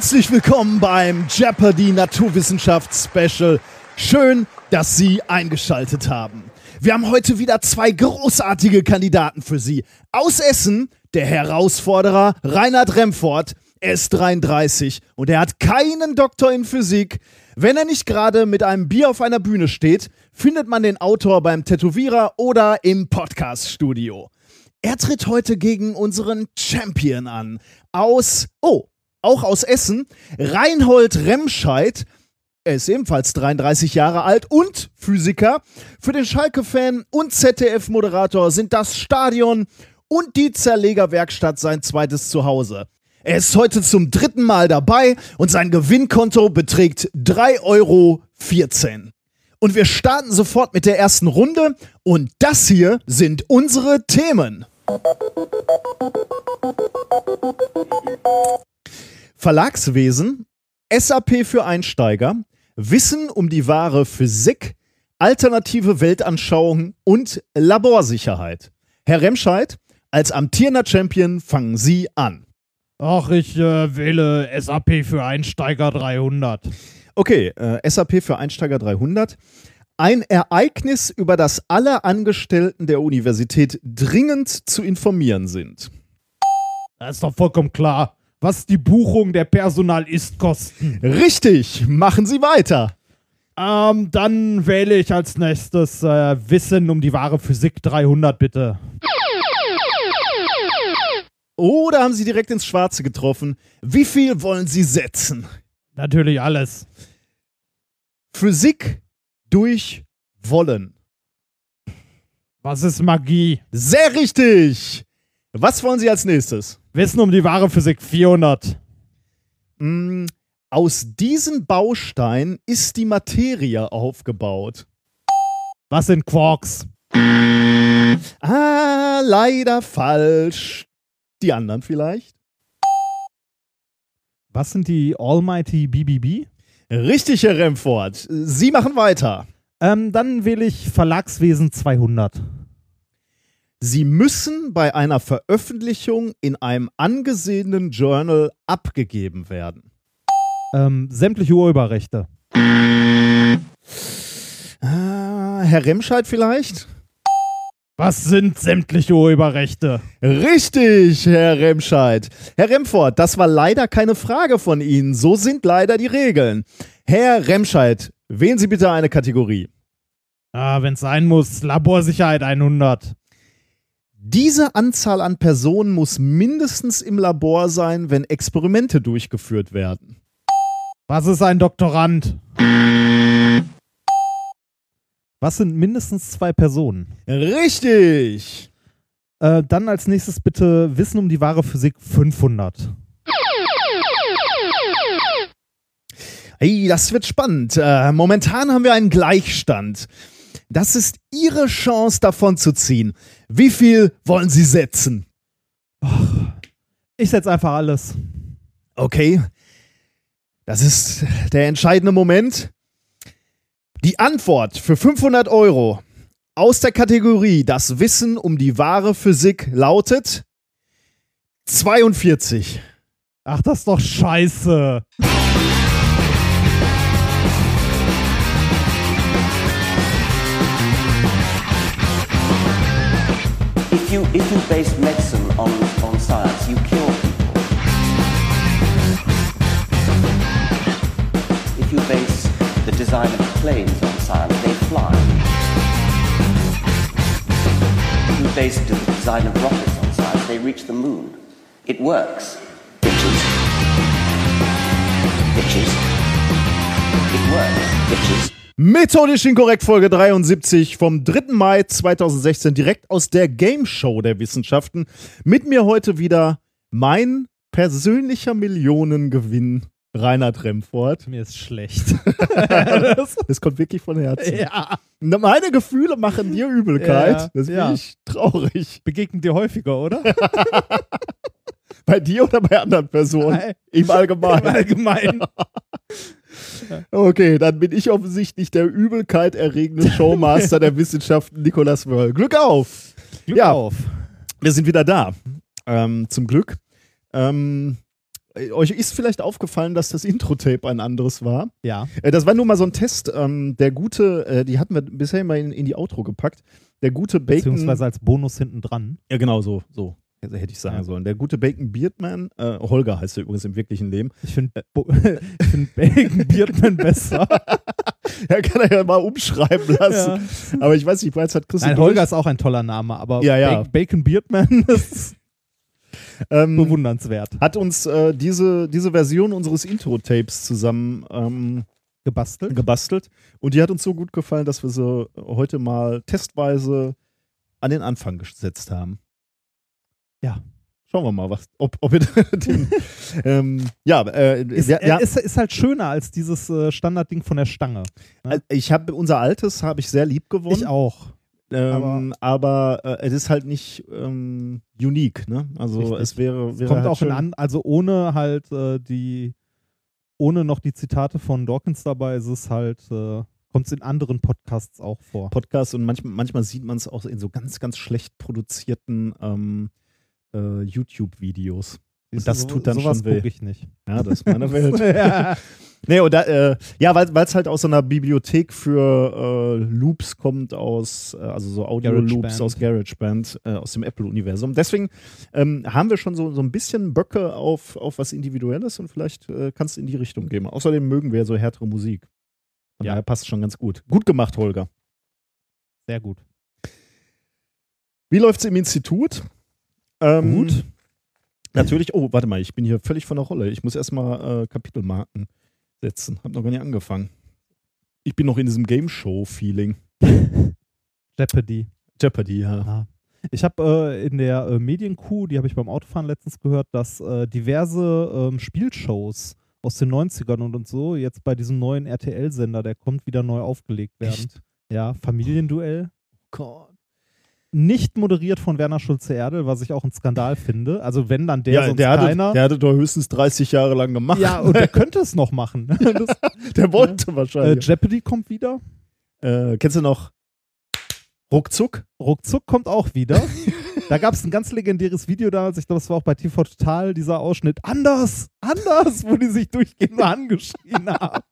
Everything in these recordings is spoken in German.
Herzlich willkommen beim Jeopardy Naturwissenschafts Special. Schön, dass Sie eingeschaltet haben. Wir haben heute wieder zwei großartige Kandidaten für Sie. Aus Essen, der Herausforderer Reinhard Remfort. Er ist 33 und er hat keinen Doktor in Physik. Wenn er nicht gerade mit einem Bier auf einer Bühne steht, findet man den Autor beim Tätowierer oder im Podcaststudio. Er tritt heute gegen unseren Champion an. Aus, oh, auch aus Essen, Reinhold Remscheid. Er ist ebenfalls 33 Jahre alt und Physiker. Für den Schalke-Fan und ZDF-Moderator sind das Stadion und die Zerlegerwerkstatt sein zweites Zuhause. Er ist heute zum dritten Mal dabei und sein Gewinnkonto beträgt 3,14 Euro. Und wir starten sofort mit der ersten Runde und das hier sind unsere Themen. Verlagswesen, SAP für Einsteiger, Wissen um die wahre Physik, alternative Weltanschauung und Laborsicherheit. Herr Remscheid, als amtierender Champion fangen Sie an. Ach, ich äh, wähle SAP für Einsteiger 300. Okay, äh, SAP für Einsteiger 300. Ein Ereignis, über das alle Angestellten der Universität dringend zu informieren sind. Das ist doch vollkommen klar. Was die Buchung der Personalistkosten. Richtig, machen Sie weiter. Ähm, dann wähle ich als nächstes äh, Wissen um die wahre Physik 300, bitte. Oder haben Sie direkt ins Schwarze getroffen? Wie viel wollen Sie setzen? Natürlich alles. Physik durch Wollen. Was ist Magie? Sehr richtig. Was wollen Sie als nächstes? Wissen um die wahre Physik 400. Mm, aus diesen Bausteinen ist die Materie aufgebaut. Was sind Quarks? Ah, leider falsch. Die anderen vielleicht? Was sind die Almighty BBB? Richtig, Herr Remford. Sie machen weiter. Ähm, dann wähle ich Verlagswesen 200. Sie müssen bei einer Veröffentlichung in einem angesehenen Journal abgegeben werden. Ähm, sämtliche Urheberrechte. Ah, Herr Remscheid vielleicht? Was sind sämtliche Urheberrechte? Richtig, Herr Remscheid. Herr Remford, das war leider keine Frage von Ihnen. So sind leider die Regeln. Herr Remscheid, wählen Sie bitte eine Kategorie. Ah, wenn es sein muss, Laborsicherheit 100. Diese Anzahl an Personen muss mindestens im Labor sein, wenn Experimente durchgeführt werden. Was ist ein Doktorand? Was sind mindestens zwei Personen? Richtig. Äh, dann als nächstes bitte Wissen um die wahre Physik 500. Hey, das wird spannend. Äh, momentan haben wir einen Gleichstand. Das ist Ihre Chance, davon zu ziehen. Wie viel wollen Sie setzen? Ich setze einfach alles. Okay. Das ist der entscheidende Moment. Die Antwort für 500 Euro aus der Kategorie Das Wissen um die wahre Physik lautet 42. Ach, das ist doch scheiße. If you if you base medicine on, on science, you kill people. If you base the design of planes on science, they fly. If you base the design of rockets on science, they reach the moon. It works. Bitches. Bitches. It works. Bitches. Methodisch inkorrekt Folge 73 vom 3. Mai 2016 direkt aus der Game Show der Wissenschaften. Mit mir heute wieder mein persönlicher Millionengewinn, Reinhard Remford. Mir ist schlecht. Das kommt wirklich von Herzen. ja. Meine Gefühle machen dir Übelkeit. Ja, das finde ja. ich traurig. Begegnet dir häufiger, oder? Bei dir oder bei anderen Personen? Nein. Im Allgemeinen. Allgemein. Okay, dann bin ich offensichtlich der Übelkeit erregende Showmaster der Wissenschaften, Nicolas Wörl. Glück auf! Glück Ja. auf. Wir sind wieder da. Ähm, zum Glück. Ähm, äh, euch ist vielleicht aufgefallen, dass das Intro-Tape ein anderes war. Ja. Äh, das war nur mal so ein Test. Ähm, der gute, äh, die hatten wir bisher immer in, in die Outro gepackt. Der gute Bacon. Beziehungsweise als Bonus hinten dran. Ja, genau so. so. Hätte ich sagen Ja. sollen. Der gute Bacon Beardman, äh, Holger heißt er übrigens im wirklichen Leben. Ich finde ich find Bacon Beardman besser. Ja, kann er ja mal umschreiben lassen. Aber ich weiß nicht, Bereits hat Christian. Nein, Holger ist auch ein toller Name, aber Ja, ja. Ba- Bacon Beardman ist ähm, bewundernswert. hat uns äh, diese, diese Version unseres Intro-Tapes zusammen ähm, Gebastelt. gebastelt. Und die hat uns so gut gefallen, dass wir sie heute mal testweise an den Anfang gesetzt haben. Ja. Schauen wir mal, was, ob, ob wir den. ähm, ja, äh, Ist, ja, ist, ist halt schöner als dieses äh, Standardding von der Stange. äh, ich habe unser altes habe ich sehr lieb gewonnen. Ich auch. Ähm, aber äh, es ist halt nicht ähm, unique, ne? Also Richtig. es wäre, wäre Kommt halt auch in an, also ohne halt äh, die, ohne noch die Zitate von Dawkins dabei, ist es halt, äh, kommt es in anderen Podcasts auch vor. Podcast und manchmal, manchmal sieht man es auch in so ganz, ganz schlecht produzierten ähm, äh, YouTube-Videos. Siehst das du, tut dann sowas schon weh. ich nicht. Ja, das ist meine Welt. ja. nee, und da, äh, ja, weil es halt aus so einer Bibliothek für äh, Loops kommt, aus, äh, also so Audio-Loops aus GarageBand, äh, aus dem Apple-Universum. Deswegen ähm, haben wir schon so, so ein bisschen Böcke auf, auf was Individuelles und vielleicht äh, kannst du in die Richtung gehen. Außerdem mögen wir so härtere Musik. Von Ja. daher passt schon ganz gut. Gut gemacht, Holger. Sehr gut. Wie läuft's im Institut? Ähm, Gut. Natürlich, oh, warte mal, ich bin hier völlig von der Rolle. Ich muss erstmal äh, Kapitelmarken setzen. Hab noch gar nicht angefangen. Ich bin noch in diesem Game Show-Feeling. Jeopardy. Jeopardy, ja. Ja. Ich habe äh, in der äh, Medienkuh, die habe ich beim Autofahren letztens gehört, dass äh, diverse ähm, Spielshows aus den 90ern und, und so jetzt bei diesem neuen RTL-Sender, der kommt, wieder neu aufgelegt werden. Echt? Ja, Familienduell. Gott. Nicht moderiert von Werner Schulze-Erdel, was ich auch ein Skandal finde. Also wenn dann der, Ja, sonst der hatte, keiner. der hatte doch höchstens 30 Jahre lang gemacht. ja, und der könnte es noch machen. das, der wollte äh, wahrscheinlich. Jeopardy kommt wieder. Äh, kennst du noch Ruckzuck? Ruckzuck kommt auch wieder. da gab es ein ganz legendäres Video damals, ich glaube, es war auch bei TV Total, dieser Ausschnitt. Anders, anders, wo die sich durchgehend nur angeschrien haben.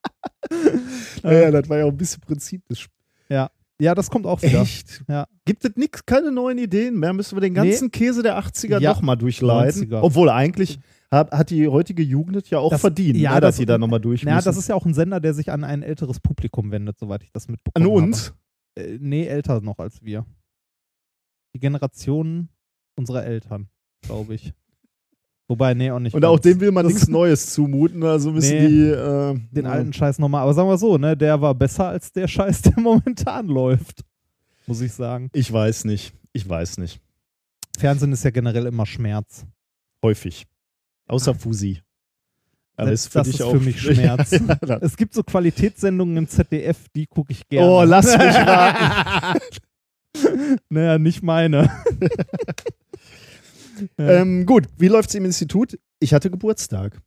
Ja, ja, das war ja auch ein bisschen Prinzip des Spiels. Ja, das kommt auch wieder. Echt? Ja. Gibt es nix, keine neuen Ideen mehr? Müssen wir den ganzen Käse der 80er Ja, nochmal durchleiden? 90er. Obwohl eigentlich hat, hat die heutige Jugend ja auch Das- verdient, ja, ne, dass das- sie da nochmal durch Ja, das ist ja auch ein Sender, der sich an ein älteres Publikum wendet, soweit ich das An mitbekommen uns? habe. Äh, nee, älter noch als wir. Die Generation unserer Eltern, glaube ich. Wobei, nee, auch nicht. Und auch ganz. dem will man Das- nichts Neues zumuten, also müssen Nee, die äh, den äh, alten Scheiß nochmal. Aber sagen wir so, ne, der war besser als der Scheiß, der momentan läuft. Muss ich sagen. Ich weiß nicht. Ich weiß nicht. Fernsehen ist ja generell immer Schmerz. Häufig. Außer Fusi. Aber Selbst ist für das ist auch für mich Schmerz. ja, da- Es gibt so Qualitätssendungen im ZDF, die gucke ich gerne. oh, lass mich raten. naja, nicht meine. Ähm, gut, wie läuft's im Institut? Ich hatte Geburtstag.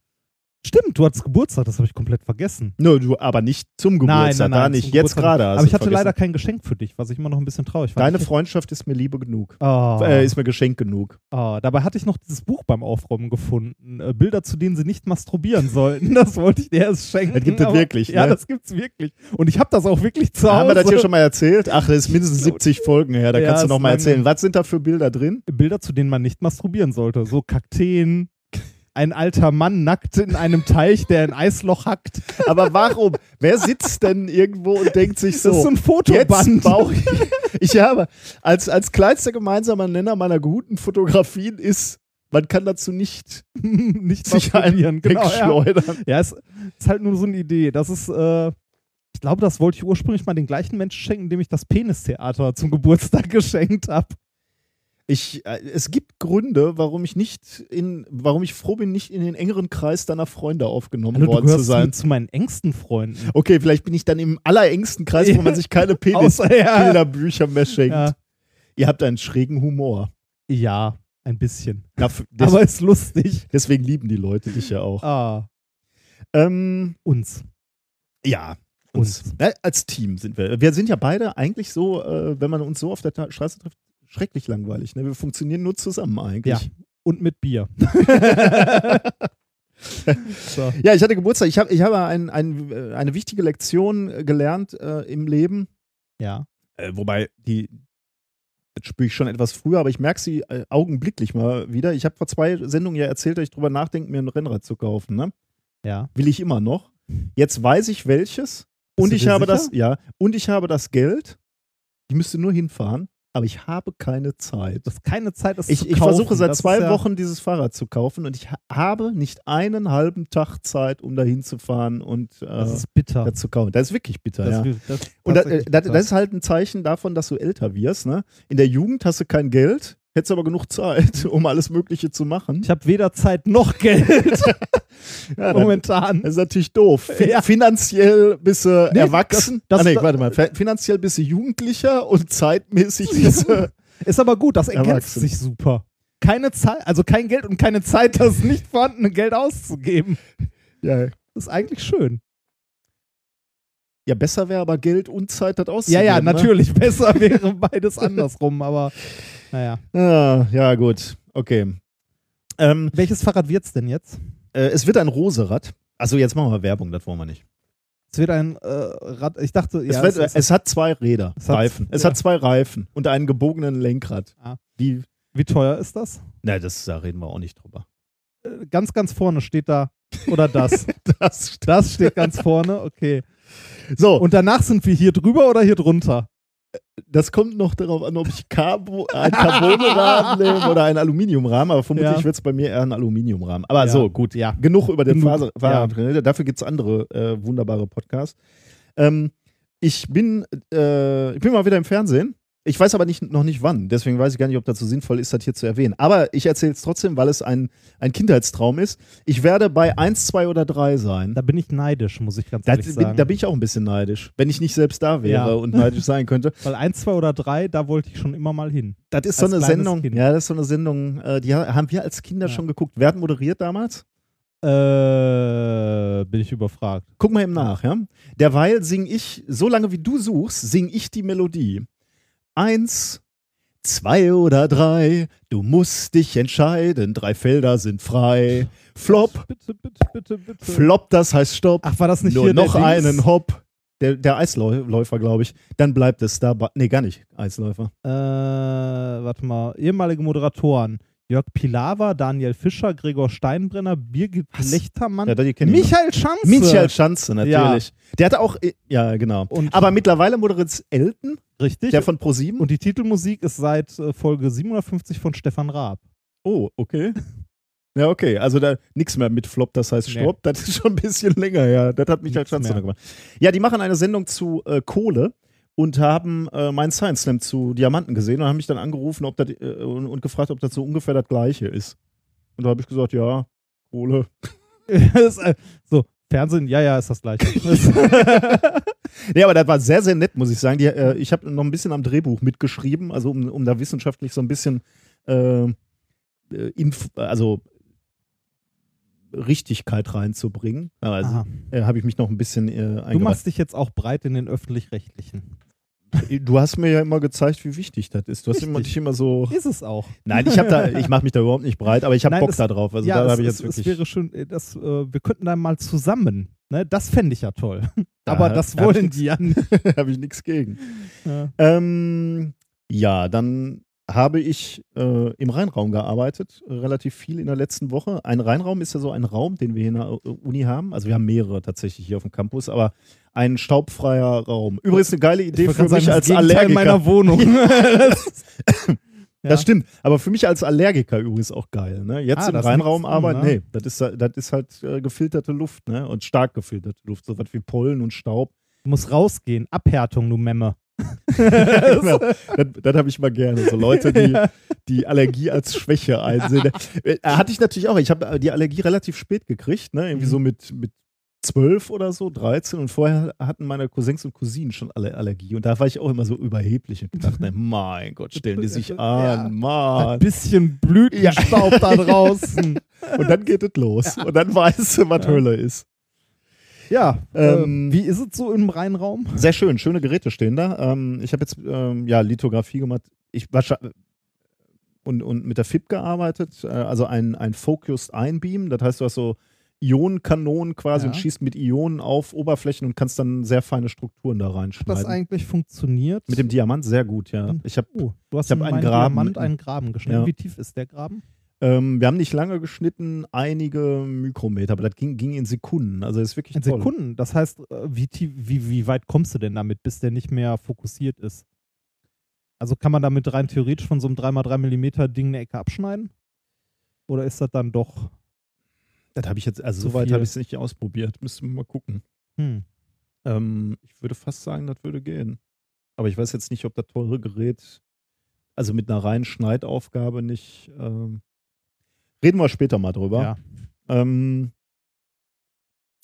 Stimmt, du hattest Geburtstag, das habe ich komplett vergessen. Nö, du, aber nicht zum Geburtstag, da nicht. Jetzt gerade. hast Aber ich hatte vergessen. leider kein Geschenk für dich, was ich immer noch ein bisschen traurig war. Deine Freundschaft ist mir Liebe genug. Oh. Äh, ist mir Geschenk genug. Oh, dabei hatte ich noch dieses Buch beim Aufräumen gefunden. Äh, Bilder, zu denen sie nicht masturbieren sollten. Das wollte ich dir erst schenken. Das gibt es wirklich, Ja, ne? das gibt's wirklich. Und ich habe das auch wirklich zu Hause. Haben wir das hier schon mal erzählt? Ach, das ist mindestens 70 Folgen her. Da Ja, kannst du noch mal erzählen. Was sind da für Bilder drin? Bilder, zu denen man nicht masturbieren sollte. So Kakteen, ein alter Mann nackt in einem Teich, der ein Eisloch hackt. Aber warum? Wer sitzt denn irgendwo und denkt sich Das ist so so, ein Fotoband. ich. Ich habe, als, als kleinster gemeinsamer Nenner meiner guten Fotografien ist, man kann dazu nicht nicht sich einen Genau, ja. wegschleudern. ja, es ist halt nur so eine Idee. Das ist, äh, ich glaube, das wollte ich ursprünglich mal den gleichen Menschen schenken, dem ich das Penistheater zum Geburtstag geschenkt habe. Ich, äh, es gibt Gründe, warum ich nicht in, warum ich froh bin, nicht in den engeren Kreis deiner Freunde aufgenommen Hallo, worden zu sein. zu, zu meinen engsten Freunden. Okay, vielleicht bin ich dann im allerengsten Kreis, wo man sich keine Außer, ja. Penisbilderbücher mehr schenkt. Ja. Ihr habt einen schrägen Humor. ja, ein bisschen. Dafür, Aber ist lustig. deswegen lieben die Leute dich ja auch. Ah, Ähm, uns. ja. Uns. Uns. Ne, als Team sind wir. Wir sind ja beide eigentlich so, äh, wenn man uns so auf der Ta Straße trifft, schrecklich langweilig. Ne? Wir funktionieren nur zusammen eigentlich. Ja. Und mit Bier. So. Ja, ich hatte Geburtstag. Ich habe ich habe ein, ein, äh, eine wichtige Lektion äh, gelernt äh, im Leben. Ja. Äh, wobei, die jetzt spüre ich schon etwas früher, aber ich merke sie äh, augenblicklich mal wieder. Ich habe vor zwei Sendungen ja erzählt, dass ich drüber nachdenke, mir ein Rennrad zu kaufen. Ne? Ja. Will ich immer noch. Jetzt weiß ich welches. Bist und ich habe sicher? das, ja, und ich habe das Geld. Ich müsste nur hinfahren, aber ich habe keine Zeit. Du hast keine Zeit, das Ich, zu ich versuche seit Das zwei ja, Wochen dieses Fahrrad zu kaufen und ich ha habe nicht einen halben Tag Zeit, um da hinzufahren und äh, Das ist bitter. das zu kaufen. Das ist wirklich bitter, Das ja. ist- das Und äh, das, das ist halt ein Zeichen davon, dass du älter wirst. Ne? In der Jugend hast du kein Geld, hättest aber genug Zeit, um alles Mögliche zu machen. ich habe weder Zeit noch Geld Ja, momentan. das ist natürlich doof. Fi Ja. Finanziell bist du Nee, erwachsen. das- das- ah, nee, warte mal. Fi- Finanziell bist du Jugendlicher und zeitmäßig bist du. Ist aber gut, das ergänzt sich super. Keine Zeit, also kein Geld und keine Zeit, das nicht vorhandene Geld auszugeben. ja. Das ist eigentlich schön. ja, besser wäre aber Geld und Zeit, das Ja, auszugeben. ja, Ne? natürlich. Besser wäre beides andersrum, aber naja. Ah, ja, gut. Okay. Ähm, Welches Fahrrad wird's denn jetzt? äh, es wird ein Roserad. Also jetzt machen wir Werbung, das wollen wir nicht. Es wird ein äh, Rad. Ich dachte, Es, ja, wird, es es hat zwei Räder, Es hat- Reifen. Es ja. hat zwei Reifen und einen gebogenen Lenkrad. Ah. Die, wie teuer ist das? na, das, da reden wir auch nicht drüber. Äh, Ganz, ganz vorne steht da. Oder das. Das, Das steht ganz vorne, okay. so, Und danach sind wir hier drüber oder hier drunter? Das kommt noch darauf an, ob ich Carbo, ein Carbonrahmen nehme oder einen Aluminiumrahmen, aber vermutlich Ja. wird es bei mir eher ein Aluminiumrahmen. Aber Ja. so, gut. Ja. Genug über den Faser Fahrrad. Dafür gibt es andere äh, wunderbare Podcasts. Ähm, ich, bin, äh, ich bin mal wieder im Fernsehen. Ich weiß aber nicht, noch nicht wann. Deswegen weiß ich gar nicht, ob das so sinnvoll ist, das hier zu erwähnen. Aber ich erzähle es trotzdem, weil es ein, ein Kindheitstraum ist. Ich werde bei 1, 2 oder 3 sein. Da bin ich neidisch, muss ich ganz Da ehrlich bin, sagen. da bin ich auch ein bisschen neidisch. Wenn ich nicht selbst da wäre Ja. und neidisch sein könnte. Weil eins, zwei oder drei, da wollte ich schon immer mal hin. Das ist so Als eine kleines Sendung. Kind. Ja, das ist so eine Sendung, äh, die ha- haben wir als Kinder Ja. schon geguckt. Wer hat moderiert damals? Äh, bin ich überfragt. Guck mal eben nach, ja. Derweil sing ich, so lange wie du suchst, sing ich die Melodie. Eins, zwei oder drei, du musst dich entscheiden, drei Felder sind frei. Flop, Bitte, bitte, bitte, bitte. flop, das heißt Stopp. Ach, war das nicht Nur hier noch einen Hopp. Der, der Eisläufer, glaube ich. Dann bleibt es dabei. Nee, gar nicht. Eisläufer. Äh, warte mal. Ehemalige Moderatoren. Jörg Pilawa, Daniel Fischer, Gregor Steinbrenner, Birgit Was? Lechtermann, Ja. Michael Schanze. Michael Schanze, natürlich. Der hatte auch, ja, genau. Und- Aber mittlerweile moderiert Elton, Richtig. der von ProSieben. und die Titelmusik ist seit äh, Folge 750 von Stefan Raab. Oh, okay. Ja, okay. Also da nichts mehr mit Flop, das heißt Nee. Stopp. Das ist schon ein bisschen länger her. Das hat mich als Nichts Schanze gemacht. Ja, die machen eine Sendung zu äh, Kohle und haben äh, meinen Science Slam zu Diamanten gesehen und haben mich dann angerufen ob das, äh, und, und gefragt, ob das so ungefähr das gleiche ist. Und da habe ich gesagt, ja, Kohle. Äh, so, Fernsehen, ja, ja, ist das gleiche. Nee, aber das war sehr, sehr nett, muss ich sagen. Die, äh, ich habe noch ein bisschen am Drehbuch mitgeschrieben, also um, um da wissenschaftlich so ein bisschen äh, äh, also Richtigkeit reinzubringen. Also, äh, habe ich mich noch ein bisschen äh, Du machst dich jetzt auch breit in den öffentlich-rechtlichen. Du hast mir ja immer gezeigt, wie wichtig das ist. Du hast immer, dich immer so. Ist es auch. Nein, ich habe da, ich mache mich da überhaupt nicht breit, aber ich habe Bock es- da drauf. Also ja, da es, habe ich es, jetzt es wirklich. wäre schön, äh, das, äh, wir könnten dann mal zusammen. Ne? Das fände ich ja toll. Da Aber das da wollen die ja nicht. habe ich nichts gegen. Ja. Ähm, ja, dann habe ich äh, im Rheinraum gearbeitet, relativ viel in der letzten Woche. Ein Rheinraum ist ja so ein Raum, den wir hier in der äh, Uni haben. Also wir haben mehrere tatsächlich hier auf dem Campus, aber ein staubfreier Raum. Übrigens eine geile Idee für gerade mich sagen, als Gegenteil Allergiker. meiner Wohnung. das, ja. Das stimmt, aber für mich als Allergiker übrigens auch geil. Ne? Jetzt Ah, im Rheinraum arbeiten, ne? nee, das ist, das ist halt äh, gefilterte Luft ne? und stark gefilterte Luft, so was wie Pollen und Staub. Du musst rausgehen. Abhärtung, du Memme. Genau. Das, das habe ich mal gerne. So Leute, die die Allergie als Schwäche einsehen. Äh, hatte ich natürlich auch. Ich habe die Allergie relativ spät gekriegt, ne? irgendwie Mhm. so mit, mit 12 oder so, 13. Und vorher hatten meine Cousins und Cousinen schon alle Allergie. Und da war ich auch immer so überheblich und dachte, mein Gott, stellen die sich Ja. an, Ein Mann. bisschen Blütenstaub da draußen. Und dann geht es los. Und dann weißt du, was Ja. Hölle ist. Ja, Ähm, äh, wie ist es so im Rheinraum? Sehr schön, schöne Geräte stehen da. Ähm, ich habe jetzt ähm, ja Lithografie gemacht. Ich und, und mit der FIP gearbeitet, äh, also ein, ein Focused Einbeam. Das heißt, du hast so Ionenkanonen quasi Ja. und schießt mit Ionen auf Oberflächen und kannst dann sehr feine Strukturen da Hat das reinschneiden. eigentlich funktioniert? Mit dem Diamant sehr gut, ja. Ich habe Oh, du hast Ich hab in einen Graben Diamant einen Graben geschnitten. Ja. Wie tief ist der Graben? Ähm, wir haben nicht lange geschnitten, einige Mikrometer, aber das ging, ging in Sekunden. Also das ist wirklich In toll. Sekunden. Das heißt, äh, wie, tief, wie, wie weit kommst du denn damit, bis der nicht mehr fokussiert ist? Also kann man damit rein theoretisch von so einem 3x3 mm Ding eine Ecke abschneiden? Oder ist das dann doch. Das habe ich jetzt, also soweit habe ich es nicht ausprobiert. Müssen wir mal gucken. Hm. Ähm, ich würde fast sagen, das würde gehen. Aber ich weiß jetzt nicht, ob das teure Gerät, also mit einer reinen Schneidaufgabe nicht. Ähm, reden wir später mal drüber. Ja. Ähm,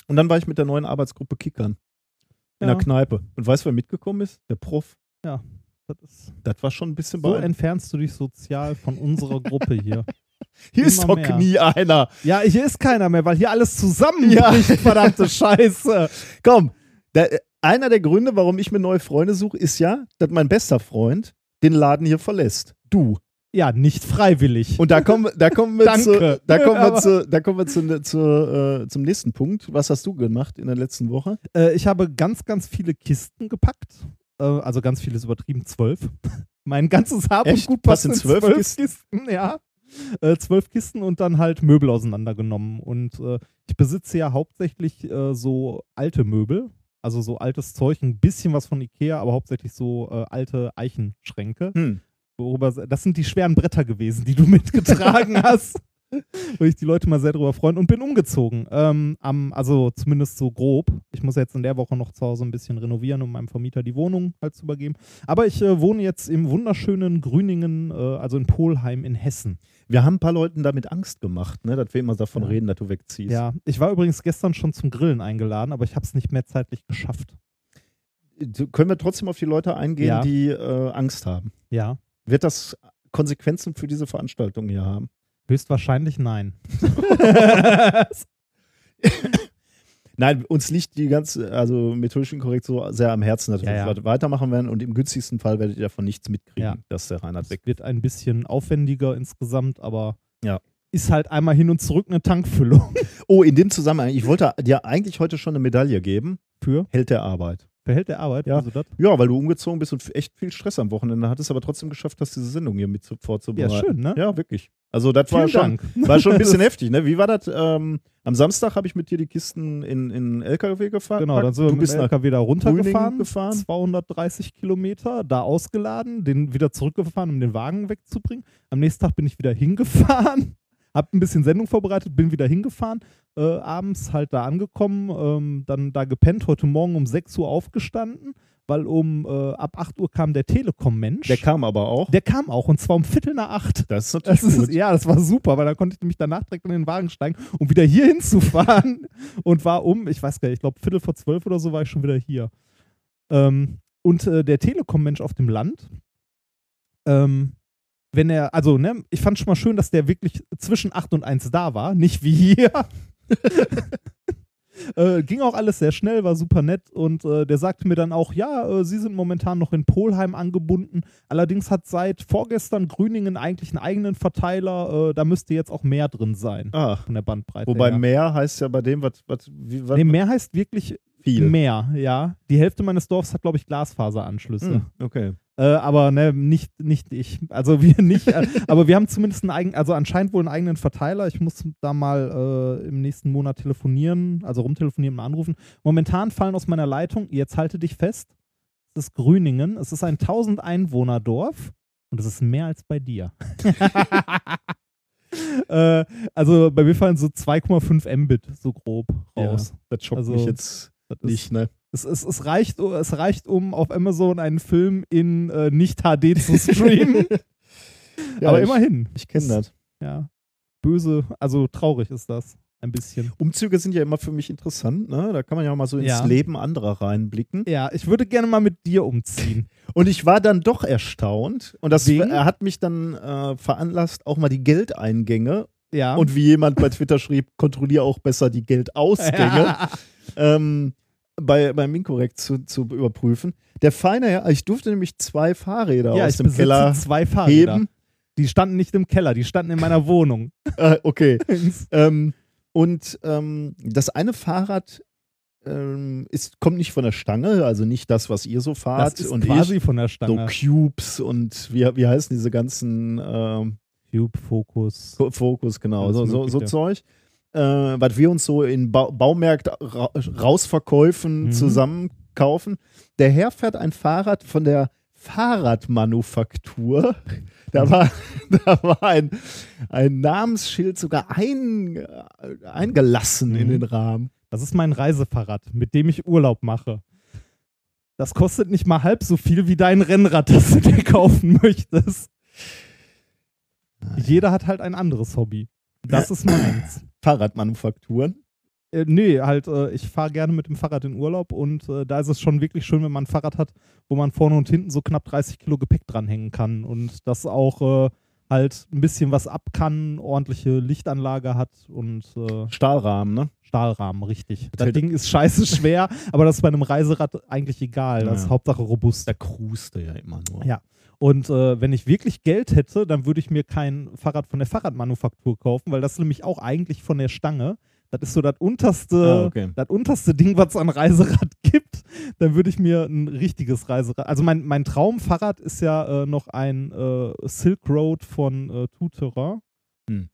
und dann war ich mit der neuen Arbeitsgruppe Kickern in Ja. der Kneipe. Und weißt du, wer mitgekommen ist? Der Prof. Das ist, Das war schon ein bisschen so entfernst du dich sozial von unserer Gruppe hier. Hier ist immer doch mehr. nie einer. Ja, hier ist keiner mehr, weil hier alles zusammenbricht, Ja. verdammte Scheiße. Komm, der, einer der Gründe, warum ich mir neue Freunde suche, ist ja, dass mein bester Freund den Laden hier verlässt. Du. Ja, nicht freiwillig. Und da kommen, da kommen wir, zu, da kommen wir, zu, da kommen wir zu, zu, äh, zum nächsten Punkt. Was hast du gemacht in der letzten Woche? Äh, ich habe ganz, ganz viele Kisten gepackt. Äh, also ganz viel ist übertrieben, zwölf. mein ganzes Hab Echt? und Gut passt in zwölf zwölf Kisten? Kisten? Ja. Äh, zwölf Kisten und dann halt Möbel auseinandergenommen. Und äh, ich besitze ja hauptsächlich äh, so alte Möbel. Also so altes Zeug, ein bisschen was von Ikea, aber hauptsächlich so äh, alte Eichenschränke. Hm. Worüber, das sind die schweren Bretter gewesen, die du mitgetragen hast. Wo ich die Leute mal sehr drüber freuen und bin umgezogen. Ähm, am, also zumindest so grob. Ich muss jetzt in der Woche noch zu Hause ein bisschen renovieren, um meinem Vermieter die Wohnung halt zu übergeben. Aber ich äh, wohne jetzt im wunderschönen Grüningen, äh, also in Polheim in Hessen. Wir haben ein paar Leuten damit Angst gemacht, ne, dass wir immer davon Ja. reden, dass du wegziehst. Ja, ich war übrigens gestern schon zum Grillen eingeladen, aber ich habe es nicht mehr zeitlich geschafft. Du- Können wir trotzdem auf die Leute eingehen, Ja. die äh, Angst haben? Ja, Wird das Konsequenzen für diese Veranstaltung hier haben? höchstwahrscheinlich nein. Nein, uns liegt die ganze, also methodisch inkorrekt so sehr am Herzen, dass Ja, wir ja. weiter- weitermachen werden und im günstigsten Fall werdet ihr davon nichts mitkriegen, Ja. dass der Reinhard Es weg wird ein bisschen aufwendiger insgesamt, aber Ja. ist halt einmal hin und zurück eine Tankfüllung Oh, in dem Zusammenhang, ich wollte dir eigentlich heute schon eine Medaille geben. für Held der Arbeit. Verhält der Arbeit. Ja. Also? Ja, weil du umgezogen bist und echt viel Stress am Wochenende hattest, aber trotzdem geschafft hast, diese Sendung hier mit zu, Ja, vorzubereiten. schön, ne? Ja, wirklich. Also das war schon, Dank. war schon ein bisschen heftig, ne? Wie war das? Ähm, am Samstag habe ich mit dir die Kisten in, in LKW gefahren. Genau, dann sind wir du mit dem LKW da runtergefahren, gefahren. 230 Kilometer, da ausgeladen, den wieder zurückgefahren, um den Wagen wegzubringen. Am nächsten Tag bin ich wieder hingefahren, hab ein bisschen Sendung vorbereitet, bin wieder hingefahren, äh, abends halt da angekommen, ähm, dann da gepennt, heute Morgen um 6 Uhr aufgestanden, weil um äh, ab 8 Uhr kam der Telekom-Mensch. Der kam aber auch. Der kam auch und zwar um Viertel nach acht. das ist natürlich Das ist, ja, das war super, weil da konnte ich nämlich danach direkt in den Wagen steigen, um wieder hier hinzufahren. Und war um, ich weiß gar nicht, ich glaube Viertel vor zwölf oder so war ich schon wieder hier. Ähm, und äh, der Telekom-Mensch auf dem Land, ähm, wenn er, also, ne, ich fand schon mal schön, dass der wirklich zwischen 8 und 1 da war, nicht wie hier. Äh, ging auch alles sehr schnell, war super nett und äh, der sagte mir dann auch, ja, äh, sie sind momentan noch in Polheim angebunden. Allerdings hat seit vorgestern Grüningen eigentlich einen eigenen Verteiler, äh, da müsste jetzt auch mehr drin sein Ah, von der Bandbreite. wobei her. mehr heißt ja bei dem, was, was, wie, was Nee, mehr heißt wirklich viel. mehr, ja. Die Hälfte meines Dorfs hat, glaube ich, Glasfaseranschlüsse. Hm, okay. Äh, aber ne, nicht, nicht ich. Also wir nicht. äh, aber wir haben zumindest einen eigenen, also anscheinend wohl einen eigenen Verteiler. Ich muss da mal äh, im nächsten Monat telefonieren, also rumtelefonieren und anrufen. Momentan fallen aus meiner Leitung, jetzt halte dich fest, es ist Grüningen, es ist ein 1000 Einwohner Dorf und es ist mehr als bei dir. äh, also bei mir fallen so 2,5 Mbit so grob raus. Ja, das schockt Also, mich jetzt nicht, ne? Es, es, es, reicht, es reicht, um auf Amazon einen Film in äh, nicht HD zu streamen. Ja, Aber ich, immerhin. Ich kenne das. Ja. Böse, also traurig ist das. Ein bisschen. Umzüge sind ja immer für mich interessant, ne? Da kann man ja auch mal so ins Ja. Leben anderer reinblicken. Ja, ich würde gerne mal mit dir umziehen. Und ich war dann doch erstaunt. Und das Wegen? er hat mich dann äh, veranlasst, auch mal die Geldeingänge Ja. und wie jemand bei Twitter schrieb, kontrolliere auch besser die Geldausgänge. ähm, bei, beim Inkorrekt zu, zu überprüfen. Der feine Herr, ich durfte nämlich zwei Fahrräder ja, aus dem Keller zwei Fahrräder. heben. Die standen nicht im Keller, die standen in meiner Wohnung. Äh, okay. ähm, Und ähm, das eine Fahrrad ähm, ist, kommt nicht von der Stange, also nicht das, was ihr so fahrt. Das ist und quasi ich, von der so Stange. Cubes und wie, wie heißen diese ganzen ähm, Cube, Fokus. Fo- Fokus, genau, so, so, so. Zeug. Äh, was wir uns so in ba Baumärkten ra rausverkäufen, Mhm. zusammen kaufen. Der Herr fährt ein Fahrrad von der Fahrradmanufaktur. Da war, da war ein, ein Namensschild sogar ein, äh, eingelassen in Mhm. den Rahmen. Das ist mein Reisefahrrad, mit dem ich Urlaub mache. Das kostet nicht mal halb so viel wie dein Rennrad, das du dir kaufen möchtest. Jeder hat halt ein anderes Hobby. Das ist meins. Fahrradmanufakturen. Äh, nee, halt, äh, ich fahre gerne mit dem Fahrrad in Urlaub und äh, da ist es schon wirklich schön, wenn man ein Fahrrad hat, wo man vorne und hinten so knapp 30 Kilo Gepäck dranhängen kann und das auch äh, halt ein bisschen was ab kann, ordentliche Lichtanlage hat und äh, Stahlrahmen, ne? Stahlrahmen, richtig. Das hält- Ding ist scheiße schwer, aber das ist bei einem Reiserad eigentlich egal. Das ist Ja. Hauptsache robust. Da cruiste ja immer nur. Ja. Und äh, wenn ich wirklich Geld hätte, dann würde ich mir kein Fahrrad von der Fahrradmanufaktur kaufen, weil das ist nämlich auch eigentlich von der Stange. Das ist so das unterste, Ah, okay. das unterste Ding, was es an Reiserad gibt. Dann würde ich mir ein richtiges Reiserad. Also mein, mein Traumfahrrad ist ja äh, noch ein äh, Silk Road von äh, Terrain. Hm.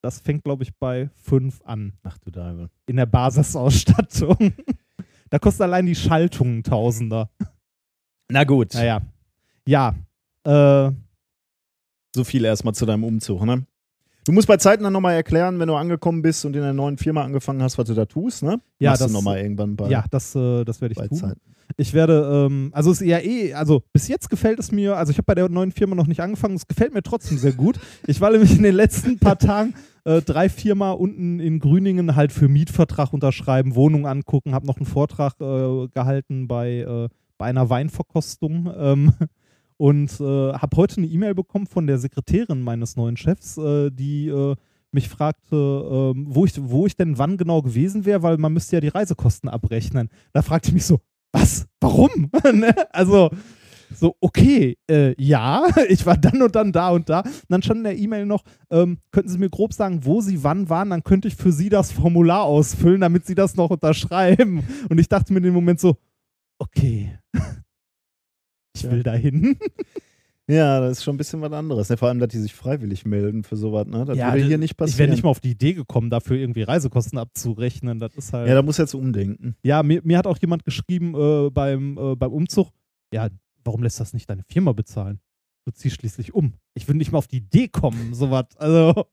Das fängt, glaube ich, bei 5 an Ach du Deibel. in der Basisausstattung. da kostet allein die Schaltung ein Tausender. Na gut. Naja. Ja. Äh, So viel erstmal zu deinem Umzug, ne? Du musst bei Zeiten dann nochmal erklären, wenn du angekommen bist und in der neuen Firma angefangen hast, was du da tust, ne? Ja, Machst das- nochmal irgendwann bei, ja, das, äh, das werde ich tun. Zeiten. Ich werde, ähm, also es ist ja eh, also bis jetzt gefällt es mir, also ich habe bei der neuen Firma noch nicht angefangen, es gefällt mir trotzdem sehr gut. Ich war nämlich in den letzten paar Tagen äh, drei, vier Mal unten in Grüningen halt für Mietvertrag unterschreiben, Wohnung angucken, habe noch einen Vortrag äh, gehalten bei, äh, bei einer Weinverkostung ähm, und äh, habe heute eine E-Mail bekommen von der Sekretärin meines neuen Chefs, äh, die äh, mich fragte, ähm, wo, ich, wo ich denn wann genau gewesen wäre, weil man müsste ja die Reisekosten abrechnen. Da fragte ich mich so, was? Warum? ne? Also, so, okay, äh, ja, ich war dann und dann da und da. Und dann stand in der E-Mail noch, ähm, könnten Sie mir grob sagen, wo Sie wann waren, dann könnte ich für Sie das Formular ausfüllen, damit Sie das noch unterschreiben. Und ich dachte mir in dem Moment so, okay, ich Ja. will dahin. Ja, das ist schon ein bisschen was anderes. Ne? Vor allem, dass die sich freiwillig melden für sowas, ne? Das Ja, würde hier nicht Ich wäre passieren. nicht mal auf die Idee gekommen, dafür irgendwie Reisekosten abzurechnen. Das ist halt. ja, da muss jetzt umdenken. Ja, mir, mir hat auch jemand geschrieben äh, beim, äh, beim Umzug, ja, warum lässt das nicht deine Firma bezahlen? Du ziehst schließlich um. Ich würde nicht mal auf die Idee kommen, sowas. Also,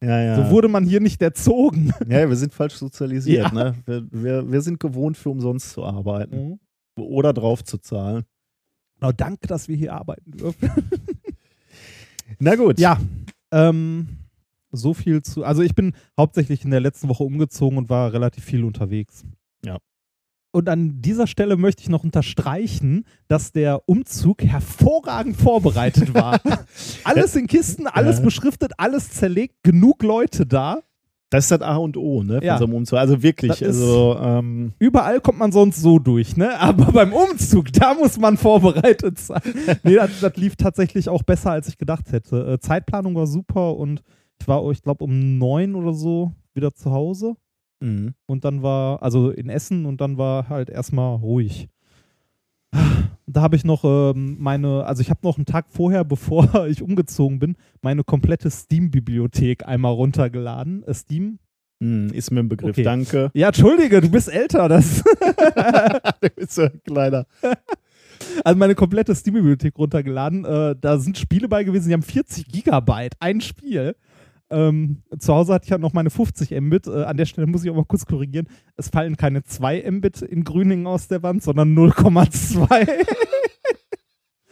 Ja, ja. so wurde man hier nicht erzogen. ja, wir sind falsch sozialisiert, Ja. ne? Wir, wir, wir sind gewohnt, für umsonst zu arbeiten. Mhm. Oder drauf zu zahlen. Genau, danke, dass wir hier arbeiten dürfen. Na gut. ja, ähm, so viel zu. Also, ich bin hauptsächlich in der letzten Woche umgezogen und war relativ viel unterwegs. Ja. Und an dieser Stelle möchte ich noch unterstreichen, dass der Umzug hervorragend vorbereitet war. alles in Kisten, alles beschriftet, alles zerlegt, genug Leute da. Das ist das A und O, ne? Von Ja. so einem Umzug. Also wirklich, also ähm, Überall kommt man sonst so durch, ne? Aber beim Umzug, da muss man vorbereitet sein. nee, das, das lief tatsächlich auch besser, als ich gedacht hätte. Äh, Zeitplanung war super und ich war, ich glaube, um neun oder so wieder zu Hause. mhm. Und dann war, also in Essen und dann war halt erstmal ruhig. Da habe ich noch ähm, meine, also ich habe noch einen Tag vorher, bevor ich umgezogen bin, meine komplette Steam-Bibliothek einmal runtergeladen. Äh, Steam? Mhm, ist mir ein Begriff. Okay. Danke. Ja, entschuldige, du bist älter. Das du bist so ein kleiner. also meine komplette Steam-Bibliothek runtergeladen. Äh, da sind Spiele bei gewesen, die haben 40 Gigabyte, ein Spiel. Ähm, zu Hause hatte ich halt noch meine 50 Mbit. Äh, an der Stelle muss ich auch mal kurz korrigieren. Es fallen keine 2 Mbit in Grüningen aus der Wand, sondern 0,2.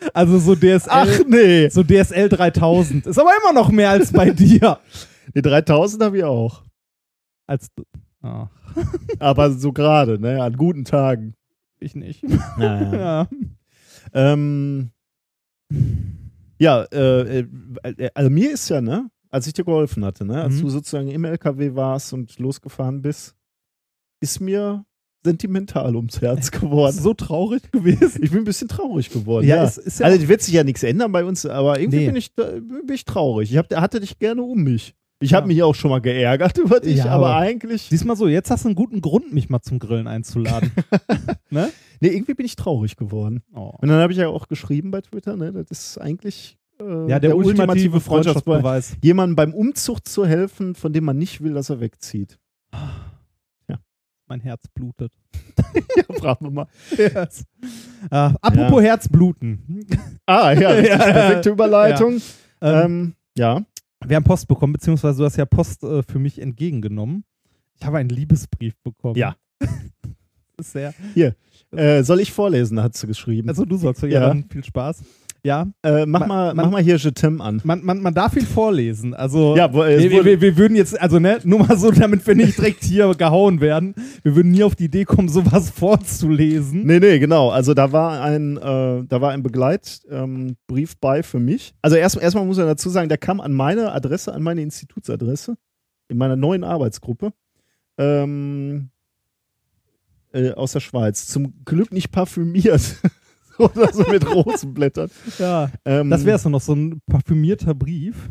also so DSL, Ach nee. so DSL 3000. Ist aber immer noch mehr als bei dir. Die 3000 habe ich auch. Als ah, Aber so gerade, ne? An guten Tagen. ich nicht. Naja. ja. ähm, ja, äh, äh, also mir ist ja, ne? Als ich dir geholfen hatte, ne? Als Mhm. du sozusagen im LKW warst und losgefahren bist, ist mir sentimental ums Herz geworden. so traurig gewesen. Ich bin ein bisschen traurig geworden. Ja, Ja, es ist ja also wird sich ja nichts ändern bei uns, aber irgendwie Nee. bin, ich, bin ich traurig. Ich hab, hatte dich gerne um mich. Ich habe Ja. mich auch schon mal geärgert über dich, Ja, aber aber- eigentlich. Siehst mal so, jetzt hast du einen guten Grund, mich mal zum Grillen einzuladen. ne? Nee, irgendwie bin ich traurig geworden. Oh. Und dann habe ich ja auch geschrieben bei Twitter, ne, das ist eigentlich äh, Ja, der, ultimative Freundschaftsbeweis. Freundschaftsbeweis. Jemandem beim Umzug zu helfen, von dem man nicht will, dass er wegzieht. Mein Herz blutet. Ja, wir mal. Yes. Ah, apropos Herzbluten. Ah, ja, das ist Ja. perfekte Überleitung. Ähm, Ähm, ja. wir haben Post bekommen, beziehungsweise du hast ja Post äh, für mich entgegengenommen. Ich habe einen Liebesbrief bekommen. Ja. Sehr. Äh, soll ich vorlesen, hat sie geschrieben. Also du sollst ja, Ja. dann viel Spaß. Ja, äh, mach, man- mal, man- mach mal hier Je t'aime an. man, man, man darf ihn vorlesen. Also Ja, wo, äh, wir, wir, wir, wir würden jetzt, also ne, nur mal so, damit wir nicht direkt hier gehauen werden, wir würden nie auf die Idee kommen, sowas vorzulesen. Nee, nee, genau. Also da war ein, äh, da war ein Begleitbrief ähm, bei für mich. Also erst, erstmal muss man dazu sagen, der kam an meine Adresse, an meine Institutsadresse, in meiner neuen Arbeitsgruppe. Ähm, äh, aus der Schweiz. Zum Glück nicht parfümiert. Oder so mit Rosenblättern. Ja, Ähm, das wäre so noch so ein parfümierter Brief.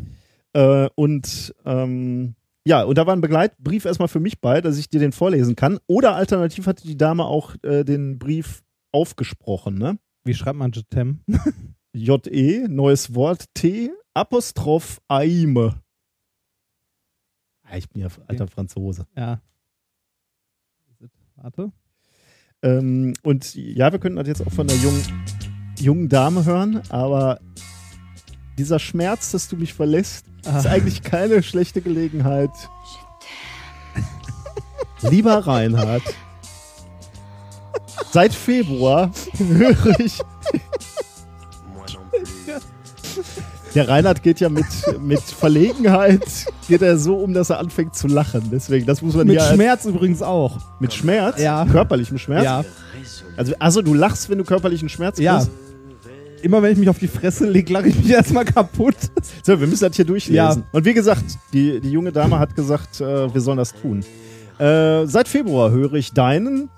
Äh, und ähm, ja, und da war ein Begleitbrief erstmal für mich bei, dass ich dir den vorlesen kann. Oder alternativ hatte die Dame auch äh, den Brief aufgesprochen, ne? Wie schreibt man Jetem? J-E, neues Wort, T, Apostroph Aime. Ja, ich bin ja alter Franzose. Ja. Warte. Ähm, und ja, wir könnten das jetzt auch von der jungen, jungen Dame hören, aber dieser Schmerz, dass du mich verlässt, ist Ah. eigentlich keine schlechte Gelegenheit. Lieber Reinhard, seit Februar höre ich. Der Reinhard geht ja mit, mit Verlegenheit, geht er so um, dass er anfängt zu lachen. Deswegen, das muss man Mit als- Schmerz übrigens auch. mit Schmerz, Ja. körperlichem Schmerz. Ja. Also, also du lachst, wenn du körperlichen Schmerz Ja. kriegst? Immer wenn ich mich auf die Fresse lege, lache ich mich erstmal kaputt. So, wir müssen das hier durchlesen. Ja. Und wie gesagt, die, die junge Dame hat gesagt, äh, wir sollen das tun. Äh, seit Februar höre ich deinen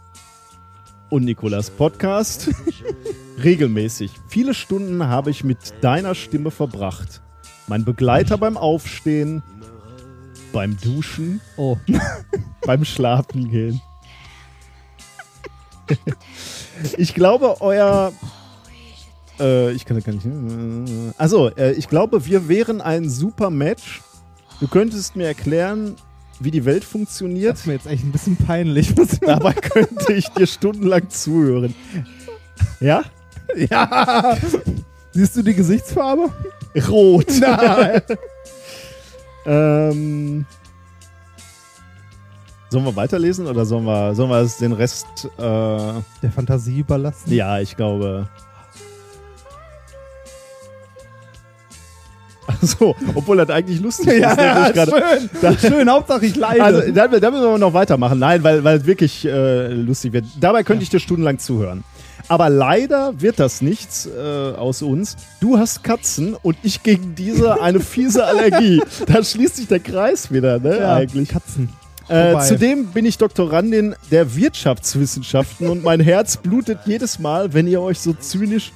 und Nikolas Podcast regelmäßig. Viele Stunden habe ich mit deiner Stimme verbracht. Mein Begleiter beim Aufstehen, beim Duschen, Oh. beim Schlafen gehen. ich glaube, euer. Äh, ich kann das gar nicht. Also, äh, ich glaube, wir wären ein super Match. Du könntest mir erklären, wie die Welt funktioniert. Das ist mir jetzt echt ein bisschen peinlich. Dabei könnte ich dir stundenlang zuhören. Ja? ja. Siehst du die Gesichtsfarbe? Rot. Nein. Ähm, sollen wir weiterlesen oder sollen wir, sollen wir es den Rest. Äh, Der Fantasie überlassen. ja, ich glaube. Ach so, obwohl das eigentlich lustig ist. Ja, gerade. schön. Da- schön, Hauptsache ich leide. Also, da, da müssen wir noch weitermachen. Nein, weil, weil es wirklich äh, lustig wird. Dabei könnte ich dir stundenlang zuhören. Aber leider wird das nichts äh, aus uns. Du hast Katzen und ich gegen diese eine fiese Allergie. da schließt sich der Kreis wieder, ne? ja, Eigentlich. Katzen. Äh, zudem bin ich Doktorandin der Wirtschaftswissenschaften und mein Herz blutet jedes Mal, wenn ihr euch so zynisch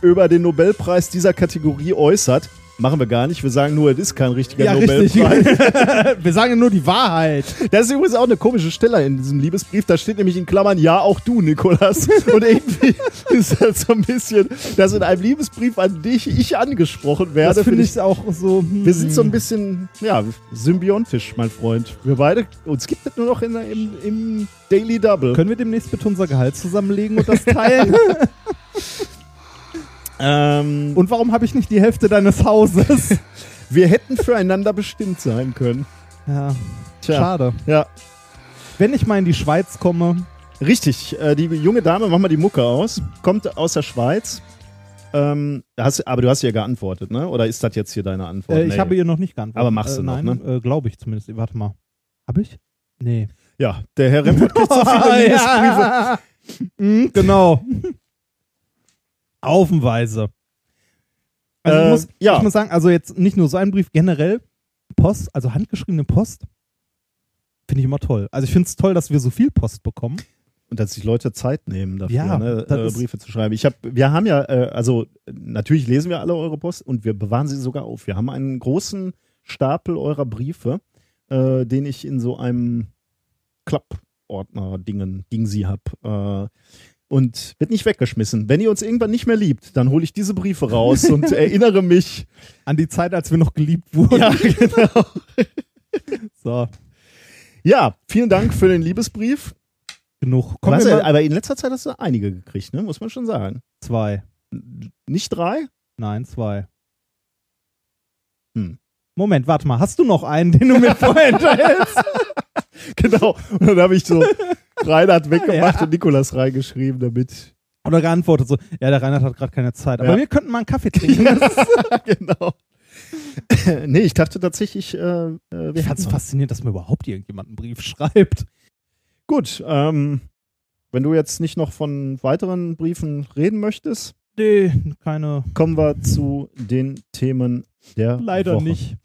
über den Nobelpreis dieser Kategorie äußert. Machen wir gar nicht. Wir sagen nur, es ist kein richtiger Ja, richtig. Nobelpreis. Wir sagen nur die Wahrheit. Das ist übrigens auch eine komische Stelle in diesem Liebesbrief. Da steht nämlich in Klammern, ja, auch du, Nikolas. Und irgendwie ist das so ein bisschen, dass in einem Liebesbrief an dich ich angesprochen werde. Das finde Find ich auch so. hm. wir sind so ein bisschen, ja, symbiontisch, mein Freund. Wir beide, uns gibt es nur noch in, im, im Daily Double. Können wir demnächst bitte unser Gehalt zusammenlegen und das teilen? Ähm, und warum habe ich nicht die Hälfte deines Hauses? wir hätten füreinander bestimmt sein können. Ja, Tja, schade. ja. Wenn ich mal in die Schweiz komme, Richtig, äh, die junge Dame, mach mal die Mucke aus, kommt aus der Schweiz. Ähm, hast, aber du hast ihr geantwortet, ne? Oder ist das jetzt hier deine Antwort? äh, ich Nee. habe ihr noch nicht geantwortet. Aber machst du äh, noch, nein, ne? Äh, Glaube ich zumindest. Warte mal. Habe ich? Nee. Ja, der Herr Rempert kriegt so viele Liebesbriefe. Mhm, genau. Haufenweise. Also Äh, ich, muss, ja. ich muss sagen, also jetzt nicht nur so ein Brief, generell Post, also handgeschriebene Post, finde ich immer toll. Also ich finde es toll, dass wir so viel Post bekommen. Und dass sich Leute Zeit nehmen dafür, Ja, ne, äh, Briefe zu schreiben. Ich hab, wir haben ja, äh, also natürlich lesen wir alle eure Post und wir bewahren sie sogar auf. Wir haben einen großen Stapel eurer Briefe, äh, den ich in so einem Klappordner-Dingen, Ding sie hab. Und wird nicht weggeschmissen. Wenn ihr uns irgendwann nicht mehr liebt, dann hole ich diese Briefe raus und erinnere mich. An die Zeit, als wir noch geliebt wurden. Ja, genau. So, Ja, vielen Dank für den Liebesbrief. genug. Kommen äh, mal aber in letzter Zeit hast du einige gekriegt, ne? muss man schon sagen. zwei. Nicht drei? Nein, zwei. Hm. Moment, warte mal. Hast du noch einen, den du mir vorher hinterhältst? Genau. Und dann habe ich so Reinhard weggemacht Ja. und Nikolas reingeschrieben, damit. Oder geantwortet so, ja, der Reinhard hat gerade keine Zeit. Aber Ja. wir könnten mal einen Kaffee trinken. genau. nee, ich dachte tatsächlich, äh, äh, wir Ich fand es faszinierend, dass mir überhaupt irgendjemand einen Brief schreibt. Gut, ähm, wenn du jetzt nicht noch von weiteren Briefen reden möchtest, Nee, keine. kommen wir zu den Themen der Leider Woche. nicht.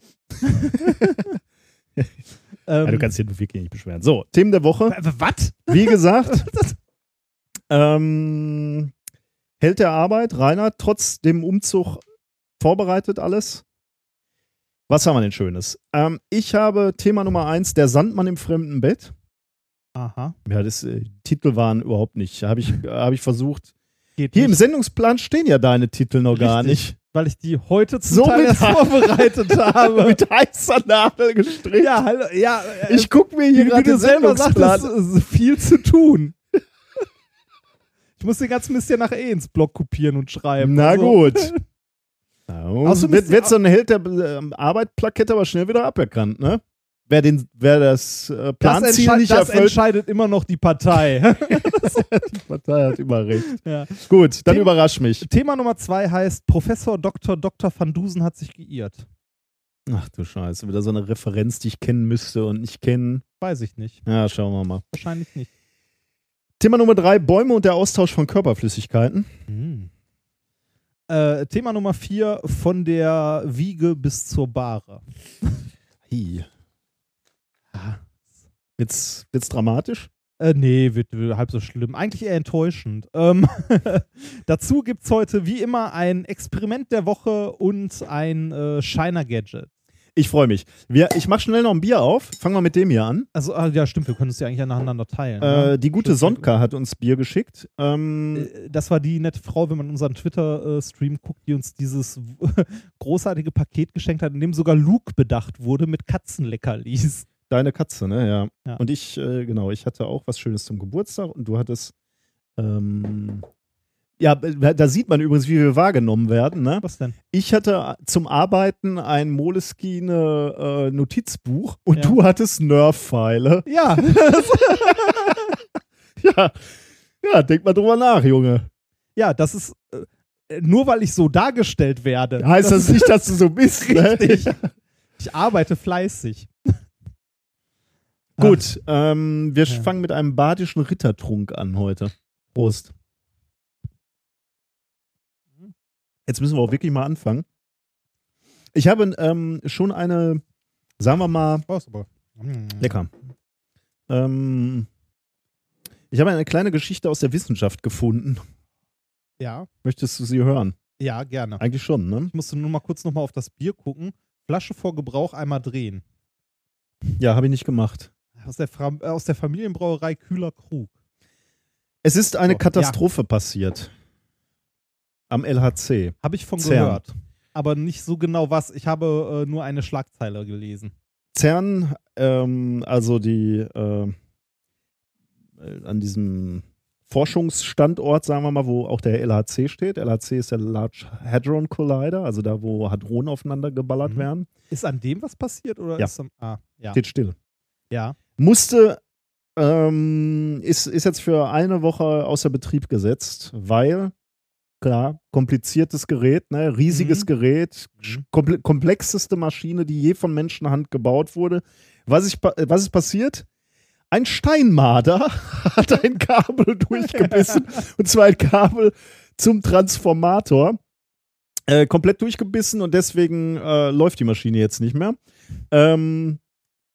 Ja, du ähm, kannst dich wirklich nicht beschweren. So, Themen der Woche. Was? Wie gesagt, ähm, Held der Arbeit, Rainer, trotz dem Umzug vorbereitet alles. Was haben wir denn Schönes? Ähm, ich habe Thema Nummer eins, der Sandmann im fremden Bett. Aha. Ja, das äh, Titel waren überhaupt nicht. Habe ich, hab ich versucht. Geht Hier im nicht, Sendungsplan stehen ja deine Titel noch gar Richtig. nicht. weil ich die heute zum So Teil mit- erst vorbereitet habe. Mit heißer Nadel gestrickt. ja, hallo, ja, äh, ich gucke mir hier gerade den selber Sendungsplan sagtest, ist viel zu tun. ich muss den ganzen Mist ja nachher eh ins Blog kopieren und schreiben. Na Also, gut. Ja, Außerdem wird, ist wird so ein Held der äh, Arbeit-Plakette aber schnell wieder aberkannt, ne? Wer, den, wer das äh, Das, Planziel entschei nicht das erfüllt, entscheidet immer noch die Partei. die Partei hat immer recht. ja. Gut, dann Thema- überrasch mich. Thema Nummer zwei heißt: Professor Dr. Dr. van Dusen hat sich geirrt. Ach du Scheiße, wieder so eine Referenz, die ich kennen müsste und nicht kennen. Weiß ich nicht. Ja, schauen wir mal. Wahrscheinlich nicht. Thema Nummer drei, Bäume und der Austausch von Körperflüssigkeiten. Hm. Äh, Thema Nummer vier: Von der Wiege bis zur Bahre. Hi. Jetzt wird's dramatisch. Äh, nee, wird, wird halb so schlimm. Eigentlich eher enttäuschend. Ähm, dazu gibt es heute wie immer ein Experiment der Woche und ein äh, Shiner-Gadget. Ich freue mich. Wir, ich mache schnell noch ein Bier auf. Fangen wir mit dem hier an. Also, ah, ja, stimmt, wir können es ja eigentlich nacheinander teilen. ne? Äh, die gute Stimmt. Sonka hat uns Bier geschickt. Ähm, Äh, Das war die nette Frau, wenn man unseren Twitter-Stream guckt, die uns dieses großartige Paket geschenkt hat, in dem sogar Luke bedacht wurde mit Katzenleckerlis. Deine Katze, ne? Ja. Ja. Und ich, äh, genau, ich hatte auch was Schönes zum Geburtstag und du hattest. Ähm, ja, äh, da sieht man übrigens, wie wir wahrgenommen werden. Ne? Was denn? Ich hatte zum Arbeiten ein Moleskine äh, Notizbuch und Ja. du hattest Nerf-Pfeile. Ja, Ja. ja, denk mal drüber nach, Junge. ja, das ist äh, nur weil ich so dargestellt werde. Heißt das nicht, dass du so bist? Ne? Richtig. Ich arbeite fleißig. Gut, ähm, wir Ja. fangen mit einem badischen Rittertrunk an heute. Prost. Jetzt müssen wir auch wirklich mal anfangen. Ich habe ähm, schon eine, sagen wir mal, Oh, super. lecker. Ähm, ich habe eine kleine Geschichte aus der Wissenschaft gefunden. Ja, Möchtest du sie hören? ja, gerne. Eigentlich schon, ne? Ich musste nur mal kurz nochmal auf das Bier gucken. Flasche vor Gebrauch einmal drehen. Ja, habe ich nicht gemacht. Aus der, Fra äh, aus der Familienbrauerei Kühler Krug. Es ist eine So, Katastrophe passiert. Am LHC. Habe ich von CERN. gehört. Aber nicht so genau was. Ich habe äh, nur eine Schlagzeile gelesen. CERN, ähm, also die äh, äh, an diesem Forschungsstandort, sagen wir mal, wo auch der LHC steht. LHC ist der Large Hadron Collider, also da, wo Hadronen aufeinander geballert Mhm. werden. Ist an dem was passiert? Oder Ja. ist am, ah, ja. Steht still. ja. Musste, ähm, ist, ist jetzt für eine Woche außer Betrieb gesetzt, weil, klar, kompliziertes Gerät, ne, riesiges Mhm. Gerät, Mhm. komple komplexeste Maschine, die je von Menschenhand gebaut wurde. Was, ich, was ist passiert? Ein Steinmarder hat ein Kabel durchgebissen, und zwar ein Kabel zum Transformator. Äh, komplett durchgebissen und deswegen äh, läuft die Maschine jetzt nicht mehr. Ähm,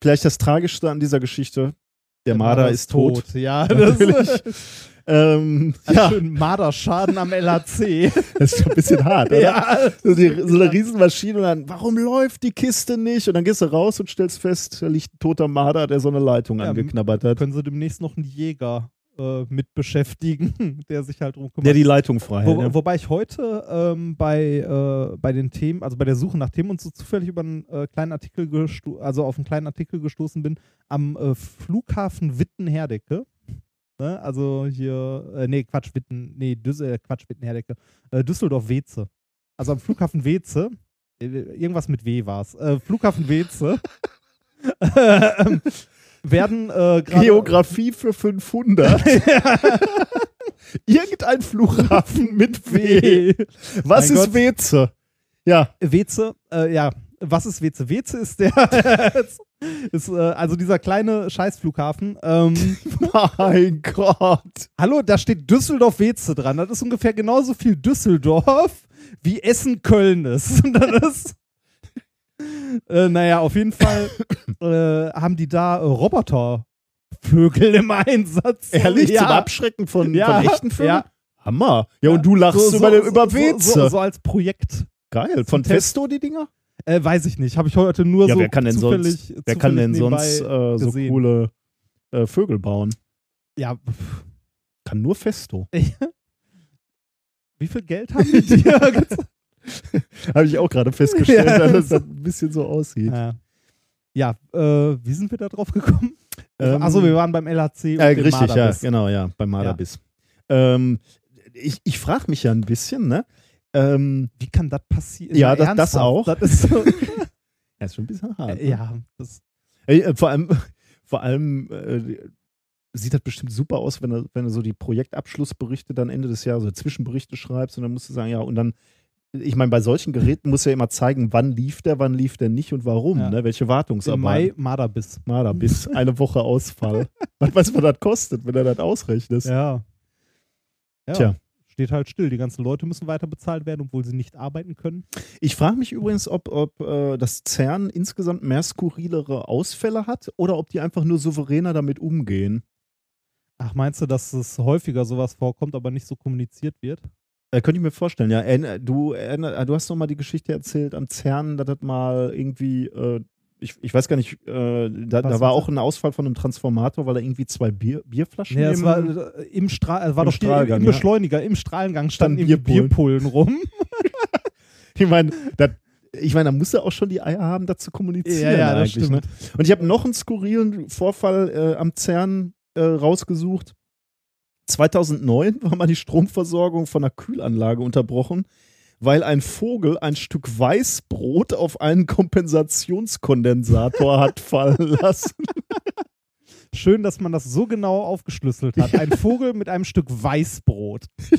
vielleicht das Tragischste an dieser Geschichte, Der Marder ist tot. Ja, das Natürlich. Ähm, ja. ja, schön Marderschaden am LHC. das ist schon ein bisschen hart, oder? ja. So, die, so eine Riesenmaschine und dann, warum läuft die Kiste nicht? Und dann gehst du raus und stellst fest, da liegt ein toter Marder, der so eine Leitung Ja, angeknabbert hat. Können sie demnächst noch einen Jäger äh, mit beschäftigen, der sich halt drum kümmert. Der die Leitung frei Wo, ja. Wobei ich heute ähm, bei, äh, bei den Themen, also bei der Suche nach Themen und so zufällig über einen äh, kleinen Artikel gesto also auf einen kleinen Artikel gestoßen bin am äh, Flughafen Witten-Herdecke. Ne? Also hier, äh, nee, Quatsch, Witten, nee, Düs äh, Quatsch, Witten-Herdecke. Düsseldorf-Weze. Also am Flughafen Weze, irgendwas mit W war es. Flughafen Weze. werden äh, gerade Geografie für 500. Irgendein Flughafen mit W. Was Mein ist Gott. Weze? Ja, Weze, äh, ja, was ist Weze? Weze ist der, ist, äh, also dieser kleine Scheißflughafen. Ähm, mein Gott. hallo, da steht Düsseldorf-Weze dran. Das ist ungefähr genauso viel Düsseldorf wie Essen-Köln ist. Und das ist äh, naja, auf jeden Fall äh, haben die da äh, Robotervögel im Einsatz. Ehrlich, ja. zum Abschrecken von, Ja, von echten Vögeln? ja. Hammer. Ja, und du lachst über, über Weze. So, so, so als Projekt. Geil. Von Test. Festo die Dinger? Äh, weiß ich nicht. Habe ich heute nur Ja, so wer kann denn zufällig, sonst, wer kann denn sonst äh, so coole äh, Vögel bauen? Ja. Kann nur Festo. wie viel Geld haben die dir? Habe ich auch gerade festgestellt, Ja, dass das das- ein bisschen so aussieht. ja, ja äh, wie sind wir da drauf gekommen? Ähm, Achso, wir waren beim LHC und Äh, dem richtig, ja, Marderbiss. genau, ja, beim Marderbiss. Ähm, ich ich frage mich ja ein bisschen, ne? Ähm, Wie kann das passieren? Ja, das- das auch. Das ist so, ja, ist schon ein bisschen hart. äh, ne? ja, das, äh, vor allem, vor allem äh, sieht das bestimmt super aus, wenn du, wenn du so die Projektabschlussberichte dann Ende des Jahres, so Zwischenberichte schreibst und dann musst du sagen, ja, und dann, ich meine, bei solchen Geräten musst du ja immer zeigen, wann lief der, wann lief der nicht und warum, Ja. ne? Welche im Wartungsarbeit. Mai Marderbiss. Marder, bis eine Woche Ausfall. was weiß was das kostet, wenn du das ausrechnest. Ja. ja. Tja. Steht halt still. Die ganzen Leute müssen weiter bezahlt werden, obwohl sie nicht arbeiten können. Ich frage mich übrigens, ob, ob äh, das CERN insgesamt mehr skurrilere Ausfälle hat oder ob die einfach nur souveräner damit umgehen. Ach, meinst du, dass es häufiger sowas vorkommt, aber nicht so kommuniziert wird? Äh, könnte ich mir vorstellen, ja. Du, erinner- du hast noch mal die Geschichte erzählt am CERN, dass das mal irgendwie, äh, ich, ich weiß gar nicht, äh, da, da war auch ein Ausfall von einem Transformator, weil da irgendwie zwei Bier, Bierflaschen Ja, im- war äh, im Strahl, äh, war Im doch Strahlgang, im ja. Beschleuniger, im Strahlengang standen Standen irgendwie Bierpullen. Bierpullen rum. Ich meine, das- ich meine, da muss er auch schon die Eier haben, das zu kommunizieren eigentlich. Ne? Und ich habe noch einen skurrilen Vorfall äh, am CERN äh, rausgesucht. 2009 war mal die Stromversorgung von einer Kühlanlage unterbrochen, weil ein Vogel ein Stück Weißbrot auf einen Kompensationskondensator hat fallen lassen. Schön, dass man das so genau aufgeschlüsselt hat. Ein Vogel mit einem Stück Weißbrot.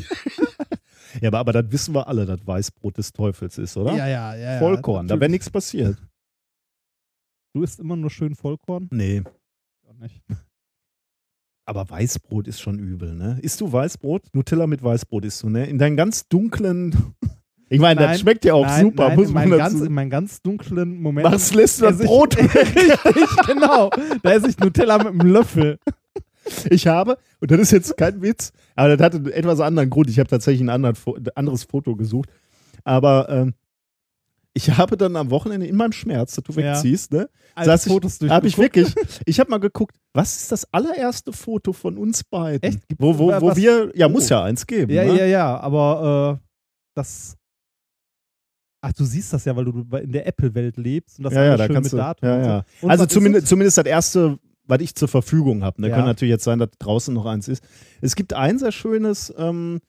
Ja, aber, aber das wissen wir alle, dass Weißbrot des Teufels ist, oder? Ja, ja, ja. ja. Vollkorn, da wäre nichts passiert. Du isst immer nur schön Vollkorn? Nee, Gar nicht. Aber Weißbrot ist schon übel, ne? Isst du Weißbrot? Nutella mit Weißbrot isst du, ne? In deinen ganz dunklen. Ich meine, das schmeckt ja auch nein, super, nein, muss in man meinen dazu ganz, in meinen ganz dunklen Momenten. Was lässt du das esse ich- Brot Richtig, genau. Da esse ich Nutella mit einem Löffel. Ich habe, und das ist jetzt kein Witz, aber das hatte einen etwas anderen Grund. Ich habe tatsächlich ein anderes Foto gesucht. Aber ähm, ich habe dann am Wochenende in meinem Schmerz, dass du Ja. wegziehst, ne? Als Saß ich- Fotos Habe ich wirklich. Ich habe mal geguckt, was ist das allererste Foto von uns beiden? Echt? Wo, wo, wo was? wir, ja, Oh. muss ja eins geben. Ja, ne? ja, ja, aber äh, das. Ach, du siehst das ja, weil du in der Apple-Welt lebst und das Ja, ja, da schön kannst mit du. Datum Ja, so. ja. Und Also zumindest, es? zumindest das erste, was ich zur Verfügung habe. Ne? Ja. Kann natürlich jetzt sein, dass draußen noch eins ist. Es gibt ein sehr schönes, ähm,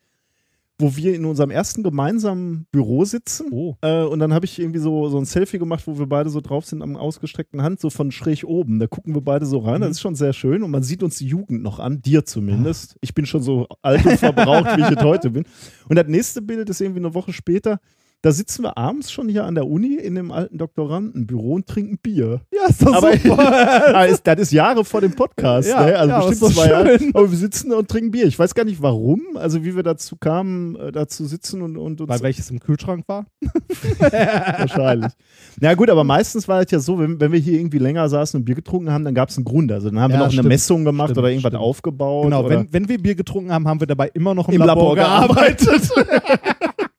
wo wir in unserem ersten gemeinsamen Büro sitzen. Oh, Äh, und dann habe ich irgendwie so, so ein Selfie gemacht, wo wir beide so drauf sind am ausgestreckten Hand, so von schräg oben. Da gucken wir beide so rein. Mhm. Das ist schon sehr schön. Und man sieht uns die Jugend noch an, dir zumindest. Ich bin schon so alt und verbraucht, wie ich es heute bin. Und das nächste Bild ist irgendwie eine Woche später. Da sitzen wir abends schon hier an der Uni in dem alten Doktorandenbüro und trinken Bier. Ja, ist doch Aber super. Ah, ist, das ist Jahre vor dem Podcast, Ja, ne? Also ja, bestimmt zwei Jahre. Aber wir sitzen und trinken Bier. Ich weiß gar nicht warum, also wie wir dazu kamen, äh, dazu sitzen und, und uns Weil welches im Kühlschrank war? wahrscheinlich. Na gut, aber meistens war es ja so, wenn, wenn wir hier irgendwie länger saßen und Bier getrunken haben, dann gab es einen Grund. Also dann haben wir Ja, noch stimmt. eine Messung gemacht Stimmt, oder irgendwas stimmt. aufgebaut. Genau, wenn, wenn wir Bier getrunken haben, haben wir dabei immer noch im, im Labor, gearbeitet. gearbeitet.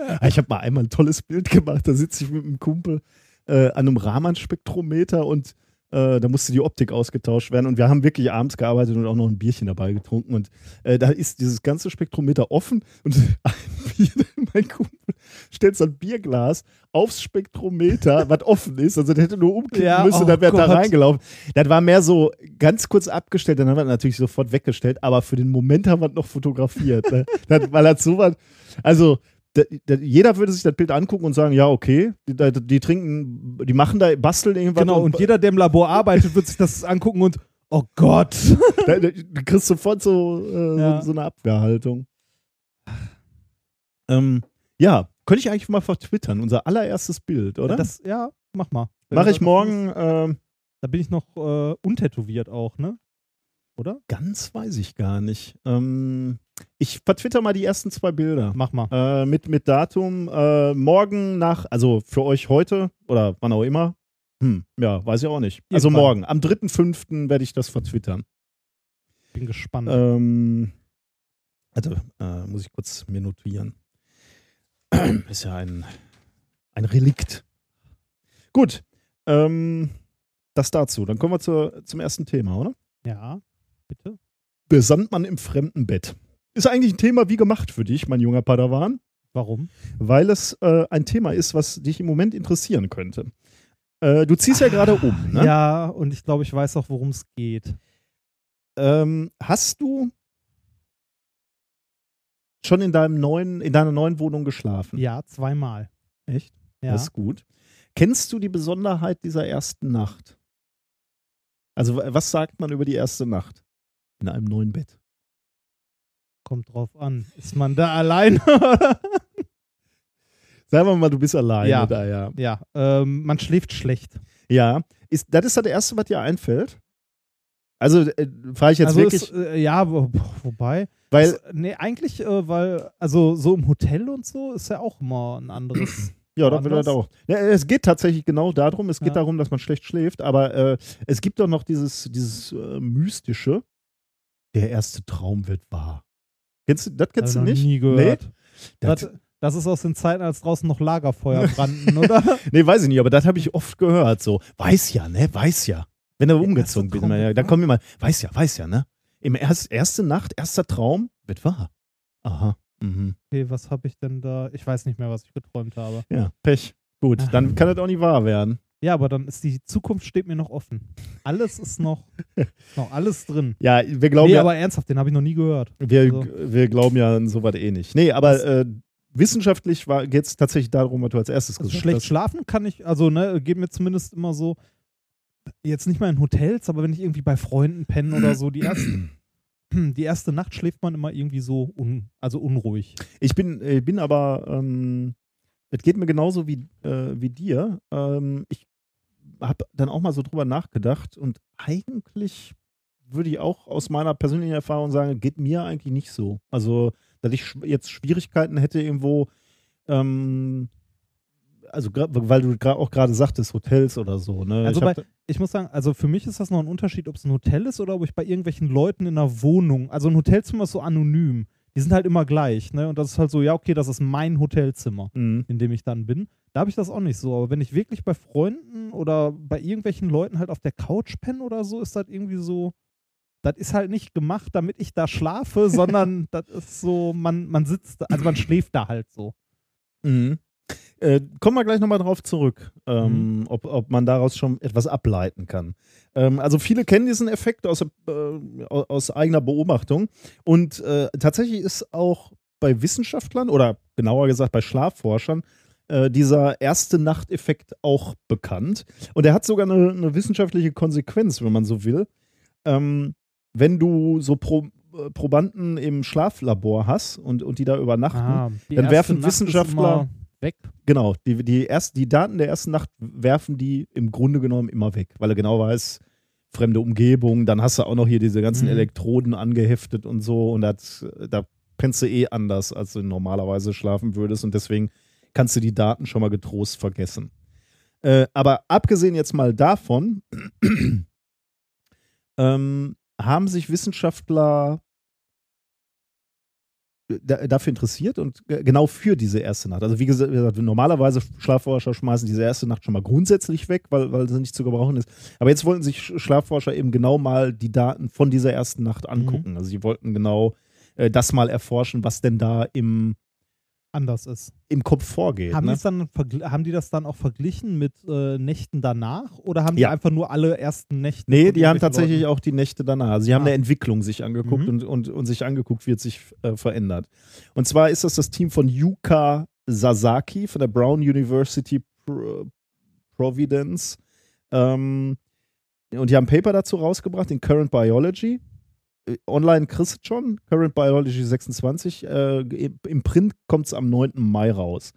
Ja, ich habe mal einmal ein tolles Bild gemacht. Da sitze ich mit einem Kumpel äh, an einem Raman-Spektrometer und äh, da musste die Optik ausgetauscht werden. Und wir haben wirklich abends gearbeitet und auch noch ein Bierchen dabei getrunken. Und äh, da ist dieses ganze Spektrometer offen und Bier, mein Kumpel stellt so ein Bierglas aufs Spektrometer, was offen ist. Also der hätte nur umkippen Ja, müssen, oh dann wäre da reingelaufen. Das war mehr so ganz kurz abgestellt, dann haben wir natürlich sofort weggestellt, aber für den Moment haben wir es noch fotografiert. Ne? das, weil das so was, also da, da, jeder würde sich das Bild angucken und sagen, ja, okay, die, die, die trinken, die machen da, basteln irgendwas. Genau, und jeder, der im Labor arbeitet, wird sich das angucken und oh Gott. da, da, du kriegst sofort so, äh, Ja. so, so eine Abwehrhaltung. Ähm, ja, könnte ich eigentlich mal vertwittern, unser allererstes Bild, oder? Das, ja, mach mal. Mache ich morgen, ähm, Da bin ich noch äh, untätowiert auch, ne? Oder? ganz weiß ich gar nicht. Ähm, ich vertwitter mal die ersten zwei Bilder. Mach mal. Äh, mit, mit Datum äh, morgen nach, also für euch heute oder wann auch immer. Hm, ja, weiß ich auch nicht. Also Irgendwann. morgen, am 3.5. werde ich das vertwittern. Bin gespannt. Ähm, also, äh, muss ich kurz mir notieren. Ist ja ein, ein Relikt. Gut, ähm, das dazu. Dann kommen wir zur, zum ersten Thema, oder? ja, bitte. Der Sandmann im fremden Bett. Ist eigentlich ein Thema wie gemacht für dich, mein junger Padawan. Warum? weil es äh, ein Thema ist, was dich im Moment interessieren könnte. Äh, du ziehst ja gerade um, ne? Ja, und ich glaube, ich weiß auch, worum es geht. Ähm, hast du schon in deinem neuen, in deiner neuen Wohnung geschlafen? Ja, zweimal. Echt? Ja. Das ist gut. Kennst du die Besonderheit dieser ersten Nacht? Also, wa- was sagt man über die erste Nacht in einem neuen Bett? Kommt drauf an. Ist man da allein? oder? Sagen wir mal, du bist alleine Ja. da, ja. ja, ähm, man schläft schlecht. Ja, ist, das ist das Erste, was dir einfällt? Also, äh, frage ich jetzt also wirklich, ist, äh, ja, wo, wobei. weil es, nee, eigentlich, äh, weil, also so im Hotel und so ist ja auch immer ein anderes. Ja, dann wird das auch. Ja, es geht tatsächlich genau darum, es geht Ja. darum, dass man schlecht schläft, aber äh, es gibt doch noch dieses, dieses äh, Mystische, der erste Traum wird wahr. Kennst du, das kennst du nicht? nie gehört. Das, Das, das ist aus den Zeiten, als draußen noch Lagerfeuer brannten, oder? nee, weiß ich nicht, aber das habe ich oft gehört, so, weiß ja, ne, weiß ja. Wenn du umgezogen bist, ja, wird dann wahr? kommen wir mal, weiß ja, weiß ja, ne? Im erst, erste Nacht, erster Traum wird wahr. Aha. Mhm. Okay, was habe ich denn da? Ich weiß nicht mehr, was ich geträumt habe. Ja, Pech. Gut, dann kann das auch nicht wahr werden. Ja, aber dann ist die Zukunft steht mir noch offen. Alles ist noch, ist noch alles drin. Ja, wir glauben nee, ja, aber ernsthaft, den habe ich noch nie gehört. Wir, Also- wir glauben ja an sowas eh nicht. Nee, aber äh, wissenschaftlich geht es tatsächlich darum, was du als erstes Also gesagt schlecht hast. schlafen kann ich, also ne, geht mir zumindest immer so, jetzt nicht mal in Hotels, aber wenn ich irgendwie bei Freunden penne oder so, die erste, die erste Nacht schläft man immer irgendwie so un, also unruhig. Ich bin, äh, bin aber, ähm, es geht mir genauso wie, äh, wie dir. Ähm, ich habe dann auch mal so drüber nachgedacht und eigentlich würde ich auch aus meiner persönlichen Erfahrung sagen, geht mir eigentlich nicht so. Also, dass ich jetzt Schwierigkeiten hätte irgendwo, ähm, also weil du auch gerade sagtest, Hotels oder so. Ne? Also ich bei- Ich muss sagen, also für mich ist das noch ein Unterschied, ob es ein Hotel ist oder ob ich bei irgendwelchen Leuten in einer Wohnung, also ein Hotelzimmer ist so anonym. Die sind halt immer gleich, ne? Und das ist halt so, ja, okay, das ist mein Hotelzimmer. Mhm. in dem ich dann bin. Da habe ich das auch nicht so. Aber wenn ich wirklich bei Freunden oder bei irgendwelchen Leuten halt auf der Couch penne oder so, ist das irgendwie so. Das ist halt nicht gemacht, damit ich da schlafe, sondern das ist so, man, man sitzt, also man schläft da halt so. Mhm. Äh, kommen wir gleich nochmal drauf zurück, ähm, Mhm. ob, ob man daraus schon etwas ableiten kann. Ähm, also viele kennen diesen Effekt aus, äh, aus eigener Beobachtung und äh, tatsächlich ist auch bei Wissenschaftlern oder genauer gesagt bei Schlafforschern äh, dieser erste Nachteffekt auch bekannt. Und er hat sogar eine, eine wissenschaftliche Konsequenz, wenn man so will. Ähm, wenn du so pro, äh, Probanden im Schlaflabor hast und, und die da übernachten, Ah, dann werfen Nacht Wissenschaftler- weg. genau, die, die, erst, die Daten der ersten Nacht werfen die im Grunde genommen immer weg, weil er genau weiß, fremde Umgebung, dann hast du auch noch hier diese ganzen Mhm. Elektroden angeheftet und so und das, da pennst du eh anders, als du normalerweise schlafen würdest und deswegen kannst du die Daten schon mal getrost vergessen. Äh, aber abgesehen jetzt mal davon, ähm, haben sich Wissenschaftler dafür interessiert und genau für diese erste Nacht. Also wie gesagt, normalerweise Schlafforscher schmeißen diese erste Nacht schon mal grundsätzlich weg, weil, weil sie nicht zu gebrauchen ist. Aber jetzt wollten sich Sch- Schlafforscher eben genau mal die Daten von dieser ersten Nacht angucken. Also sie wollten genau äh, das mal erforschen, was denn da im, Anders ist. im Kopf vorgeht. Haben, ne? dann haben die das dann auch verglichen mit äh, Nächten danach? Oder haben die Ja. einfach nur alle ersten Nächte? Nee, die haben tatsächlich Leuten? auch die Nächte danach. Also sie haben Ah. eine Entwicklung sich angeguckt Mhm. und, und, und sich angeguckt, wie es sich äh, verändert. Und zwar ist das das Team von Yuka Sasaki von der Brown University Pro Providence. Ähm, und die haben ein Paper dazu rausgebracht in Current Biology. Äh, Online kriegst du schon, Current Biology 26. Äh, Im Print kommt es am 9. Mai raus.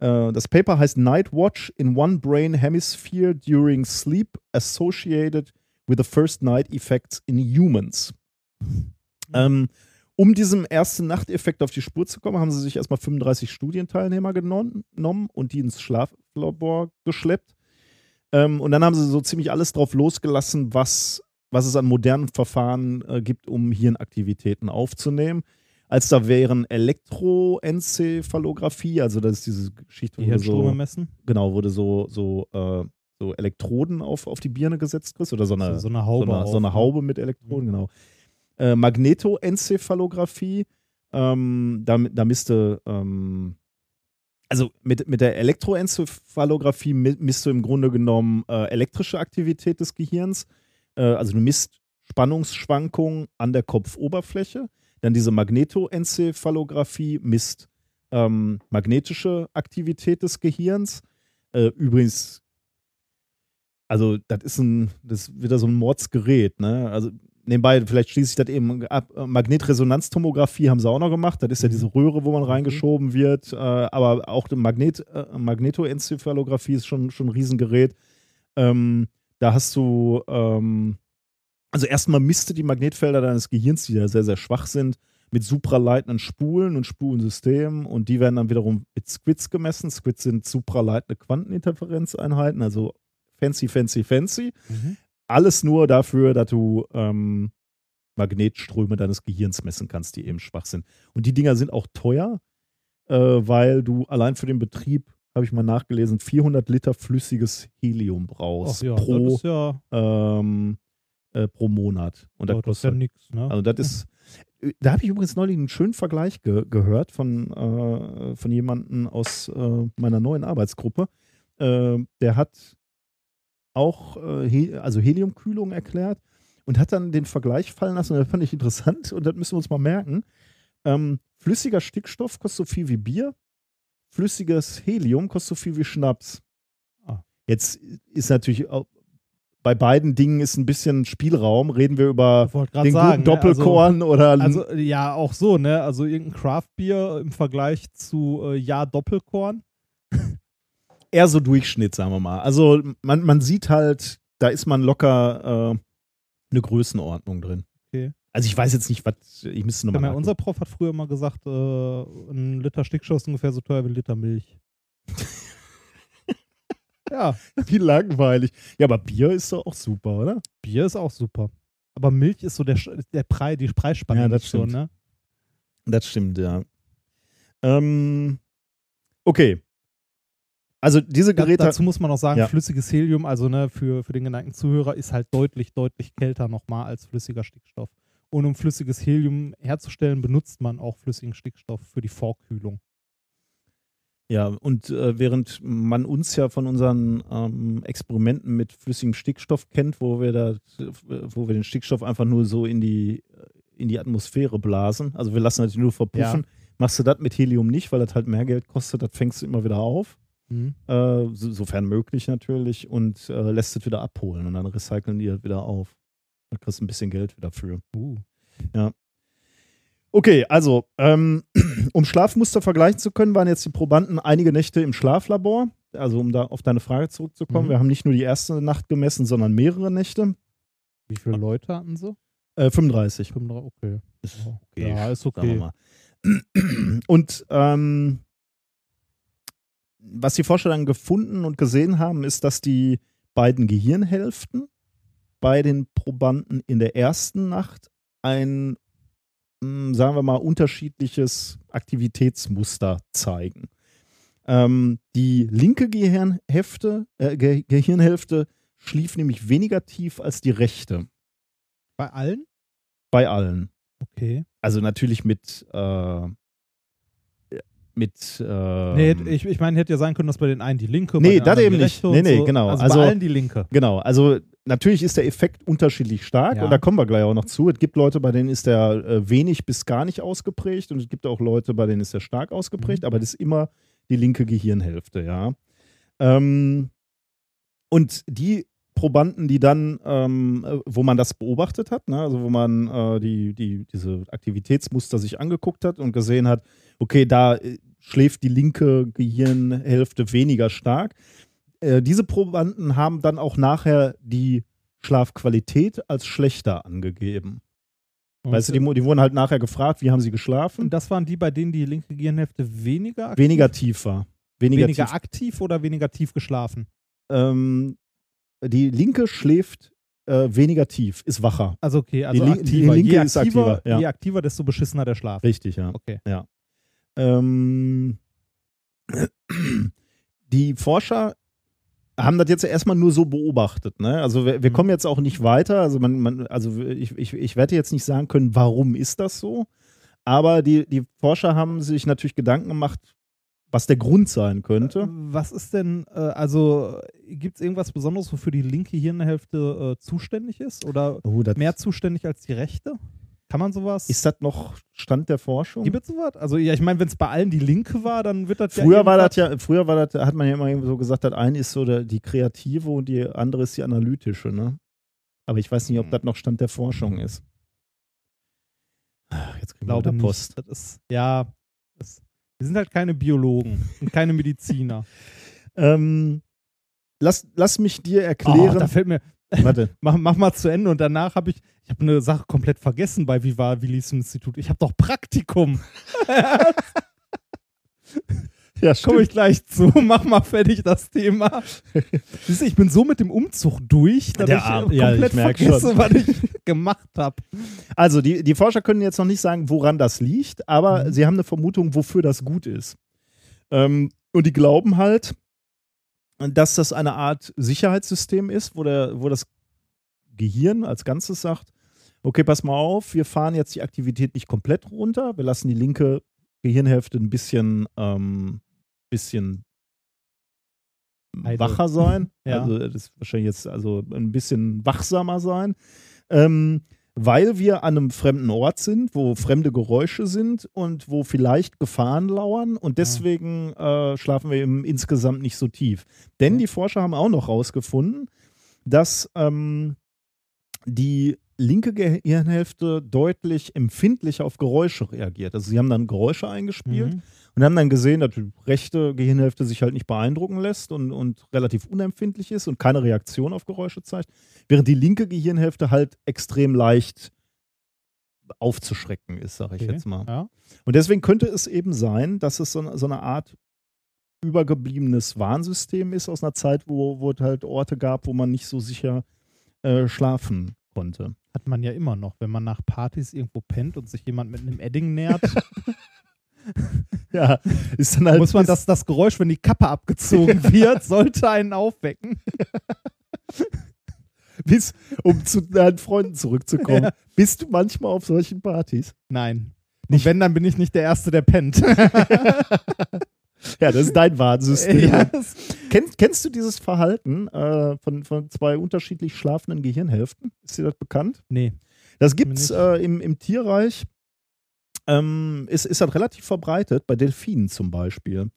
Äh, das Paper heißt Night Watch in One Brain Hemisphere During Sleep Associated with the First Night Effects in Humans. Ähm, um diesem ersten Nachteffekt auf die Spur zu kommen, haben sie sich erstmal 35 Studienteilnehmer genommen genommen und die ins Schlaflabor geschleppt. Ähm, und dann haben sie so ziemlich alles drauf losgelassen, was, was es an modernen Verfahren äh, gibt, um Hirnaktivitäten aufzunehmen. Als da wären Elektroenzephalographie, also das ist diese Geschichte, Die wo du Hirnströme so, messen? genau, wurde so, so, äh, so Elektroden auf, auf die Birne gesetzt kriegst oder so eine, so, so eine Haube. so eine, auf, so eine ne? Haube mit Elektroden, genau. Äh, Magnetoenzephalographie, ähm, da, da misste, ähm, also mit, mit der Elektroenzephalographie mi- misst du im Grunde genommen äh, elektrische Aktivität des Gehirns. Äh, also du misst Spannungsschwankungen an der Kopfoberfläche. Dann diese Magnetoenzephalographie misst ähm, magnetische Aktivität des Gehirns. Äh, übrigens, also das ist ein, das ist wieder so ein Mordsgerät, ne? Also nebenbei, vielleicht schließe ich das eben ab. Äh, Magnetresonanztomographie haben sie auch noch gemacht. Das ist ja diese Röhre, wo man reingeschoben wird. Äh, aber auch die Magnet, äh, Magnetoenzephalographie ist schon, schon ein Riesengerät. Ähm, da hast du, ähm, also erstmal misst du die Magnetfelder deines Gehirns, die ja sehr, sehr schwach sind, mit supraleitenden Spulen und Spulensystemen und die werden dann wiederum mit Squids gemessen. Squids sind supraleitende Quanteninterferenzeinheiten, also fancy, fancy, fancy. Mhm. Alles nur dafür, dass du ähm, Magnetströme deines Gehirns messen kannst, die eben schwach sind. Und die Dinger sind auch teuer, äh, weil du allein für den Betrieb, habe ich mal nachgelesen, 400 Liter flüssiges Helium brauchst ja, pro, ja, ähm, äh, pro Monat. Und ja, das ist ja nix, ne? also das ist, da habe ich übrigens neulich einen schönen Vergleich ge gehört von, äh, von jemandem aus äh, meiner neuen Arbeitsgruppe. Äh, der hat auch äh, He also Heliumkühlung erklärt und hat dann den Vergleich fallen lassen. Und das fand ich interessant und das müssen wir uns mal merken. Ähm, flüssiger Stickstoff kostet so viel wie Bier. Flüssiges Helium kostet so viel wie Schnaps. Ah. Jetzt ist natürlich bei beiden Dingen ist ein bisschen Spielraum. Reden wir über den sagen. guten ne, also- Doppelkorn oder Also, ja, auch so, ne? Also irgendein Craft-Bier im Vergleich zu äh, Ja Doppelkorn. eher so Durchschnitt, sagen wir mal. Also man, man sieht halt, da ist man locker äh, eine Größenordnung drin. Okay. Also ich weiß jetzt nicht, was, ich müsste Ja, nochmal unser Prof hat früher mal gesagt, äh, ein Liter Stickstoff ist ungefähr so teuer wie ein Liter Milch. ja, Wie langweilig. Ja, aber Bier ist doch auch super, oder? Bier ist auch super. Aber Milch ist so der, der Preis, die Preisspanne Ja, das nicht so, stimmt. ne? Das stimmt, ja. Ähm, okay. Also diese Geräte. dazu muss man auch sagen, Ja. flüssiges Helium, also ne, für, für den geneigten Zuhörer, ist halt deutlich, deutlich kälter nochmal als flüssiger Stickstoff. Und um flüssiges Helium herzustellen, benutzt man auch flüssigen Stickstoff für die Vorkühlung. Ja, und äh, während man uns ja von unseren ähm, Experimenten mit flüssigem Stickstoff kennt, wo wir da, wo wir den Stickstoff einfach nur so in die, in die Atmosphäre blasen, also wir lassen natürlich nur verpuffen, machst du das mit Helium nicht, weil das halt mehr Geld kostet, das fängst du immer wieder auf, Mhm. äh, so, sofern möglich natürlich, und äh, lässt es wieder abholen und dann recyceln die das wieder auf. Da kriegst du ein bisschen Geld wieder für. Uh. Okay, also, ähm, um Schlafmuster vergleichen zu können, waren jetzt die Probanden einige Nächte im Schlaflabor. Also, um da auf deine Frage zurückzukommen, Mhm. wir haben nicht nur die erste Nacht gemessen, sondern mehrere Nächte. Wie viele Leute hatten sie? Äh, 35. 35, okay. Ist Ja, ist okay. mal. Und ähm, was die Forscher dann gefunden und gesehen haben, ist, dass die beiden Gehirnhälften bei den Probanden in der ersten Nacht ein, mh, sagen wir mal, unterschiedliches Aktivitätsmuster zeigen. Ähm, die linke Gehirnhälfte, äh, Ge Gehirnhälfte schlief nämlich weniger tief als die rechte Bei allen? bei allen. Okay. Also natürlich mit äh, mit ähm, nee, ich, ich meine, hätte ja sein können, dass bei den einen die linke, Nee, das eben nicht. Nee, nee, so. genau. Also, Also- bei allen die linke. genau. Also natürlich ist der Effekt unterschiedlich stark Ja. und da kommen wir gleich auch noch zu. Es gibt Leute, bei denen ist der äh, wenig bis gar nicht ausgeprägt und es gibt auch Leute, bei denen ist der stark ausgeprägt, Mhm. aber das ist immer die linke Gehirnhälfte, ja. Ähm, und die Probanden, die dann, ähm, äh, wo man das beobachtet hat, ne, also wo man äh, die, die, diese Aktivitätsmuster sich angeguckt hat und gesehen hat, okay, da äh, schläft die linke Gehirnhälfte weniger stark. Äh, diese Probanden haben dann auch nachher die Schlafqualität als schlechter angegeben. Weißt du, die, die wurden halt nachher gefragt, wie haben sie geschlafen? und das waren die, bei denen die linke Gehirnhälfte weniger aktiv, Weniger tief war. Weniger, weniger tief. aktiv oder weniger tief geschlafen? Ähm, die linke schläft äh, weniger tief, ist wacher. Also okay, also Die lin- die aktiver. linke je, ist aktiver aktiver, ja. je aktiver, desto beschissener der Schlaf. Richtig, ja. Okay. Ähm, die Forscher haben das jetzt erstmal nur so beobachtet. Ne? Also wir, wir Mhm. kommen jetzt auch nicht weiter. Also, man, man, also ich, ich, ich werde jetzt nicht sagen können, warum ist das so. Aber die, die Forscher haben sich natürlich Gedanken gemacht, was der Grund sein könnte. Was ist denn, äh, also gibt es irgendwas Besonderes, wofür die linke Hirnhälfte äh, zuständig ist? Oder Oh, mehr zuständig als die rechte? Kann man sowas? ist das noch Stand der Forschung? Gibt es sowas? Also ja, ich meine, wenn es bei allen die linke war, dann wird das Früher ja war das ja, früher war das, hat man ja immer so gesagt, das eine ist so der, die kreative und die andere ist die analytische, ne? Aber ich weiß nicht, ob Hm. das noch Stand der Forschung ist. Ach, jetzt kriegen wir nicht. Post. Das ist, ja, das, wir sind halt keine Biologen und keine Mediziner. Ähm, lass, lass mich dir oh, erklären. da fällt mir, warte, mach, mach mal zu Ende und danach habe ich, ich habe eine Sache komplett vergessen bei Viva Willis Institut. Ich habe doch Praktikum. ja, Komme ich gleich zu. Mach mal fertig das Thema. Siehst du, ich bin so mit dem Umzug durch, dass Der ich Arm- äh, ja, komplett ich vergesse, schon. was ich gemacht habe. Also, die, die Forscher können jetzt noch nicht sagen, woran das liegt, aber Mhm. sie haben eine Vermutung, wofür das gut ist. Ähm, und die glauben halt, dass das eine Art Sicherheitssystem ist, wo, der, wo das Gehirn als Ganzes sagt, okay, pass mal auf, wir fahren jetzt die Aktivität nicht komplett runter, wir lassen die linke Gehirnhälfte ein bisschen, ähm, bisschen wacher sein. Ja. Also das ist wahrscheinlich jetzt also ein bisschen wachsamer sein. Ähm, weil wir an einem fremden Ort sind, wo fremde Geräusche sind und wo vielleicht Gefahren lauern und deswegen äh, schlafen wir im, insgesamt nicht so tief. Denn die Forscher haben auch noch rausgefunden, dass ähm, die linke Gehirnhälfte deutlich empfindlicher auf Geräusche reagiert. Also sie haben dann Geräusche eingespielt Mhm. Und haben dann gesehen, dass die rechte Gehirnhälfte sich halt nicht beeindrucken lässt und, und relativ unempfindlich ist und keine Reaktion auf Geräusche zeigt, während die linke Gehirnhälfte halt extrem leicht aufzuschrecken ist, sage ich Okay. jetzt mal. Ja. Und deswegen könnte es eben sein, dass es so, eine- so eine Art übergebliebenes Warnsystem ist aus einer Zeit, wo, wo es halt Orte gab, wo man nicht so sicher äh, schlafen konnte. Hat man ja immer noch, wenn man nach Partys irgendwo pennt und sich jemand mit einem Edding nähert, Ja, ist dann halt muss man das, das Geräusch, wenn die Kappe abgezogen wird, sollte einen aufwecken. bis, um zu deinen Freunden zurückzukommen. Ja. Bist du manchmal auf solchen Partys? Nein. Und wenn, dann bin ich nicht der Erste, der pennt. Ja, das ist dein Warnsystem. ja, Kennst, kennst du dieses Verhalten äh, von, von zwei unterschiedlich schlafenden Gehirnhälften? Ist dir das bekannt? nee. Das gibt es Nicht. äh, im, im Tierreich. Ähm, ist, ist halt relativ verbreitet, bei Delfinen zum Beispiel.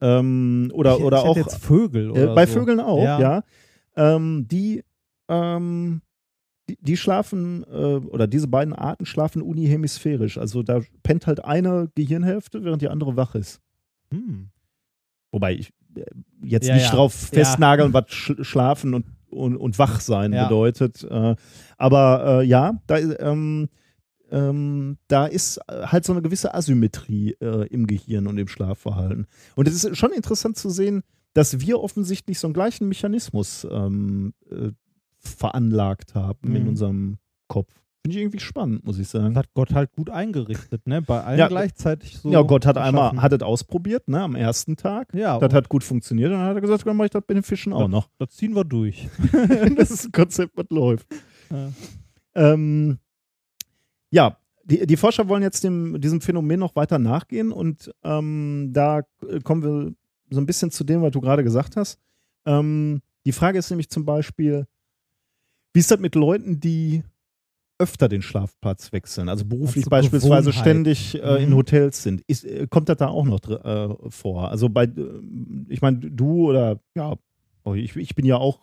Ähm, oder ich, oder ich auch jetzt Vögel äh, oder bei so. Vögeln auch, ja. Ja. Ähm, die ähm, die, die schlafen, äh, oder diese beiden Arten schlafen unihemisphärisch. Also da pennt halt eine Gehirnhälfte, während die andere wach ist. Hm. Wobei ich äh, jetzt Ja, nicht ja. drauf Ja. festnageln, was sch schlafen und, und, und wach sein Ja. bedeutet. Äh, aber äh, ja, da, ähm, ähm, da ist halt so eine gewisse Asymmetrie äh, im Gehirn und im Schlafverhalten. Und es ist schon interessant zu sehen, dass wir offensichtlich so einen gleichen Mechanismus ähm, äh, veranlagt haben in Mhm. unserem Kopf. Finde ich irgendwie spannend, muss ich sagen. Das hat Gott halt gut eingerichtet, ne? Bei allen Ja, gleichzeitig so. ja, Gott hat einmal geschaffen. hat es ausprobiert, ne, am ersten Tag. Ja, Das hat gut funktioniert und dann hat er gesagt, dann mache ich das bei den Fischen auch noch. das ziehen wir durch. das ist ein Konzept, was läuft. Ja. Ähm, ja, die, die Forscher wollen jetzt dem, diesem Phänomen noch weiter nachgehen und ähm, da kommen wir so ein bisschen zu dem, was du gerade gesagt hast. Ähm, die Frage ist nämlich zum Beispiel, wie ist das mit Leuten, die öfter den Schlafplatz wechseln, also beruflich Also beispielsweise Gewohnheit. ständig äh, in Mhm. Hotels sind. Ist, äh, kommt das da auch noch äh, vor? Also bei, äh, ich meine, du oder ja, oh, ich, ich bin ja auch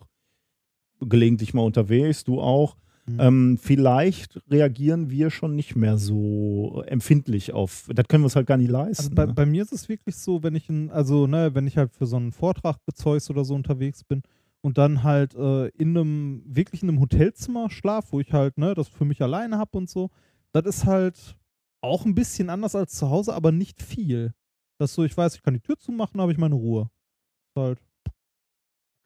gelegentlich mal unterwegs, du auch. Mhm. Ähm, vielleicht reagieren wir schon nicht mehr so empfindlich auf. Das können wir uns halt gar nicht leisten. Also bei, ne? bei mir ist es wirklich so, wenn ich in, also ne, wenn ich halt für so einen Vortrag bezeugs oder so unterwegs bin und dann halt äh, in einem, wirklich in einem Hotelzimmer schlaf, wo ich halt, ne, das für mich alleine habe und so, das ist halt auch ein bisschen anders als zu Hause, aber nicht viel. Das ist so, ich weiß, ich kann die Tür zumachen, habe ich meine Ruhe. Ist halt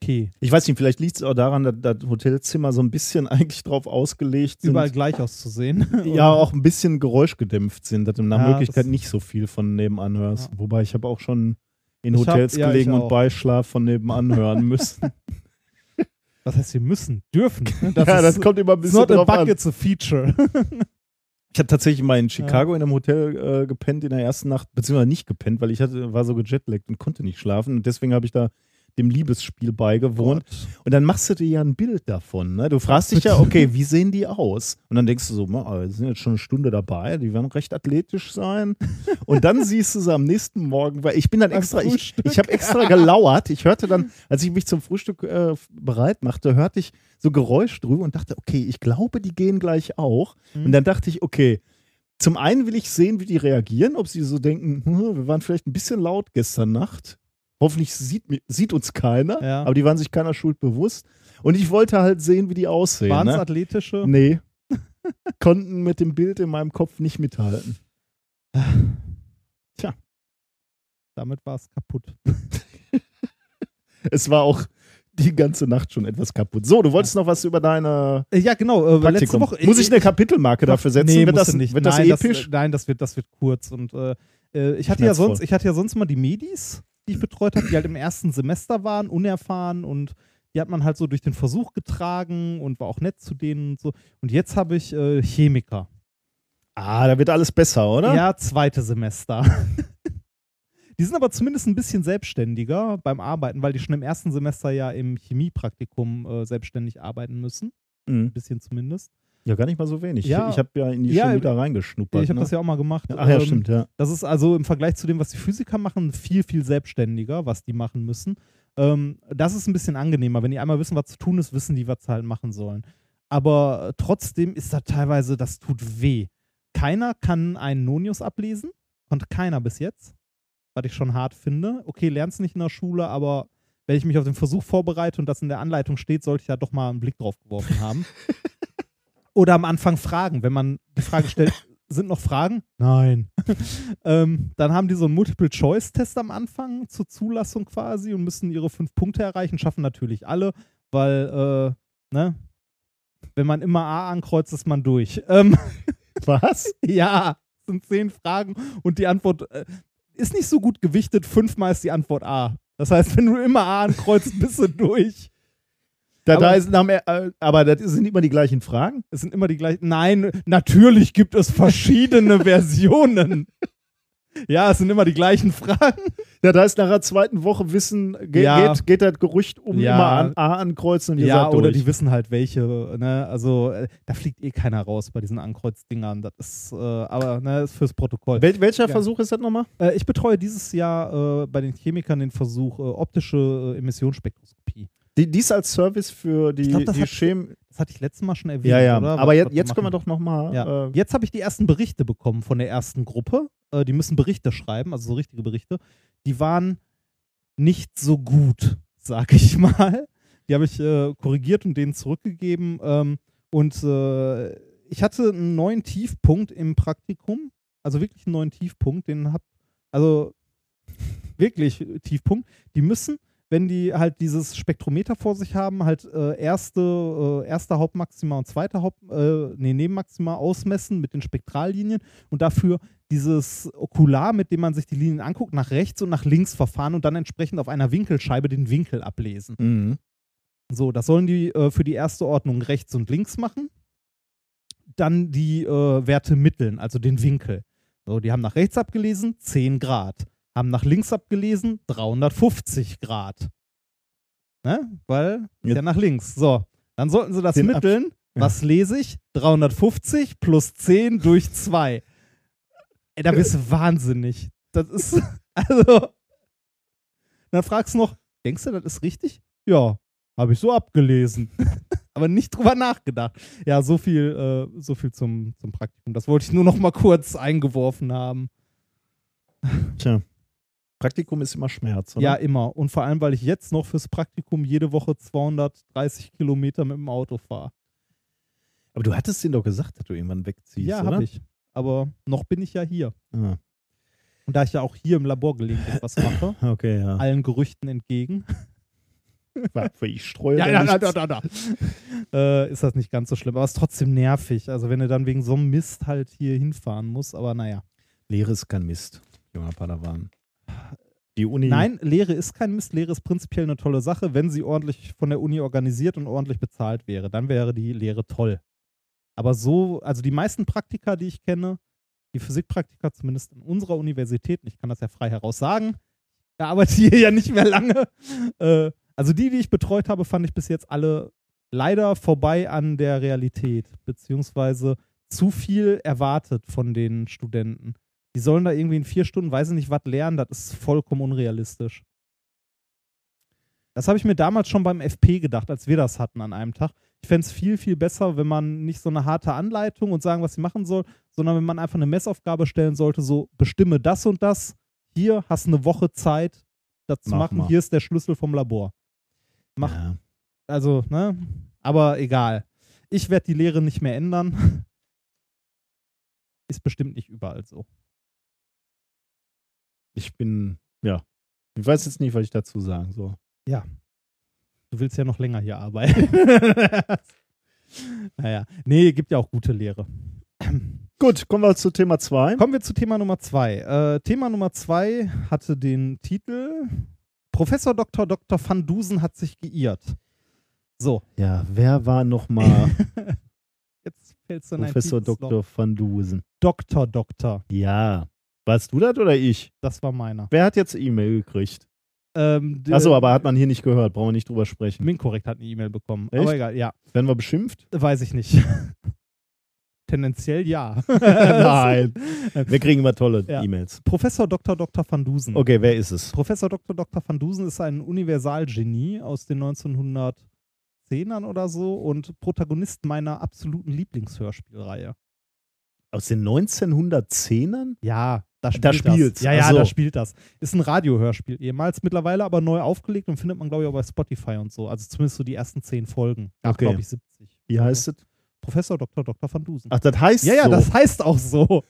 okay. ich weiß nicht, vielleicht liegt es auch daran, dass das Hotelzimmer so ein bisschen eigentlich drauf ausgelegt sind. Überall gleich auszusehen. ja, auch ein bisschen geräuschgedämpft sind, dass du nach Ja, Möglichkeit das- nicht so viel von nebenan hörst. Ja. Wobei ich habe auch schon in Ich hab- Hotels ja, ich gelegen und. Beischlaf von nebenan hören müssen. Was heißt, wir müssen, dürfen. ja, das kommt immer ein bisschen not a drauf bug, an. it's a feature. Ich habe tatsächlich mal in Chicago in einem Hotel äh, gepennt in der ersten Nacht, beziehungsweise nicht gepennt, weil ich hatte, war so gejetlaggt und konnte nicht schlafen. Und deswegen habe ich da dem Liebesspiel beigewohnt. Und dann machst du dir ja ein Bild davon. Ne? Du fragst dich ja, okay, wie sehen die aus? Und dann denkst du so, ma, die sind jetzt schon eine Stunde dabei, die werden recht athletisch sein. Und dann siehst du sie am nächsten Morgen, weil ich bin dann extra, ich, ich habe extra gelauert. Ich hörte dann, als ich mich zum Frühstück äh, bereit machte, hörte ich so Geräusch drüber und dachte, okay, ich glaube, die gehen gleich auch. Mhm. Und dann dachte ich, okay, zum einen will ich sehen, wie die reagieren, ob sie so denken, hm, wir waren vielleicht ein bisschen laut gestern Nacht. Hoffentlich sieht, sieht uns keiner, Ja. aber die waren sich keiner Schuld bewusst. Und ich wollte halt sehen, wie die aussehen. Waren es Ne? athletische? Nee. Konnten mit dem Bild in meinem Kopf nicht mithalten. Damit war es kaputt. Es war auch die ganze Nacht schon etwas kaputt. So, du wolltest noch was über deine Äh, Ja, genau. Äh, letzte. Woche. Muss ich eine Kapitelmarke dafür setzen? Nee, wird das, nicht. wird das nein, episch? Das, nein, das wird, das wird kurz. Und äh, äh, ich hatte ja sonst, ich hatte ja sonst mal die Medis, die ich betreut habe, die halt im ersten Semester waren, unerfahren und die hat man halt so durch den Versuch getragen und war auch nett zu denen und so. Und jetzt habe ich äh, Chemiker. ah, da wird alles besser, oder? Ja, zweite Semester. Die sind aber zumindest ein bisschen selbstständiger beim Arbeiten, weil die schon im ersten Semester ja im Chemiepraktikum äh, selbstständig arbeiten müssen. Ein Mhm. bisschen zumindest. Ja, gar nicht mal so wenig. Ja. ich habe ja in die Ja, Chemie da reingeschnuppert. ich habe ne? das ja auch mal gemacht. Ach ja, Ähm, stimmt, ja. Das ist also im Vergleich zu dem, was die Physiker machen, viel, viel selbstständiger, was die machen müssen. Ähm, das ist ein bisschen angenehmer. Wenn die einmal wissen, was zu tun ist, wissen die, was sie halt machen sollen. Aber trotzdem ist da teilweise, das tut weh. Keiner kann einen Nonius ablesen. Konnte keiner bis jetzt. Was ich schon hart finde. Okay, lernst nicht in der Schule, aber wenn ich mich auf den Versuch vorbereite und das in der Anleitung steht, sollte ich da doch mal einen Blick drauf geworfen haben. Oder am Anfang fragen. Wenn man die Frage stellt, sind noch Fragen? Nein. ähm, dann haben die so einen Multiple-Choice-Test am Anfang zur Zulassung quasi und müssen ihre fünf Punkte erreichen. Schaffen natürlich alle, weil, äh, ne? Wenn man immer A ankreuzt, ist man durch. Ähm, Was? ja, es sind zehn Fragen und die Antwort äh, ist nicht so gut gewichtet. Fünfmal ist die Antwort A. Das heißt, wenn du immer A ankreuzt, bist du durch. Da, Aber- da ist, äh, aber das sind immer die gleichen Fragen. Es sind immer die gleichen. Nein, natürlich gibt es verschiedene Versionen. Ja, es sind immer die gleichen Fragen. Ja, da ist nach der zweiten Woche Wissen, ge Ja. geht, geht das Gerücht um Ja. immer an A ankreuzen und ihr Ja, oder durch. die wissen halt welche. Ne? Also, äh, da fliegt eh keiner raus bei diesen Ankreuzdingern. Das ist, äh, aber ne, ist fürs Protokoll. Wel welcher Ja. Versuch ist das nochmal? Äh, ich betreue dieses Jahr äh, bei den Chemikern den Versuch äh, optische Emissionsspektroskopie. Die, dies als Service für die, glaub, das die hat- Chem. Das hatte ich letztes Mal schon erwähnt. Ja, ja. Oder? Aber Was- jetzt, jetzt können wir doch nochmal. Ja. Äh, Jetzt habe ich die ersten Berichte bekommen von der ersten Gruppe. Äh, die müssen Berichte schreiben, also so richtige Berichte. Die waren nicht so gut, sag ich mal. Die habe ich äh, korrigiert und denen zurückgegeben. Ähm, und äh, ich hatte einen neuen Tiefpunkt im Praktikum. Also wirklich einen neuen Tiefpunkt. Den hab, also wirklich Tiefpunkt. Die müssen, wenn die halt dieses Spektrometer vor sich haben, halt äh, erste, äh, erste Hauptmaxima und zweite Haupt, äh, nee, Nebenmaxima ausmessen mit den Spektrallinien und dafür dieses Okular, mit dem man sich die Linien anguckt, nach rechts und nach links verfahren und dann entsprechend auf einer Winkelscheibe den Winkel ablesen. mhm. So, das sollen die äh, für die erste Ordnung rechts und links machen. Dann die äh, Werte mitteln, also den Winkel. So, die haben nach rechts abgelesen, 10 Grad. Haben nach links abgelesen, 350 Grad. Ne? Weil, ja Ja. nach links. So, dann sollten sie das Den Abs- mitteln. Ja. Was lese ich? 350 plus 10 durch 2. Ey, da bist du wahnsinnig. Das ist, also, dann fragst du noch, denkst du, das ist richtig? Ja, habe ich so abgelesen. Aber nicht drüber nachgedacht. Ja, so viel, äh, so viel zum, zum Praktikum. Das wollte ich nur noch mal kurz eingeworfen haben. Tja. Praktikum ist immer Schmerz, oder? Ja, immer. Und vor allem, weil ich jetzt noch fürs Praktikum jede Woche 230 Kilometer mit dem Auto fahre. Aber du hattest denen doch gesagt, dass du irgendwann wegziehst, Ja, oder? habe ich. Aber noch bin ich ja hier. Ah, Und da ich ja auch hier im Labor gelegentlich was mache, okay, ja. allen Gerüchten entgegen, Warte, ich streue ja, da ja, nichts. da, da, da, äh, ist das nicht ganz so schlimm. Aber es ist trotzdem nervig. Also wenn du dann wegen so einem Mist halt hier hinfahren musst. Aber naja. Lehre ist kein Mist, junger Padawan. Die Uni. Nein, Lehre ist kein Mist. Lehre ist prinzipiell eine tolle Sache, wenn sie ordentlich von der Uni organisiert und ordentlich bezahlt wäre. Dann wäre die Lehre toll. Aber so, also die meisten Praktika, die ich kenne, die Physikpraktika zumindest in unserer Universität, ich kann das ja frei heraus sagen, ich arbeite hier ja nicht mehr lange. Äh, also die, die ich betreut habe, fand ich bis jetzt alle leider vorbei an der Realität, beziehungsweise zu viel erwartet von den Studenten. Die sollen da irgendwie in vier Stunden, weiß ich nicht, was lernen, das ist vollkommen unrealistisch. Das habe ich mir damals schon beim FP gedacht, als wir das hatten an einem Tag. Ich fände es viel, viel besser, wenn man nicht so eine harte Anleitung und sagen, was sie machen soll, sondern wenn man einfach eine Messaufgabe stellen sollte, so bestimme das und das. Hier hast du eine Woche Zeit, das zu Mach machen. mal. Hier ist der Schlüssel vom Labor. Mach, Ja. also, ne? Aber egal. Ich werde die Lehre nicht mehr ändern. Ist bestimmt nicht überall so. Ich bin, ja. Ich weiß jetzt nicht, was ich dazu sagen soll. Du willst ja noch länger hier arbeiten. naja. Nee, gibt ja auch gute Lehre. Gut, kommen wir zu Thema 2. Kommen wir zu Thema Nummer zwei. Äh, Thema Nummer zwei hatte den Titel Professor Dr. Dr. van Dusen hat sich geirrt. So, Ja, wer war nochmal jetzt fällst du in Professor. Dr. van Dusen? Dr. Doktor. Ja. Warst du das oder ich? Das war meiner. Wer hat jetzt E-Mail gekriegt? Ähm, Achso, aber hat man hier nicht gehört, brauchen wir nicht drüber sprechen. Minkorrekt hat eine E-Mail bekommen. Echt? Aber egal, ja. Werden wir beschimpft? Weiß ich nicht. Tendenziell ja. Nein. Wir kriegen immer tolle Ja. E-Mails. Professor Dr. Dr. van Dusen. Okay, wer ist es? Professor Dr. Dr. van Dusen ist ein Universalgenie aus den 1910ern oder so und Protagonist meiner absoluten Lieblingshörspielreihe. Aus den 1910ern? Ja, da spielt Da das. spielt's, Ja, ja, so. da spielt das. Ist ein Radiohörspiel ehemals, mittlerweile aber neu aufgelegt und findet man, glaube ich, auch bei Spotify und so. Also zumindest so die ersten zehn Folgen. Gab, Okay. glaube ich, 70. Wie heißt es? Professor Dr. Dr. van Dusen. Ach, das heißt ja, ja, so. das heißt auch so.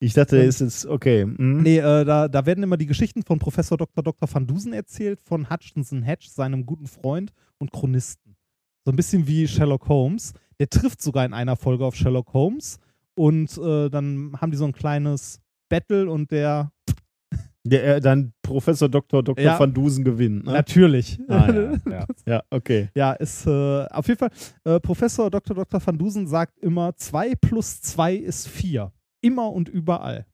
ich dachte, es ist okay. Mhm. Nee, äh, da, da werden immer die Geschichten von Professor Dr. Dr. van Dusen erzählt, von Hutchinson Hedge, seinem guten Freund und Chronisten. So ein bisschen wie Sherlock Holmes. Der trifft sogar in einer Folge auf Sherlock Holmes und äh, dann haben die so ein kleines Battle und der Der, äh, dann Professor Dr. Dr. Ja. van Dusen gewinnt. Ne? natürlich. Ah, ja, ja. ja, okay. Ja, ist äh, auf jeden Fall, äh, Professor Dr. Dr. van Dusen sagt immer, 2 plus 2 ist 4. Immer und überall.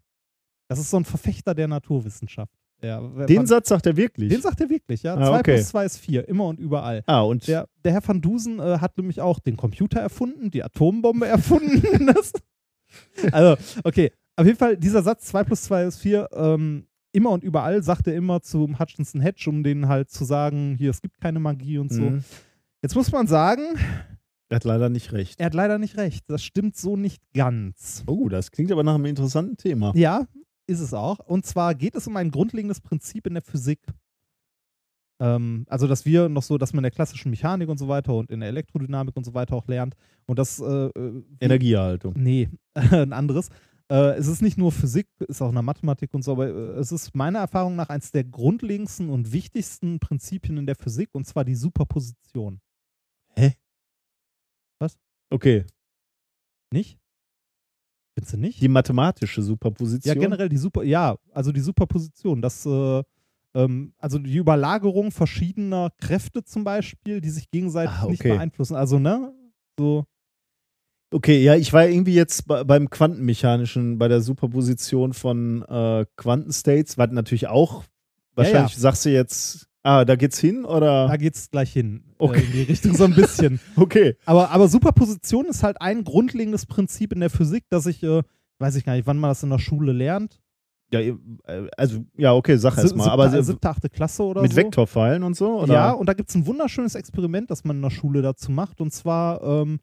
Das ist so ein Verfechter der Naturwissenschaft. Ja, Den van, Satz sagt er wirklich. den sagt er wirklich, ja. 2 Ah, okay. plus 2 ist 4. Immer und überall. ah, und Der, der Herr van Dusen äh, hat nämlich auch den Computer erfunden, die Atombombe erfunden. das, also, okay. Auf jeden Fall, dieser Satz 2 plus 2 ist 4, ähm, immer und überall sagt er immer zum Hutchinson Hedge, um denen halt zu sagen, hier, es gibt keine Magie und so. Mhm. Jetzt muss man sagen, Er hat leider nicht recht. er hat leider nicht recht. Das stimmt so nicht ganz. Oh, das klingt aber nach einem interessanten Thema. Ja, ist es auch. Und zwar geht es um ein grundlegendes Prinzip in der Physik. Ähm, also, dass wir noch so, dass man in der klassischen Mechanik und so weiter und in der Elektrodynamik und so weiter auch lernt. Und das. Äh, äh, Energieerhaltung. Nee, ein anderes. Äh, es ist nicht nur Physik, ist auch in der Mathematik und so, aber äh, es ist meiner Erfahrung nach eines der grundlegendsten und wichtigsten Prinzipien in der Physik und zwar die Superposition. Okay. Nicht? Findest du nicht? Die mathematische Superposition. Ja, generell die Super, ja, also die Superposition, das, äh, also die Überlagerung verschiedener Kräfte zum Beispiel, die sich gegenseitig Ah, nicht okay. beeinflussen. Also, ne? So, Okay, ja, ich war irgendwie jetzt bei, beim Quantenmechanischen, bei der Superposition von äh, Quantenstates, was natürlich auch, wahrscheinlich sagst du jetzt, ah, da geht's hin oder? da geht's gleich hin. Okay. Äh, in die Richtung so ein bisschen. Okay. Aber, aber Superposition ist halt ein grundlegendes Prinzip in der Physik, dass ich, äh, weiß ich gar nicht, wann man das in der Schule lernt. Ja, äh, also, ja, okay, sag erst mal. Siebte- Aber siebte, achte Klasse oder mit so. Vektorpfeilen und so? Oder? Ja, und da gibt es ein wunderschönes Experiment, das man in der Schule dazu macht. Und zwar, ähm,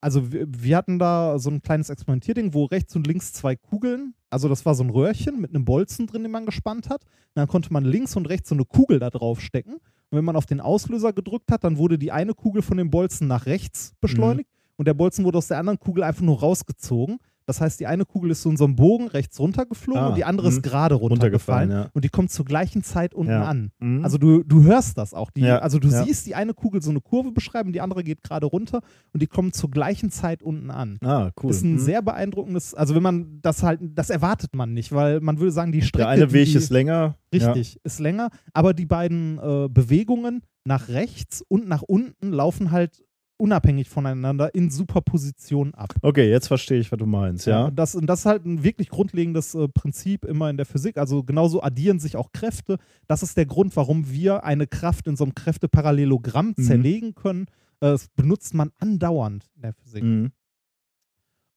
also wir, wir hatten da so ein kleines Experimentierding, wo rechts und links zwei Kugeln, also das war so ein Röhrchen mit einem Bolzen drin, den man gespannt hat. Und dann konnte man links und rechts so eine Kugel da drauf stecken. Und wenn man auf den Auslöser gedrückt hat, dann wurde die eine Kugel von dem Bolzen nach rechts beschleunigt und der Bolzen wurde aus der anderen Kugel einfach nur rausgezogen. Das heißt, die eine Kugel ist so in so einem Bogen rechts runtergeflogen Ah, und die andere mhm. ist gerade runtergefallen. Ja. Und die kommt zur gleichen Zeit unten Ja. an. Mhm. Also du, du hörst das auch. Die, Ja, also du siehst die eine Kugel so eine Kurve beschreiben, die andere geht gerade runter und die kommen zur gleichen Zeit unten an. ah, cool. Das ist ein Mhm. sehr beeindruckendes, also wenn man das halt, das erwartet man nicht, weil man würde sagen, die Strecke, Der eine die, Weg ist länger. richtig, ist länger, aber die beiden äh, Bewegungen nach rechts und nach unten laufen halt unabhängig voneinander in Superposition ab. Ja. Okay, jetzt verstehe ich, was du meinst, ja. Und das, und das ist halt ein wirklich grundlegendes äh, Prinzip immer in der Physik. Also genauso addieren sich auch Kräfte. Das ist der Grund, warum wir eine Kraft in so einem Kräfteparallelogramm Mhm. zerlegen können. Äh, das benutzt man andauernd in der Physik. Mhm.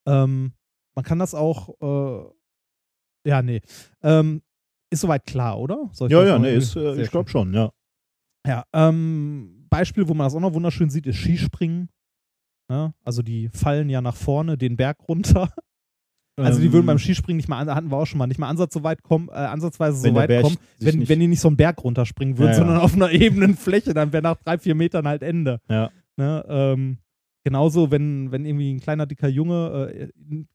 Ähm, man kann das auch, äh, ja, nee. Ähm, ist soweit klar, oder? Ja, ja, nee, ist, äh, ich glaube schon, ja. Ja, ähm, Beispiel, wo man das auch noch wunderschön sieht, ist Skispringen. Ja, also die fallen ja nach vorne den Berg runter. Also die Ähm, würden beim Skispringen nicht mal, an- hatten wir auch schon mal, nicht mal ansatz so weit kommen, äh, ansatzweise so weit kommen, wenn, wenn die nicht so einen Berg runterspringen würden, Ja, ja. sondern auf einer ebenen Fläche, dann wäre nach drei, vier Metern halt Ende. Ja. Ne, ähm, genauso, wenn, wenn irgendwie ein kleiner, dicker Junge, äh,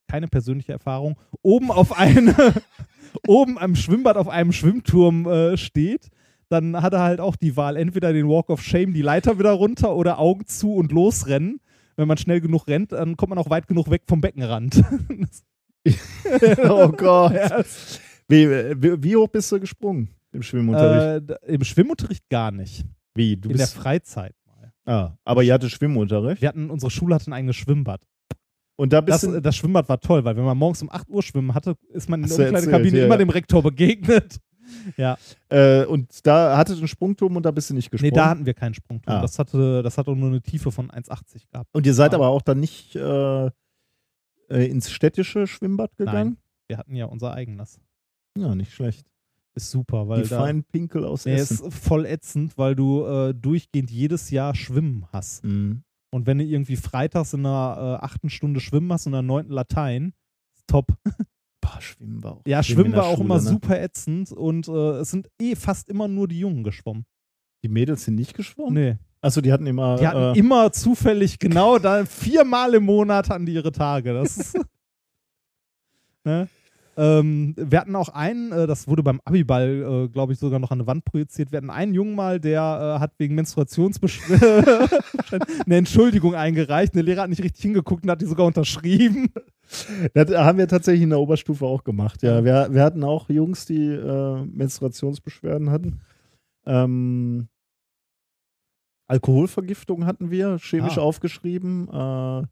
keine persönliche Erfahrung, oben auf eine, oben am Schwimmbad auf einem Schwimmturm äh, steht, dann hat er halt auch die Wahl, entweder den Walk of Shame, die Leiter wieder runter oder Augen zu und losrennen. Wenn man schnell genug rennt, dann kommt man auch weit genug weg vom Beckenrand. oh Gott. Ja, Wie, wie, wie hoch bist du gesprungen im Schwimmunterricht? äh, Im Schwimmunterricht gar nicht. wie, du in der bist. Freizeit mal. Ah, aber ihr hattet Schwimmunterricht. Wir hatten, unsere Schule hatte ein eigenes Schwimmbad. Und da bist Das, du. das Schwimmbad war toll, weil wenn man morgens um 8 Uhr schwimmen hatte, ist man in der Umkleidekabine erzählt, ja, immer dem Rektor begegnet. Ja, Äh, und da hattet ihr einen Sprungturm und da bist du nicht nee, gesprungen. da hatten wir keinen Sprungturm. Ah. Das, hatte, das hatte nur eine Tiefe von 1,80 gehabt. und ihr seid Ah. aber auch dann nicht äh, äh, ins städtische Schwimmbad gegangen? Wir hatten ja unser eigenes. Ja, nicht schlecht. Ist super, weil Die da, feinen Pinkel aus nee, Essen. ist voll ätzend, weil du äh, durchgehend jedes Jahr Schwimmen hast. Mhm. Und wenn du irgendwie freitags in einer äh, achten Stunde Schwimmen hast und in der neunten Latein, top. Boah, Schwimmen war auch. Ja, Schwimmen der war auch Schule, immer ne? super ätzend und äh, es sind eh fast immer nur die Jungen geschwommen. Die Mädels sind nicht geschwommen? Nee. Achso, die hatten immer. Die hatten äh, immer zufällig genau da viermal im Monat hatten die ihre Tage. Das ist, ne? ähm, wir hatten auch einen, äh, das wurde beim Abiball, äh, glaube ich, sogar noch an eine Wand projiziert. Wir hatten einen Jungen mal, der äh, hat wegen Menstruationsbeschwerden eine Entschuldigung eingereicht. Der Lehrer hat nicht richtig hingeguckt und hat die sogar unterschrieben. Das haben wir tatsächlich in der Oberstufe auch gemacht. Ja, wir, wir hatten auch Jungs, die äh, Menstruationsbeschwerden hatten. Ähm, Alkoholvergiftung hatten wir, chemisch Ah. aufgeschrieben. Äh,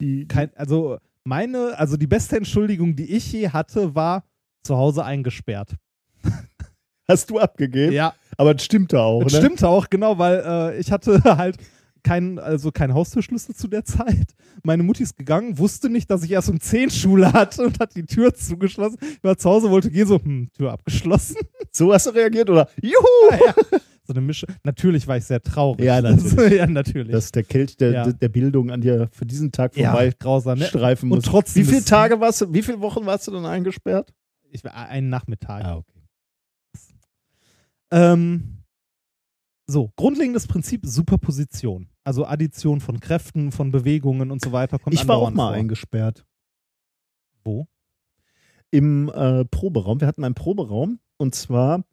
die, Kein, also meine, also die beste Entschuldigung, die ich je hatte, war zu Hause eingesperrt. hast du abgegeben, Ja, aber das stimmte auch. Das ne? stimmt auch, genau, weil äh, ich hatte halt kein, also kein Haustürschlüssel zu der Zeit. Meine Mutti ist gegangen, wusste nicht, dass ich erst um 10 Schule hatte und hat die Tür zugeschlossen. Ich war zu Hause, wollte gehen, so, hm, Tür abgeschlossen. So hast du reagiert oder Juhu! ja. So eine Mische. Natürlich war ich sehr traurig. Ja, natürlich. ja, natürlich. Dass der Kelch der, Ja. der Bildung an dir für diesen Tag ja, vorbei grausam. Ne? streifen Und muss. trotzdem wie viele Tage warst du, wie viele Wochen warst du dann eingesperrt? Ich war einen Nachmittag. okay. Ähm, so, grundlegendes Prinzip Superposition. Also Addition von Kräften, von Bewegungen und so weiter kommt Ich war auch mal vor. eingesperrt. Wo? Im äh, Proberaum. Wir hatten einen Proberaum und zwar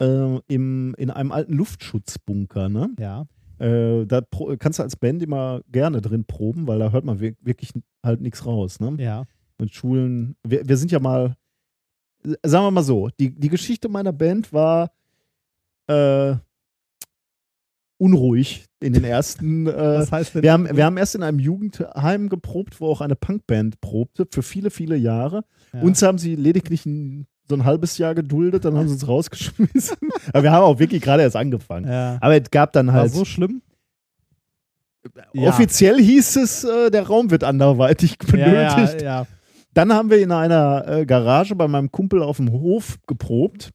äh, im, in einem alten Luftschutzbunker. Ne? Ja. Äh, da kannst du als Band immer gerne drin proben, weil da hört man wir- wirklich halt nichts raus. Ne? Ja. Und Schulen, wir, wir sind ja mal, sagen wir mal so, die, die Geschichte meiner Band war äh, unruhig in den ersten. Äh, Was heißt denn? wir, haben, wir haben erst in einem Jugendheim geprobt, wo auch eine Punkband probte, für viele, viele Jahre. ja. Uns haben sie lediglich ein, so ein halbes Jahr geduldet, dann haben sie uns rausgeschmissen. Aber wir haben auch wirklich gerade erst angefangen. ja. Aber es gab dann War halt. so schlimm? Ja. Offiziell hieß es, äh, der Raum wird anderweitig benötigt. ja, ja. Dann haben wir in einer äh, Garage bei meinem Kumpel auf dem Hof geprobt.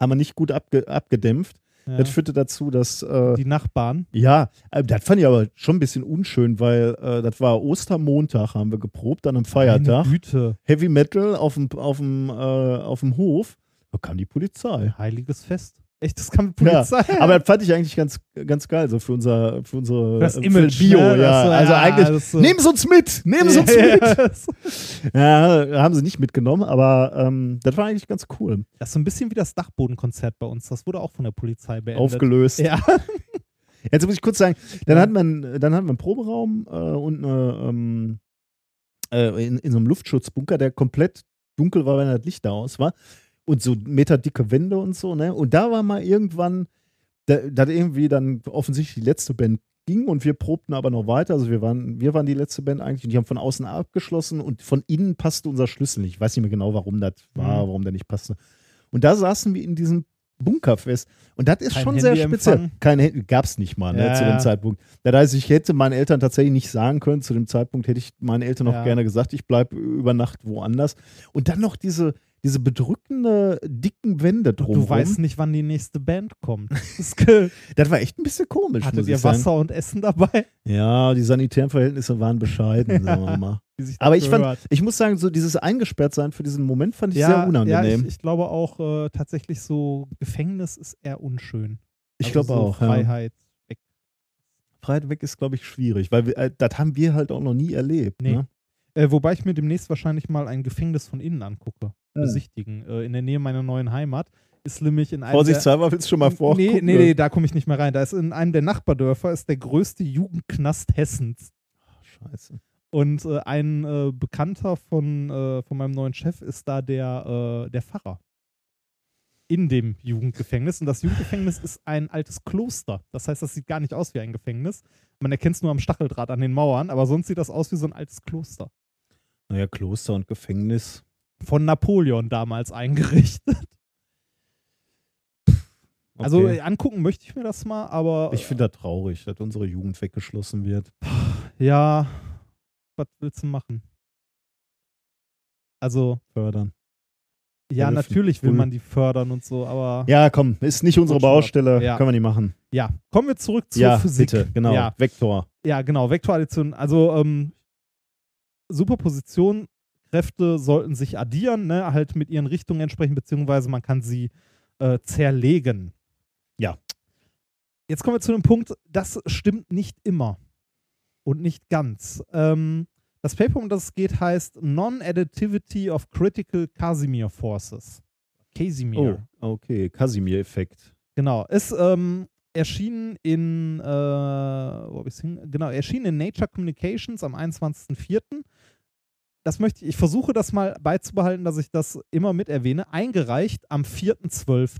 Haben wir nicht gut abge abgedämpft. Ja. Das führte dazu, dass, äh, Die Nachbarn. ja, äh, das fand ich aber schon ein bisschen unschön, weil äh, das war Ostermontag, haben wir geprobt, dann am Feiertag. Meine Güte. Heavy Metal auf dem, auf dem, äh, auf dem Hof. Da kam die Polizei. Heiliges Fest. Echt, das die Ja, Polizei. Aber das fand ich eigentlich ganz, ganz geil, so für unser, für unsere das äh, Image. Bio, ne? ja. So, also ja, eigentlich, so- nehmen Sie uns mit, nehmen Sie uns Ja, mit. ja, Ja, haben sie nicht mitgenommen, aber ähm, das war eigentlich ganz cool. Das ist so ein bisschen wie das Dachbodenkonzert bei uns. Das wurde auch von der Polizei beendet. Aufgelöst. Ja. Jetzt muss ich kurz sagen, dann Ja. hat man, dann hat man einen Proberaum äh, und eine, ähm, äh, in, in so einem Luftschutzbunker, der komplett dunkel war, wenn das Licht da aus war. Und so meterdicke Wände und so, ne? Und da war mal irgendwann, da, da irgendwie dann offensichtlich die letzte Band ging und wir probten aber noch weiter. Also wir waren, wir waren die letzte Band eigentlich und die haben von außen abgeschlossen und von innen passte unser Schlüssel nicht. Ich weiß nicht mehr genau, warum das war, Mhm. warum der nicht passte. Und da saßen wir in diesem Bunker fest. Und das ist Kein schon sehr Handyempfang. speziell. Kein Handy, gab es nicht mal ne, Ja, zu dem ja. Zeitpunkt. Das heißt, ich hätte meinen Eltern tatsächlich nicht sagen können, zu dem Zeitpunkt hätte ich meinen Eltern noch Ja. gerne gesagt, ich bleibe über Nacht woanders. Und dann noch diese, diese bedrückende, dicken Wände drumherum. Du weißt nicht, wann die nächste Band kommt. Das Das war echt ein bisschen komisch, Hattet ihr. Wasser und Essen dabei? Ja, die sanitären Verhältnisse waren bescheiden, sagen wir mal. Aber ich fand, ich muss sagen, so dieses Eingesperrtsein für diesen Moment fand ich sehr unangenehm. Ja, ich, ich glaube auch äh, tatsächlich so Gefängnis ist eher unschön. Ich, Also glaube so auch. Ja. Freiheit. weg. Freiheit weg ist, glaube ich, schwierig, weil wir, äh, das haben wir halt auch noch nie erlebt. Nee. Ne? Äh, wobei ich mir demnächst wahrscheinlich mal ein Gefängnis von innen angucke. Oh. Besichtigen. Äh, in der Nähe meiner neuen Heimat. Ist nämlich in einem. Vorsichtshalber willst du schon mal vor. Nee, nee, ne? nee, da komme ich nicht mehr rein. Da ist in einem der Nachbardörfer ist der größte Jugendknast Hessens. Scheiße. Und äh, ein äh, Bekannter von, äh, von meinem neuen Chef ist da der, äh, der Pfarrer. In dem Jugendgefängnis. Und das Jugendgefängnis ist ein altes Kloster. Das heißt, das sieht gar nicht aus wie ein Gefängnis. Man erkennt es nur am Stacheldraht an den Mauern, aber sonst sieht das aus wie so ein altes Kloster. Naja, Kloster und Gefängnis. Von Napoleon damals eingerichtet. Okay. Also angucken möchte ich mir das mal, aber ich finde das traurig, dass unsere Jugend weggeschlossen wird. ja, was willst du machen? Also, Fördern. ja, natürlich will man die fördern und so, aber Ja, komm, ist nicht unsere. Baustelle. Ja. Können wir nicht machen. Ja, kommen wir zurück zur ja, Physik. bitte, genau. Ja, Vektor. ja genau, Vektoraddition. Also ähm, Superposition, Kräfte sollten sich addieren, ne, halt mit ihren Richtungen entsprechend, beziehungsweise man kann sie äh, zerlegen. Ja. Jetzt kommen wir zu dem Punkt, das stimmt nicht immer und nicht ganz. Ähm, das Paper, um das es geht, heißt Non-Additivity of Critical Casimir Forces. Casimir. Oh, okay. Casimir-Effekt. Genau, ist ähm, erschienen in, äh, wo hab ich's hin? Genau, erschienen in Nature Communications am 21.04. Das möchte ich, ich versuche das mal beizubehalten, dass ich das immer mit erwähne. Eingereicht am 4.12.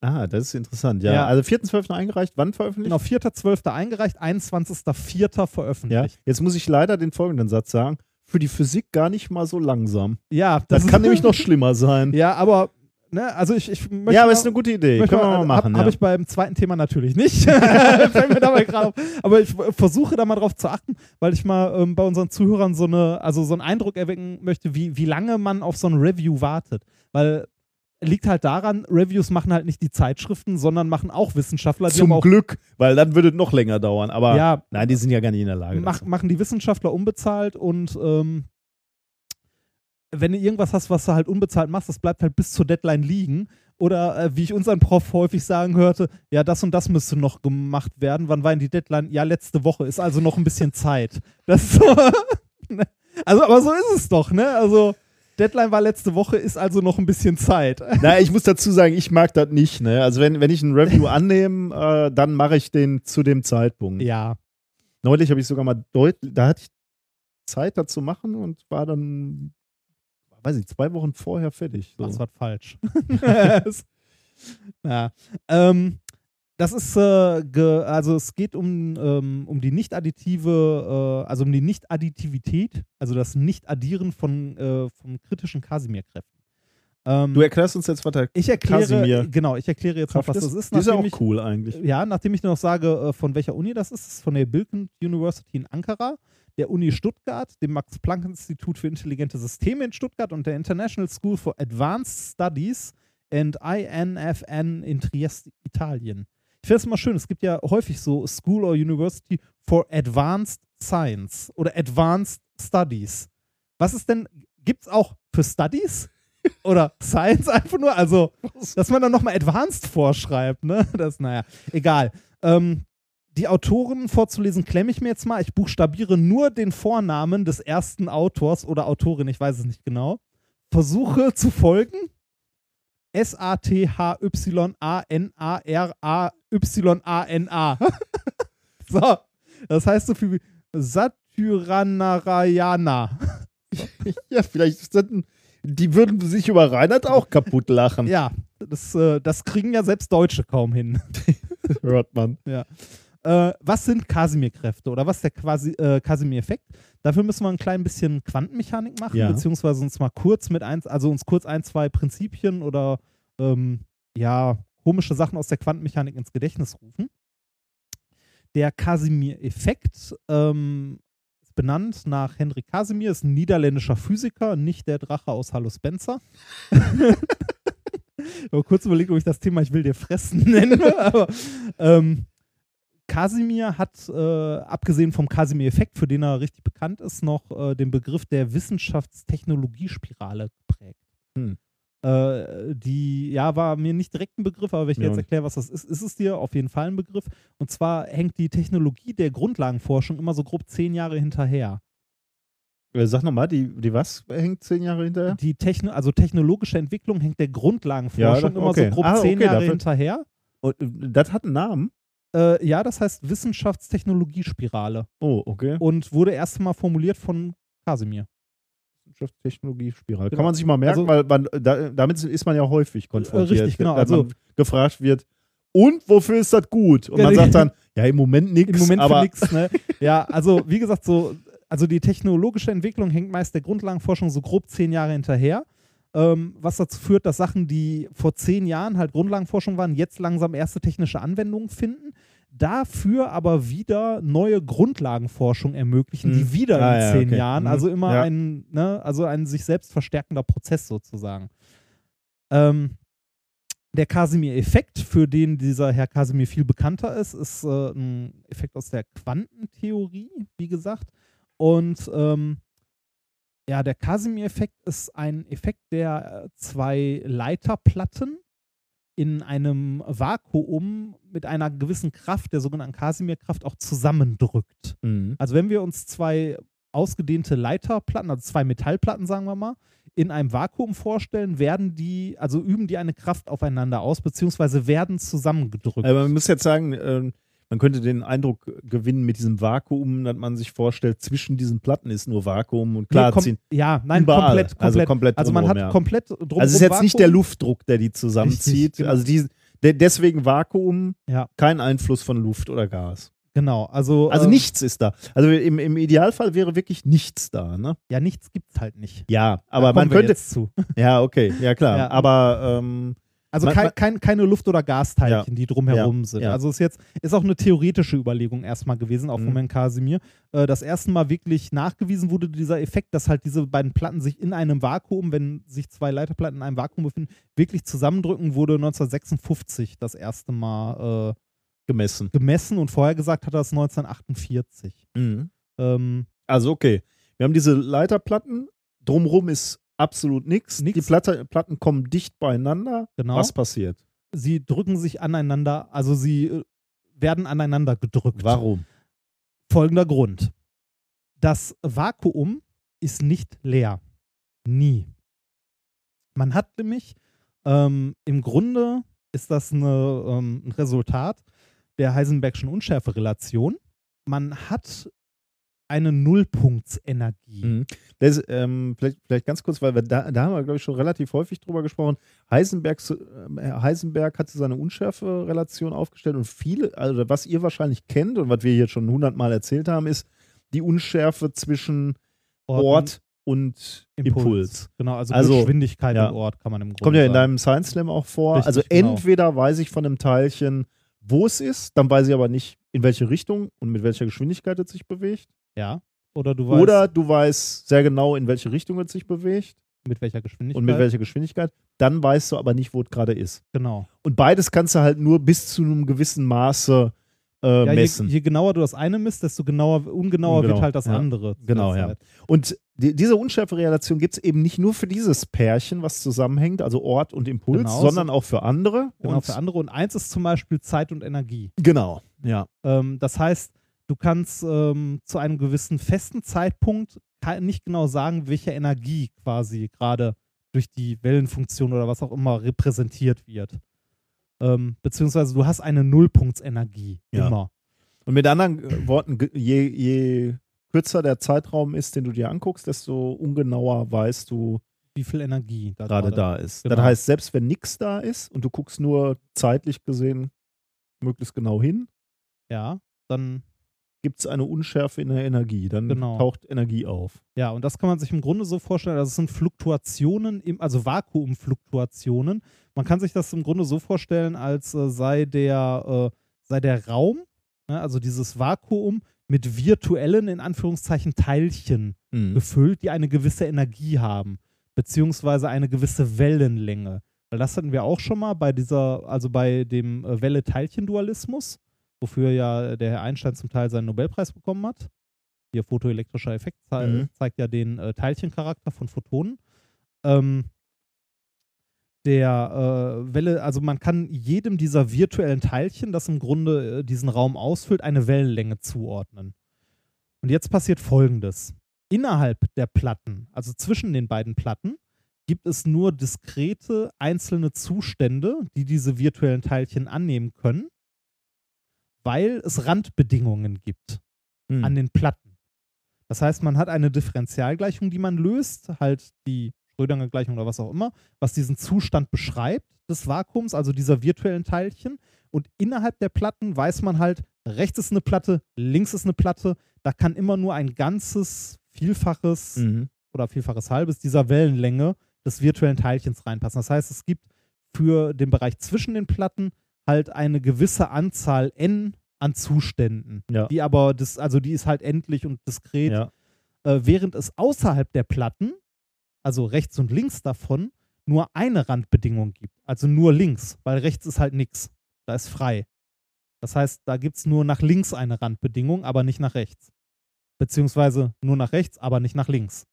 Ah, das ist interessant. Ja, Ja. also 4.12. eingereicht. Wann veröffentlicht? Genau, 4.12. eingereicht, 21.04. Ja, veröffentlicht. jetzt muss ich leider den folgenden Satz sagen. Für die Physik gar nicht mal so langsam. Ja, Das, ist- kann nämlich noch schlimmer sein. Ja, aber ne, also ich, ich möchte. Ja, aber mal- ist eine gute Idee. Können wir mal machen. Habe ja. hab ich beim zweiten Thema natürlich nicht. Fällt mir dabei gerade auf. Aber ich versuche da mal drauf zu achten, weil ich mal ähm, bei unseren Zuhörern so eine, also so einen Eindruck erwecken möchte, wie, wie lange man auf so ein Review wartet. Weil liegt halt daran, Reviews machen halt nicht die Zeitschriften, sondern machen auch Wissenschaftler, die Zum auch Glück, weil dann würde es noch länger dauern. Aber ja, nein, die sind ja gar nicht in der Lage. mach, machen die Wissenschaftler unbezahlt und ähm, wenn du irgendwas hast, was du halt unbezahlt machst, das bleibt halt bis zur Deadline liegen. Oder äh, wie ich unseren Prof häufig sagen hörte, ja, das und das müsste noch gemacht werden. Wann war denn die Deadline? Ja, letzte Woche, ist also noch ein bisschen Zeit. Das ist so. ne? also, aber so ist es doch, ne? Also, Deadline war letzte Woche, ist also noch ein bisschen Zeit. Na, ich muss dazu sagen, ich mag das nicht. Ne? Also wenn, wenn ich ein Review annehme, äh, dann mache ich den zu dem Zeitpunkt. Ja, Neulich habe ich sogar mal deutlich, da hatte ich Zeit dazu machen und war dann, weiß ich, zwei Wochen vorher fertig. So. machst was falsch. ja. Ähm, das ist, äh, also es geht um, ähm, um die nicht additive, äh, also um die Nicht-Additivität, also das Nicht-Addieren von, äh, von kritischen Casimir-Kräften. Ähm, Du erklärst uns jetzt, was der ich erkläre, Casimir- genau, ich erkläre jetzt noch, was das ist, Die ist ja auch ich, cool eigentlich. ja, nachdem ich dir noch sage, äh, von welcher Uni das ist, das ist von der Bilkent University in Ankara, der Uni Stuttgart, dem Max-Planck-Institut für intelligente Systeme in Stuttgart und der International School for Advanced Studies and INFN in Trieste, Italien. Ich finde es immer schön, es gibt ja häufig so School or University for Advanced Science oder Advanced Studies. Was ist denn, gibt es auch für Studies? Oder Science einfach nur? Also, dass man dann nochmal Advanced vorschreibt, ne? Das, naja, egal. Ähm, die Autoren vorzulesen, klemme ich mir jetzt mal. Ich buchstabiere nur den Vornamen des ersten Autors oder Autorin, ich weiß es nicht genau. Versuche zu folgen. S-A-T-H-Y-A-N-A-R-A-Y-A-N-A. so, das heißt so viel wie Satyranarayana. Ja, vielleicht ein, die würden sich über Reinhard auch kaputt lachen, Ja, das, äh, das kriegen ja selbst Deutsche kaum hin. hört man. Äh, was sind Casimir-Kräfte oder was ist der quasi äh, Casimir-Effekt? Dafür müssen wir ein klein bisschen Quantenmechanik machen, Ja. beziehungsweise uns mal kurz mit eins, also uns kurz ein, zwei Prinzipien oder ähm, ja, komische Sachen aus der Quantenmechanik ins Gedächtnis rufen. Der Casimir-Effekt ähm, ist benannt nach Henry Casimir, ist ein niederländischer Physiker, nicht der Drache aus Hallo Spencer. Ich habe kurz überlegt, ob ich das Thema Ich will dir fressen nenne, aber ähm, Casimir hat, äh, abgesehen vom Casimir-Effekt, für den er richtig bekannt ist, noch äh, den Begriff der Wissenschaftstechnologiespirale geprägt. Hm. Äh, die, ja, war mir nicht direkt ein Begriff, aber wenn ich dir Ja. jetzt erkläre, was das ist, ist es dir auf jeden Fall ein Begriff. Und zwar hängt die Technologie der Grundlagenforschung immer so grob zehn Jahre hinterher. Äh, Sag nochmal, die, die was hängt zehn Jahre hinterher? Die Techno also technologische Entwicklung hängt der Grundlagenforschung Ja, immer okay. so grob Ah, zehn okay, Jahre dafür- hinterher. Und, äh, das hat einen Namen? Äh, ja, das heißt Wissenschaftstechnologiespirale Oh, okay. und wurde erst mal formuliert von Casimir. Wissenschaftstechnologie-Spirale. Genau. Kann man sich mal merken, Also- weil man, da, damit ist man ja häufig konfrontiert. richtig, genau. Also- gefragt wird, und wofür ist das gut? Und man sagt dann, ja, im Moment nichts. Im Moment aber für nichts, ne? Ja, also wie gesagt, so, also die technologische Entwicklung hängt meist der Grundlagenforschung so grob zehn Jahre hinterher. Ähm, was dazu führt, dass Sachen, die vor zehn Jahren halt Grundlagenforschung waren, jetzt langsam erste technische Anwendungen finden. Dafür aber wieder neue Grundlagenforschung ermöglichen, Hm. die wieder Ah, in ja, zehn okay. Jahren, Mhm. also immer Ja. ein, ne, also ein sich selbst verstärkender Prozess sozusagen. Ähm, der Casimir-Effekt, für den dieser Herr Casimir viel bekannter ist, ist äh, ein Effekt aus der Quantentheorie, wie gesagt. Und ähm, ja, der Casimir-Effekt ist ein Effekt, der äh, zwei Leiterplatten in einem Vakuum mit einer gewissen Kraft, der sogenannten Casimir-Kraft, auch zusammendrückt. Mhm. Also wenn wir uns zwei ausgedehnte Leiterplatten, also zwei Metallplatten, sagen wir mal, in einem Vakuum vorstellen, werden die, also üben die eine Kraft aufeinander aus, beziehungsweise werden zusammengedrückt. Aber man muss jetzt sagen, ähm, man könnte den Eindruck gewinnen mit diesem Vakuum, dass man sich vorstellt, zwischen diesen Platten ist nur Vakuum und klar Nee, ziehen. ja, nein, überall. komplett, komplett. Also komplett Also man hat ja. komplett drumherum Also es ist jetzt nicht der Vakuum. Luftdruck, der die zusammenzieht. Richtig, genau. Also die, de, deswegen Vakuum, Ja. kein Einfluss von Luft oder Gas. Genau, also. Also äh, nichts ist da. Also im, im Idealfall wäre wirklich nichts da, ne? Ja, nichts gibt's halt nicht. Ja, aber man könnte. Jetzt zu. Ja, okay, ja klar. Ja. aber ähm, Also Man- kein, kein, keine Luft- oder Gasteilchen, die drumherum Ja, sind. ja. Also ist jetzt ist auch eine theoretische Überlegung erstmal gewesen, auch Mhm. von Herrn Casimir. Äh, das erste Mal wirklich nachgewiesen wurde dieser Effekt, dass halt diese beiden Platten sich in einem Vakuum, wenn sich zwei Leiterplatten in einem Vakuum befinden, wirklich zusammendrücken, wurde 1956 das erste Mal gemessen. äh, gemessen und vorher gesagt hat er das 1948. Mhm. Ähm, Also okay. Wir haben diese Leiterplatten. Drumrum ist absolut nichts. Die Platte, Platten kommen dicht beieinander. Genau. Was passiert? sie drücken sich aneinander, also sie äh, werden aneinander gedrückt. Warum? Folgender Grund. Das Vakuum ist nicht leer. Nie. Man hat nämlich, ähm, im Grunde ist das eine, ähm, ein Resultat der Heisenbergschen Unschärferelation. Man hat eine Nullpunktsenergie. Mhm. Das, ähm, vielleicht, vielleicht ganz kurz, weil wir da, da haben wir, glaube ich, schon relativ häufig drüber gesprochen. Heisenberg, äh, Heisenberg hatte seine Unschärfe-Relation aufgestellt und viele, also was ihr wahrscheinlich kennt und was wir jetzt schon hundertmal erzählt haben, ist die Unschärfe zwischen Ort Ort und und Impuls. Genau, also, Also, Geschwindigkeit ja. und Ort kann man im Grunde Kommt ja in deinem Science Slam auch vor. Richtig, also genau. entweder weiß ich von einem Teilchen, wo es ist, dann weiß ich aber nicht, in welche Richtung und mit welcher Geschwindigkeit es sich bewegt. Ja. Oder du weißt, Oder du weißt sehr genau, in welche Richtung es sich bewegt mit welcher Geschwindigkeit. und mit welcher Geschwindigkeit. Dann weißt du aber nicht, wo es gerade ist. Genau. Und beides kannst du halt nur bis zu einem gewissen Maße äh, Ja, je, messen. je genauer du das eine misst, desto genauer, ungenauer Ungenau, wird halt das ja. andere. Genau, ja. Und die, diese Unschärferelation gibt es eben nicht nur für dieses Pärchen, was zusammenhängt, also Ort und Impuls, Genau, sondern auch für andere. Genau, und für andere. Und eins ist zum Beispiel Zeit und Energie. Genau, ja. Ähm, das heißt, du kannst ähm, zu einem gewissen festen Zeitpunkt nicht genau sagen, welche Energie quasi gerade durch die Wellenfunktion oder was auch immer repräsentiert wird. Ähm, beziehungsweise du hast eine Nullpunktsenergie Ja. immer. Und mit anderen äh, Worten, je, je kürzer der Zeitraum ist, den du dir anguckst, desto ungenauer weißt du, Wie viel Energie da gerade da ist. Genau. Das heißt, selbst wenn nichts da ist und du guckst nur zeitlich gesehen möglichst genau hin, Ja, dann gibt es eine Unschärfe in der Energie. Dann Genau. taucht Energie auf. Ja, und das kann man sich im Grunde so vorstellen, also es sind Fluktuationen, im, also Vakuumfluktuationen. Man kann sich das im Grunde so vorstellen, als äh, sei, der, äh, sei der Raum, ne, also dieses Vakuum, mit virtuellen, in Anführungszeichen, Teilchen Mhm. gefüllt, die eine gewisse Energie haben, beziehungsweise eine gewisse Wellenlänge. Weil das hatten wir auch schon mal bei dieser, also bei dem äh, Welle-Teilchen-Dualismus, wofür ja der Herr Einstein zum Teil seinen Nobelpreis bekommen hat. Hier photoelektrischer Effekt zei Mhm. zeigt ja den äh, Teilchencharakter von Photonen. Ähm, der äh, Welle, also man kann jedem dieser virtuellen Teilchen, das im Grunde äh, diesen Raum ausfüllt, eine Wellenlänge zuordnen. Und jetzt passiert Folgendes. Innerhalb der Platten, also zwischen den beiden Platten, gibt es nur diskrete einzelne Zustände, die diese virtuellen Teilchen annehmen können, weil es Randbedingungen gibt Mhm. an den Platten. Das heißt, man hat eine Differentialgleichung, die man löst, halt die Schrödinger Gleichung oder was auch immer, was diesen Zustand beschreibt des Vakuums, also dieser virtuellen Teilchen. Und innerhalb der Platten weiß man halt, rechts ist eine Platte, links ist eine Platte. Da kann immer nur ein ganzes Vielfaches Mhm. oder Vielfaches Halbes dieser Wellenlänge des virtuellen Teilchens reinpassen. Das heißt, es gibt für den Bereich zwischen den Platten halt eine gewisse Anzahl n an Zuständen, Ja. die aber das, also die ist halt endlich und diskret, Ja. äh, während es außerhalb der Platten, also rechts und links davon, nur eine Randbedingung gibt. Also nur links, weil rechts ist halt nichts. Da ist frei. Das heißt, da gibt es nur nach links eine Randbedingung, aber nicht nach rechts. Beziehungsweise nur nach rechts, aber nicht nach links.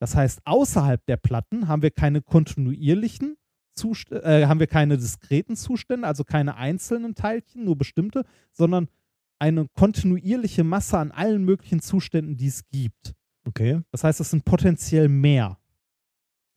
Das heißt, außerhalb der Platten haben wir keine kontinuierlichen Zustände, äh, haben wir keine diskreten Zustände, also keine einzelnen Teilchen, nur bestimmte, sondern eine kontinuierliche Masse an allen möglichen Zuständen, die es gibt. Okay. Das heißt, es sind potenziell mehr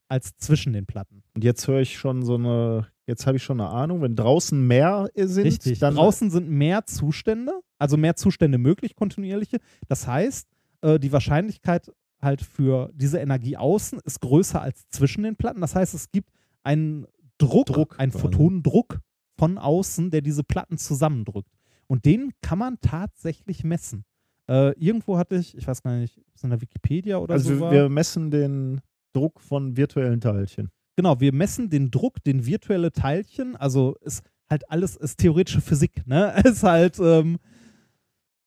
als zwischen den Platten. Und jetzt höre ich schon so eine, jetzt habe ich schon eine Ahnung, wenn draußen mehr sind, Richtig. dann Draußen sind mehr Zustände, also mehr Zustände möglich, kontinuierliche. Das heißt, äh, die Wahrscheinlichkeit halt für diese Energie außen ist größer als zwischen den Platten. Das heißt, es gibt einen Druck, Druck einen. Photonendruck von außen, der diese Platten zusammendrückt. Und den kann man tatsächlich messen. Äh, irgendwo hatte ich, ich weiß gar nicht, ist in der Wikipedia oder Also so. war. wir messen den Druck von virtuellen Teilchen. Genau, wir messen den Druck, den virtuelle Teilchen, also ist halt alles, ist theoretische Physik, ne? Ist halt ähm,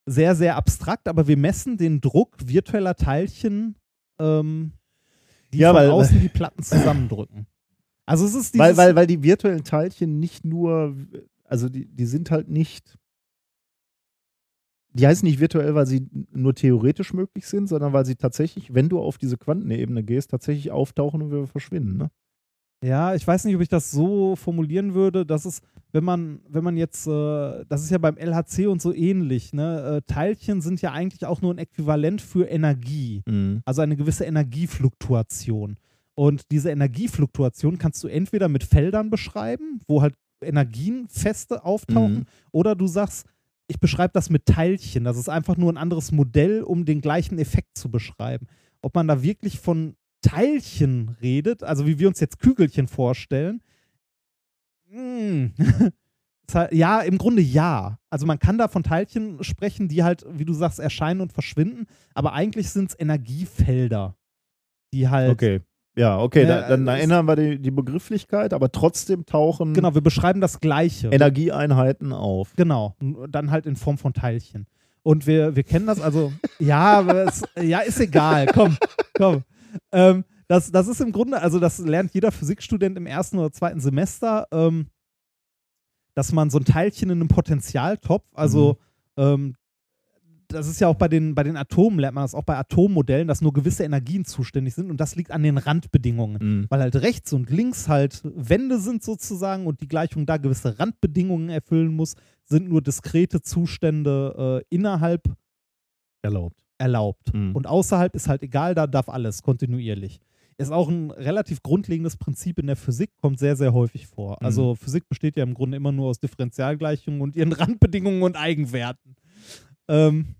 sehr, sehr abstrakt, aber wir messen den Druck virtueller Teilchen, ähm, die Ja, von weil- außen die Platten zusammendrücken. Also es ist Weil, weil, weil die virtuellen Teilchen nicht nur, also die, die sind halt nicht, die heißen nicht virtuell, weil sie nur theoretisch möglich sind, sondern weil sie tatsächlich, wenn du auf diese Quantenebene gehst, tatsächlich auftauchen und wieder verschwinden. Ne? Ja, ich weiß nicht, ob ich das so formulieren würde. Das ist, wenn man, wenn man jetzt, äh, das ist ja beim LHC und so ähnlich, ne? Äh, Teilchen sind ja eigentlich auch nur ein Äquivalent für Energie. Also eine gewisse Energiefluktuation. Und diese Energiefluktuation kannst du entweder mit Feldern beschreiben, wo halt Energien feste auftauchen, Mhm. oder du sagst, ich beschreibe das mit Teilchen. Das ist einfach nur ein anderes Modell, um den gleichen Effekt zu beschreiben. Ob man da wirklich von Teilchen redet, also wie wir uns jetzt Kügelchen vorstellen, hm. Ist halt- ja, im Grunde ja. Also man kann da von Teilchen sprechen, die halt, wie du sagst, erscheinen und verschwinden, aber eigentlich sind es Energiefelder, die halt. Okay. Ja, okay, Ja, da, dann es- erinnern wir die, die Begrifflichkeit, aber trotzdem tauchen Genau, wir beschreiben das Gleiche. Energieeinheiten auf. Genau, dann halt in Form von Teilchen. Und wir, wir kennen das, also, ja, es, ja, ist egal, komm, komm. Ähm, das, das ist im Grunde, also das lernt jeder Physikstudent im ersten oder zweiten Semester, ähm, dass man so ein Teilchen in einem Potentialtopf, also ähm, das ist ja auch bei den, bei den Atomen, lernt man das auch bei Atommodellen, dass nur gewisse Energien zuständig sind und das liegt an den Randbedingungen Mhm. weil halt rechts und links halt Wände sind sozusagen und die Gleichung da gewisse Randbedingungen erfüllen muss, sind nur diskrete Zustände äh, innerhalb Erlaubt. erlaubt. Mhm. Und außerhalb ist halt egal, da darf alles kontinuierlich. Ist auch ein relativ grundlegendes Prinzip in der Physik, kommt sehr, sehr häufig vor. Mhm. Also Physik besteht ja im Grunde immer nur aus Differentialgleichungen und ihren Randbedingungen und Eigenwerten. Ähm,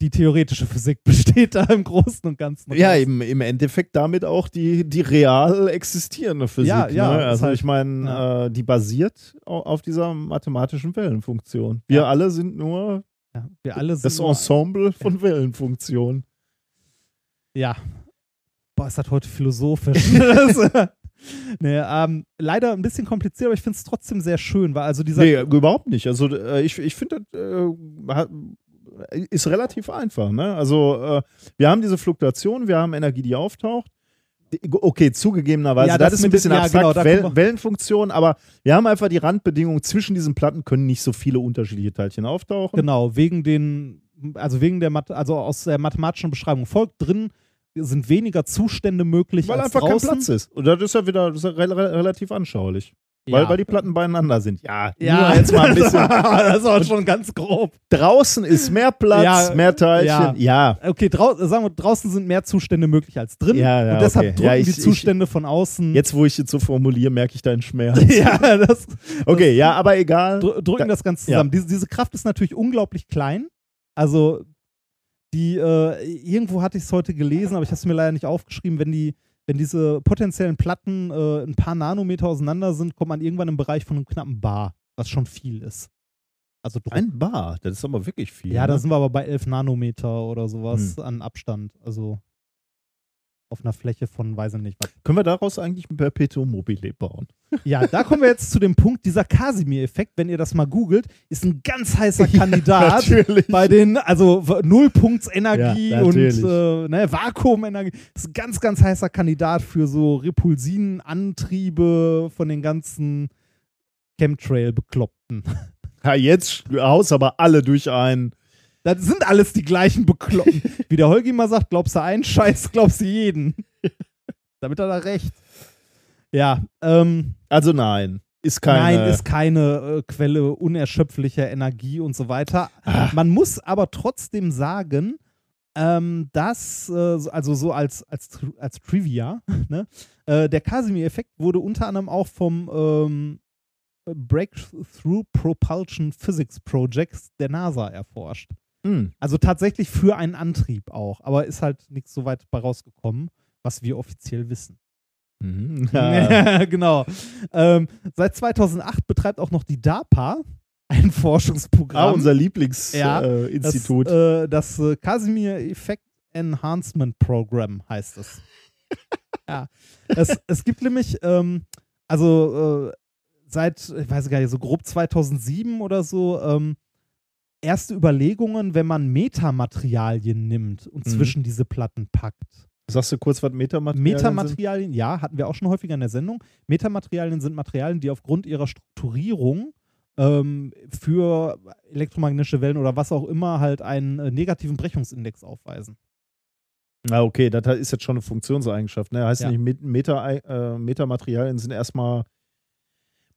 die theoretische Physik besteht da im Großen und Ganzen. Ja, eben im Endeffekt damit auch die, die real existierende Physik. Ja, ja, ne? Also halt- ich meine, ja. äh, die basiert au- auf dieser mathematischen Wellenfunktion. Wir Ja. alle sind nur Ja, wir alle sind das Ensemble von Wellenfunktionen. Ja. Boah, ist das heute philosophisch. Äh, nee, ähm, leider ein bisschen kompliziert, aber ich finde es trotzdem sehr schön, weil also dieser. Nee, überhaupt nicht. Also äh, ich, ich finde, das äh, ist relativ einfach. Ne? Also äh, wir haben diese Fluktuation, wir haben Energie, die auftaucht. Okay, zugegebenerweise, Ja, das, das ist ein bisschen ja, abstrakt, genau, Wellen, Wellenfunktion, aber wir haben einfach die Randbedingungen zwischen diesen Platten, können nicht so viele unterschiedliche Teilchen auftauchen. Genau, wegen den, also wegen der, also aus der mathematischen Beschreibung folgt drin, sind weniger Zustände möglich Weil als einfach draußen. kein Platz ist. Und das ist ja wieder das ist ja re relativ anschaulich. Weil, Ja. weil die Platten beieinander sind. Ja, ja, nur jetzt mal ein bisschen. das ist auch schon ganz grob. Draußen ist mehr Platz, Ja, mehr Teilchen. Ja. Okay, drau sagen wir, draußen sind mehr Zustände möglich als drin. Ja, ja, und deshalb okay. drücken Ja, ich- die ich- Zustände von außen. Jetzt, wo ich es so formuliere, merke ich deinen Schmerz. ja, das, Okay, ja, aber egal. dr drücken Da- das Ganze ja. zusammen. Diese, diese Kraft ist natürlich unglaublich klein. Also, die, äh, irgendwo hatte ich es heute gelesen, aber ich habe es mir leider nicht aufgeschrieben, wenn die, wenn diese potenziellen Platten äh, ein paar Nanometer auseinander sind, kommt man irgendwann im Bereich von einem knappen Bar, was schon viel ist. Also Druck. Ein Bar, das ist aber wirklich viel. ja, da ne? sind wir aber bei 11 Nanometer oder sowas an Abstand. Also auf einer Fläche von, weiß ich nicht was. Können wir daraus eigentlich ein Perpetuum mobile bauen? Ja, da kommen wir jetzt zu dem Punkt, dieser Casimir-Effekt, wenn ihr das mal googelt, ist ein ganz heißer Kandidat. natürlich. bei den, also Nullpunktsenergie Ja, und äh, ne, Vakuumenergie. Ist ein ganz, ganz heißer Kandidat für so Repulsinantriebe von den ganzen Chemtrail-Bekloppten. Ja, jetzt haust aber alle durch einen. Das sind alles die gleichen Bekloppten. Wie der Holgi mal sagt, glaubst du einen Scheiß, glaubst du jeden. Damit hat er recht. Ja, ähm, Also nein, ist keine. Nein, ist keine äh, Quelle unerschöpflicher Energie und so weiter. Ah. Man muss aber trotzdem sagen, ähm, dass, äh, so- also so als, als, als Trivia, ne, äh, der Casimir-Effekt wurde unter anderem auch vom ähm, Breakthrough Propulsion Physics Project der NASA erforscht. Hm. Also tatsächlich für einen Antrieb auch, aber ist halt nichts so weit bei rausgekommen, was wir offiziell wissen. Mhm. Ja. genau. Ähm, seit 2008 betreibt auch noch die DARPA ein Forschungsprogramm. Ah, unser Lieblingsinstitut. Äh, das äh, das äh, Casimir Effect Enhancement Program heißt es. ja. Es, es gibt nämlich, ähm, also äh, seit, ich weiß gar nicht, so grob 2007 oder so, ähm, erste Überlegungen, wenn man Metamaterialien nimmt und Mhm. zwischen diese Platten packt. Sagst du kurz, was Metamaterialien sind? Metamaterialien, ja, hatten wir auch schon häufiger in der Sendung. Metamaterialien sind Materialien, die aufgrund ihrer Strukturierung ähm, für elektromagnetische Wellen oder was auch immer halt einen äh, negativen Brechungsindex aufweisen. Ah, okay, das ist jetzt schon eine Funktionseigenschaft. Ne? Heißt Ja. nicht, Met- Meta, äh, Metamaterialien sind erstmal.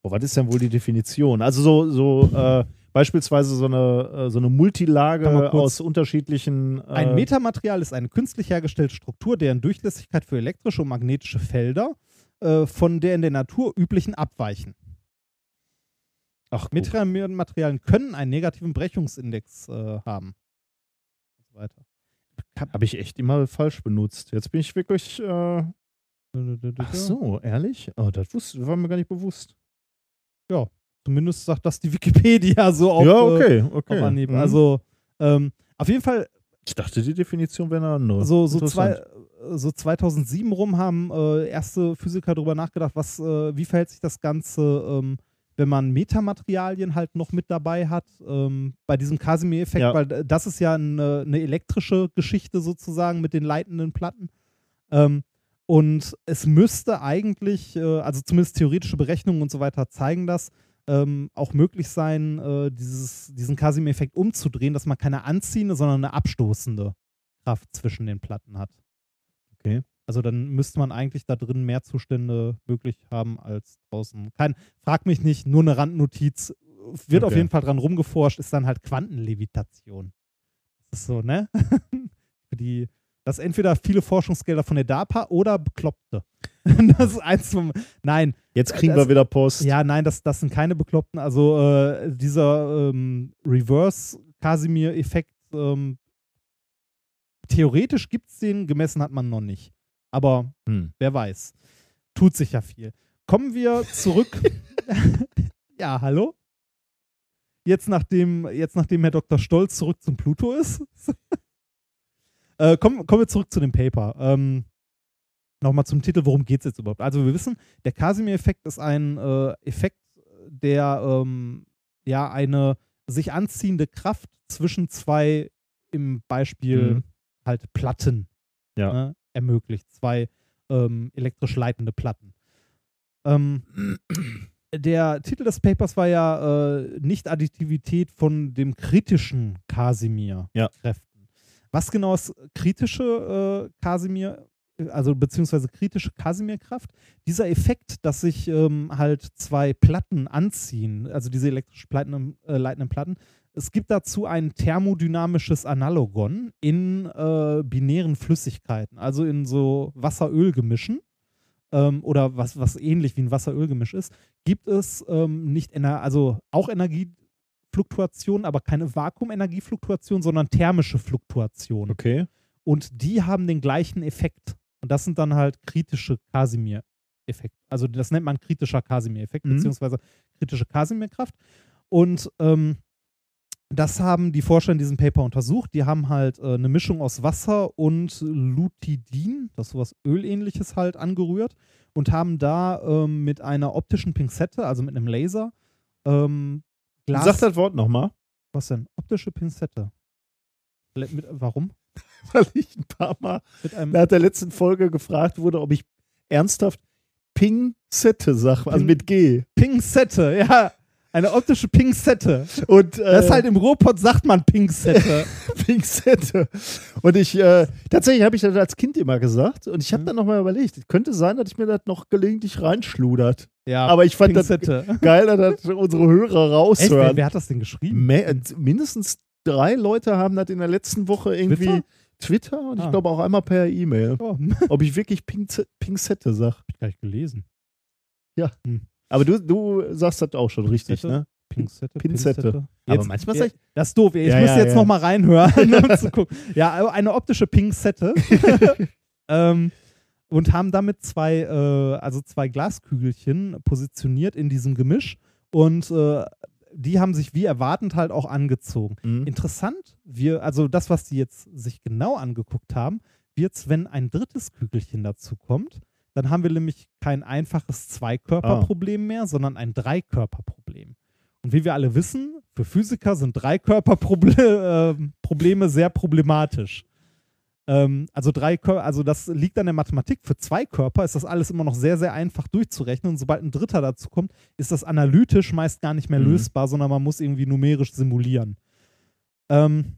Boah, was ist denn wohl die Definition? Also so, so äh, beispielsweise so eine, äh, so eine Multilage aus unterschiedlichen. Äh, Ein Metamaterial ist eine künstlich hergestellte Struktur, deren Durchlässigkeit für elektrische und magnetische Felder äh, von der in der Natur üblichen abweichen. Ach. Metamaterialien können einen negativen Brechungsindex äh, haben. Und so weiter. Habe ich echt immer falsch benutzt. Jetzt bin ich wirklich. Äh, ach so, ehrlich? Oh, das war mir gar nicht bewusst. Zumindest sagt das die Wikipedia so auf, ja, äh, okay, auf okay. Anhieb. Mhm. Also ähm, auf jeden Fall ich dachte, die Definition wäre eine andere. so, so, zwei, Interessant. so 2007 rum haben äh, erste Physiker darüber nachgedacht, was, äh, wie verhält sich das Ganze, ähm, wenn man Metamaterialien halt noch mit dabei hat, ähm, bei diesem Casimir-Effekt, Ja. weil äh, das ist ja eine, eine elektrische Geschichte sozusagen mit den leitenden Platten. Ähm, und es müsste eigentlich, äh, also zumindest theoretische Berechnungen und so weiter zeigen das, ähm, auch möglich sein, äh, dieses, diesen Casimir-Effekt umzudrehen, dass man keine anziehende, sondern eine abstoßende Kraft zwischen den Platten hat. Okay. Also dann müsste man eigentlich da drin mehr Zustände möglich haben als draußen. Kein, frag mich nicht, nur eine Randnotiz. Wird auf Okay. jeden Fall dran rumgeforscht, ist dann halt Quantenlevitation. Das ist so, ne? Für die, das ist entweder viele Forschungsgelder von der DARPA oder Bekloppte. das ist eins vom. Nein, Jetzt kriegen das- wir wieder Post. ja, nein, das, das sind keine Bekloppten. Also äh, dieser ähm, Reverse-Casimir-Effekt, ähm, theoretisch gibt es den, gemessen hat man noch nicht. Aber Hm. wer weiß. Tut sich ja viel. Kommen wir zurück. ja, hallo? Jetzt nachdem, jetzt nachdem Herr Dr. Stolz zurück zum Pluto ist. äh, kommen, kommen wir zurück zu dem Paper. Ähm, Nochmal zum Titel, worum geht es jetzt überhaupt? Also wir wissen, der Casimir-Effekt ist ein äh, Effekt, der ähm, ja eine sich anziehende Kraft zwischen zwei im Beispiel Mhm. halt Platten Ja. ne, ermöglicht. Zwei ähm, elektrisch leitende Platten. Ähm, der Titel des Papers war ja äh, Nicht-Additivität von dem kritischen Casimir-Kräften. Was genau ist kritische äh, Casimir, also beziehungsweise kritische Casimir-Kraft? Dieser Effekt, dass sich ähm, halt zwei Platten anziehen, also diese elektrisch leitenden, äh, leitenden Platten, es gibt dazu ein thermodynamisches Analogon in äh, binären Flüssigkeiten, also in so Wasser-Öl-Gemischen ähm, oder was, was ähnlich wie ein Wasser-Öl-Gemisch ist, gibt es ähm, nicht, also auch Energiefluktuationen, aber keine Vakuumenergiefluktuation, sondern thermische Fluktuationen. Okay. Und die haben den gleichen Effekt. Und das sind dann halt kritische Casimir-Effekte. Also das nennt man kritischer Casimir-Effekt, Mhm. beziehungsweise kritische Casimir-Kraft. Und ähm, das haben die Forscher in diesem Paper untersucht. Die haben halt äh, eine Mischung aus Wasser und Lutidin, das ist sowas Ölähnliches halt, angerührt und haben da ähm, mit einer optischen Pinzette, also mit einem Laser, ähm, Glas. Sag das Wort nochmal. was denn? Optische Pinzette. Mit, warum? Weil ich ein paar Mal Mit einem. nach der letzten Folge gefragt wurde, ob ich ernsthaft Ping-Sette sage, also mit G. Pinzette, ja. Eine optische Pinzette. Und äh, Das ist halt im Ruhrpott sagt man Pinzette. Pinzette. Und ich, äh, tatsächlich habe ich das als Kind immer gesagt und ich habe Mhm. dann nochmal überlegt, es könnte sein, dass ich mir das noch gelegentlich reinschludert. ja, Aber ich fand das Pinzette. geil, dass das unsere Hörer Echt? Wer, raushören. wer hat das denn geschrieben? Äh, mindestens drei Leute haben das in der letzten Woche irgendwie Twitter? Twitter, und ich Ah. glaube auch einmal per E-Mail, Oh, ob ich wirklich Pinze- Pinzette sag. hab ich gleich gelesen. Aber du, du sagst das auch schon richtig, Pinzette? ne? Pinzette. Pinzette. Aber manchmal sag ich- Das ist doof. Ich Ja, muss ja, jetzt ja. noch mal reinhören, um zu gucken. Ja, eine optische Pinzette. ähm, und haben damit zwei, äh, also zwei Glaskügelchen positioniert in diesem Gemisch. Und äh, die haben sich wie erwartend halt auch angezogen. Mhm. Interessant, wir, also das, was die jetzt sich genau angeguckt haben, wird's, wenn ein drittes Kügelchen dazu kommt, dann haben wir nämlich kein einfaches Zweikörperproblem mehr, sondern ein Dreikörperproblem. Und wie wir alle wissen, für Physiker sind Dreikörperprobleme äh, Probleme sehr problematisch. Ähm, also drei Kör also das liegt an der Mathematik. Für zwei Körper ist das alles immer noch sehr, sehr einfach durchzurechnen. Und sobald ein dritter dazu kommt, ist das analytisch meist gar nicht mehr Mhm. lösbar, sondern man muss irgendwie numerisch simulieren. Ähm,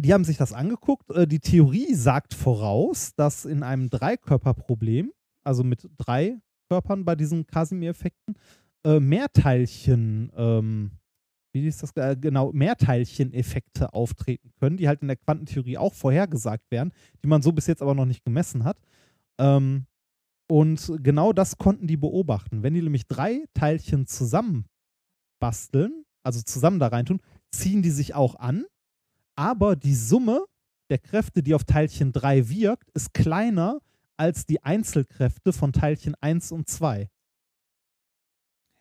die haben sich das angeguckt. Äh, die Theorie sagt voraus, dass in einem Dreikörperproblem, also mit drei Körpern bei diesen Casimir-Effekten, äh, Mehrteilchen, ähm, wie ist das äh, genau, Mehrteilchen-Effekte auftreten können, die halt in der Quantentheorie auch vorhergesagt werden, die man so bis jetzt aber noch nicht gemessen hat. Ähm, und genau das konnten die beobachten. Wenn die nämlich drei Teilchen zusammen basteln, also zusammen da reintun, ziehen die sich auch an, aber die Summe der Kräfte, die auf Teilchen 3 wirkt, ist kleiner als die Einzelkräfte von Teilchen 1 und 2.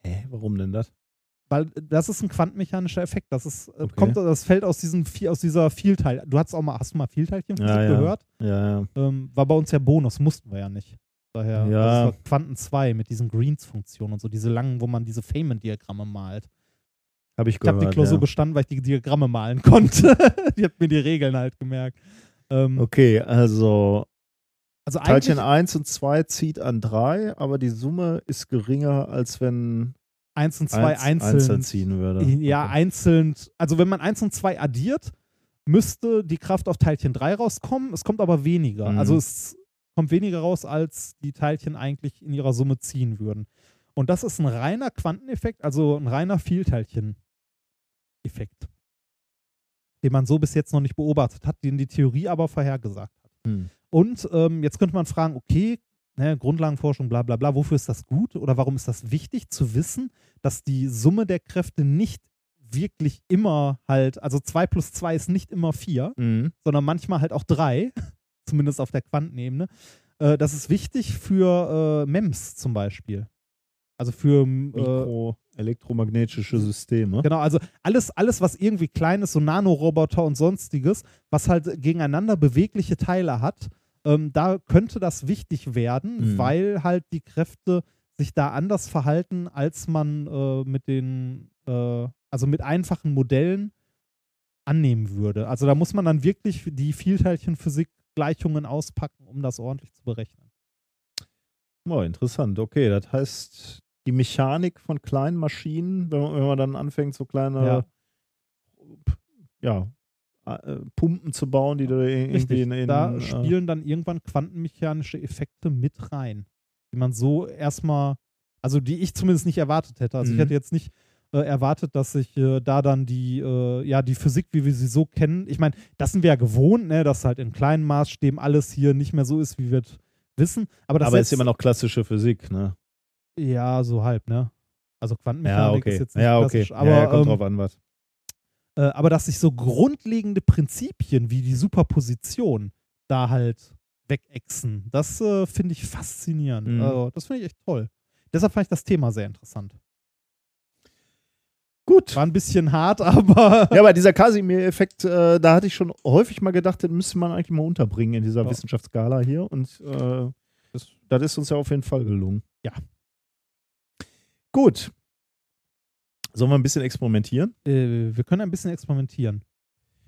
Hä, warum denn das? Weil das ist ein quantenmechanischer Effekt. Das, ist, äh, Okay. kommt, das fällt aus, diesem, Vi- aus dieser Vielteil. Du hast auch mal, hast du mal Vielteilchenphysik Ja, ja. gehört? Ja, ja. Ähm, war bei uns ja Bonus, mussten wir ja nicht. Daher, Ja. das war Quanten 2 mit diesen Greens-Funktionen und so, diese langen, wo man diese Feynman-Diagramme malt. Habe ich Ich habe gehört. die Klausur ja. bestanden, weil ich die Diagramme malen konnte. ich habe mir die Regeln halt gemerkt. Ähm, Okay, also also Teilchen 1 und 2 zieht an 3, aber die Summe ist geringer, als wenn 1 und 2 eins einzeln. einzeln ziehen würde. Ja, Okay. einzeln. Also wenn man 1 und 2 addiert, müsste die Kraft auf Teilchen 3 rauskommen. Es kommt aber weniger. Mhm. Also es kommt weniger raus, als die Teilchen eigentlich in ihrer Summe ziehen würden. Und das ist ein reiner Quanteneffekt, also ein reiner Vielteilchen-Effekt, den man so bis jetzt noch nicht beobachtet hat, den die Theorie aber vorhergesagt hat. Hm. Und ähm, jetzt könnte man fragen, okay, ne, Grundlagenforschung, bla bla bla, wofür ist das gut oder warum ist das wichtig zu wissen, dass die Summe der Kräfte nicht wirklich immer halt, also 2 plus 2 ist nicht immer 4, Mhm. sondern manchmal halt auch 3, zumindest auf der Quantenebene. Äh, das ist wichtig für äh, MEMS zum Beispiel. Also für äh, Mikro elektromagnetische Systeme. Genau, also alles, alles, was irgendwie klein ist, so Nanoroboter und sonstiges, was halt gegeneinander bewegliche Teile hat, ähm, da könnte das wichtig werden, Mhm. weil halt die Kräfte sich da anders verhalten, als man äh, mit den, äh, also mit einfachen Modellen annehmen würde. Also da muss man dann wirklich die Vielteilchenphysik-Gleichungen auspacken, um das ordentlich zu berechnen. Oh, interessant. Okay, das heißt, die Mechanik von kleinen Maschinen, wenn man, wenn man dann anfängt, so kleine ja. äh, Pumpen zu bauen, die du irgendwie Richtig, in, in da äh, spielen dann irgendwann quantenmechanische Effekte mit rein, die man so erstmal, also die ich zumindest nicht erwartet hätte. Also ich Mhm. hätte jetzt nicht äh, erwartet, dass sich äh, da dann die, äh, ja, die Physik, wie wir sie so kennen, ich meine, das sind wir ja gewohnt, ne, dass halt in kleinen Maßstäben alles hier nicht mehr so ist, wie wir es wissen. Aber das aber ist immer noch klassische Physik, ne? Ja, so halb, ne? Also Ja, Quantenmechanik okay. ist jetzt nicht Ja, okay. klassisch. Aber, ja, ja, kommt ähm, drauf an, was. äh, aber dass sich so grundlegende Prinzipien wie die Superposition da halt wegexen, das äh, finde ich faszinierend. Mhm. Also, das finde ich echt toll. Deshalb fand ich das Thema sehr interessant. Gut. War ein bisschen hart, aber Ja, aber dieser Casimir-Effekt, äh, da hatte ich schon häufig mal gedacht, den müsste man eigentlich mal unterbringen in dieser Ja. Wissenschaftsskala hier. Und äh, das, das ist uns ja auf jeden Fall gelungen. Ja. Gut. Sollen wir ein bisschen experimentieren? äh, wir können ein bisschen experimentieren.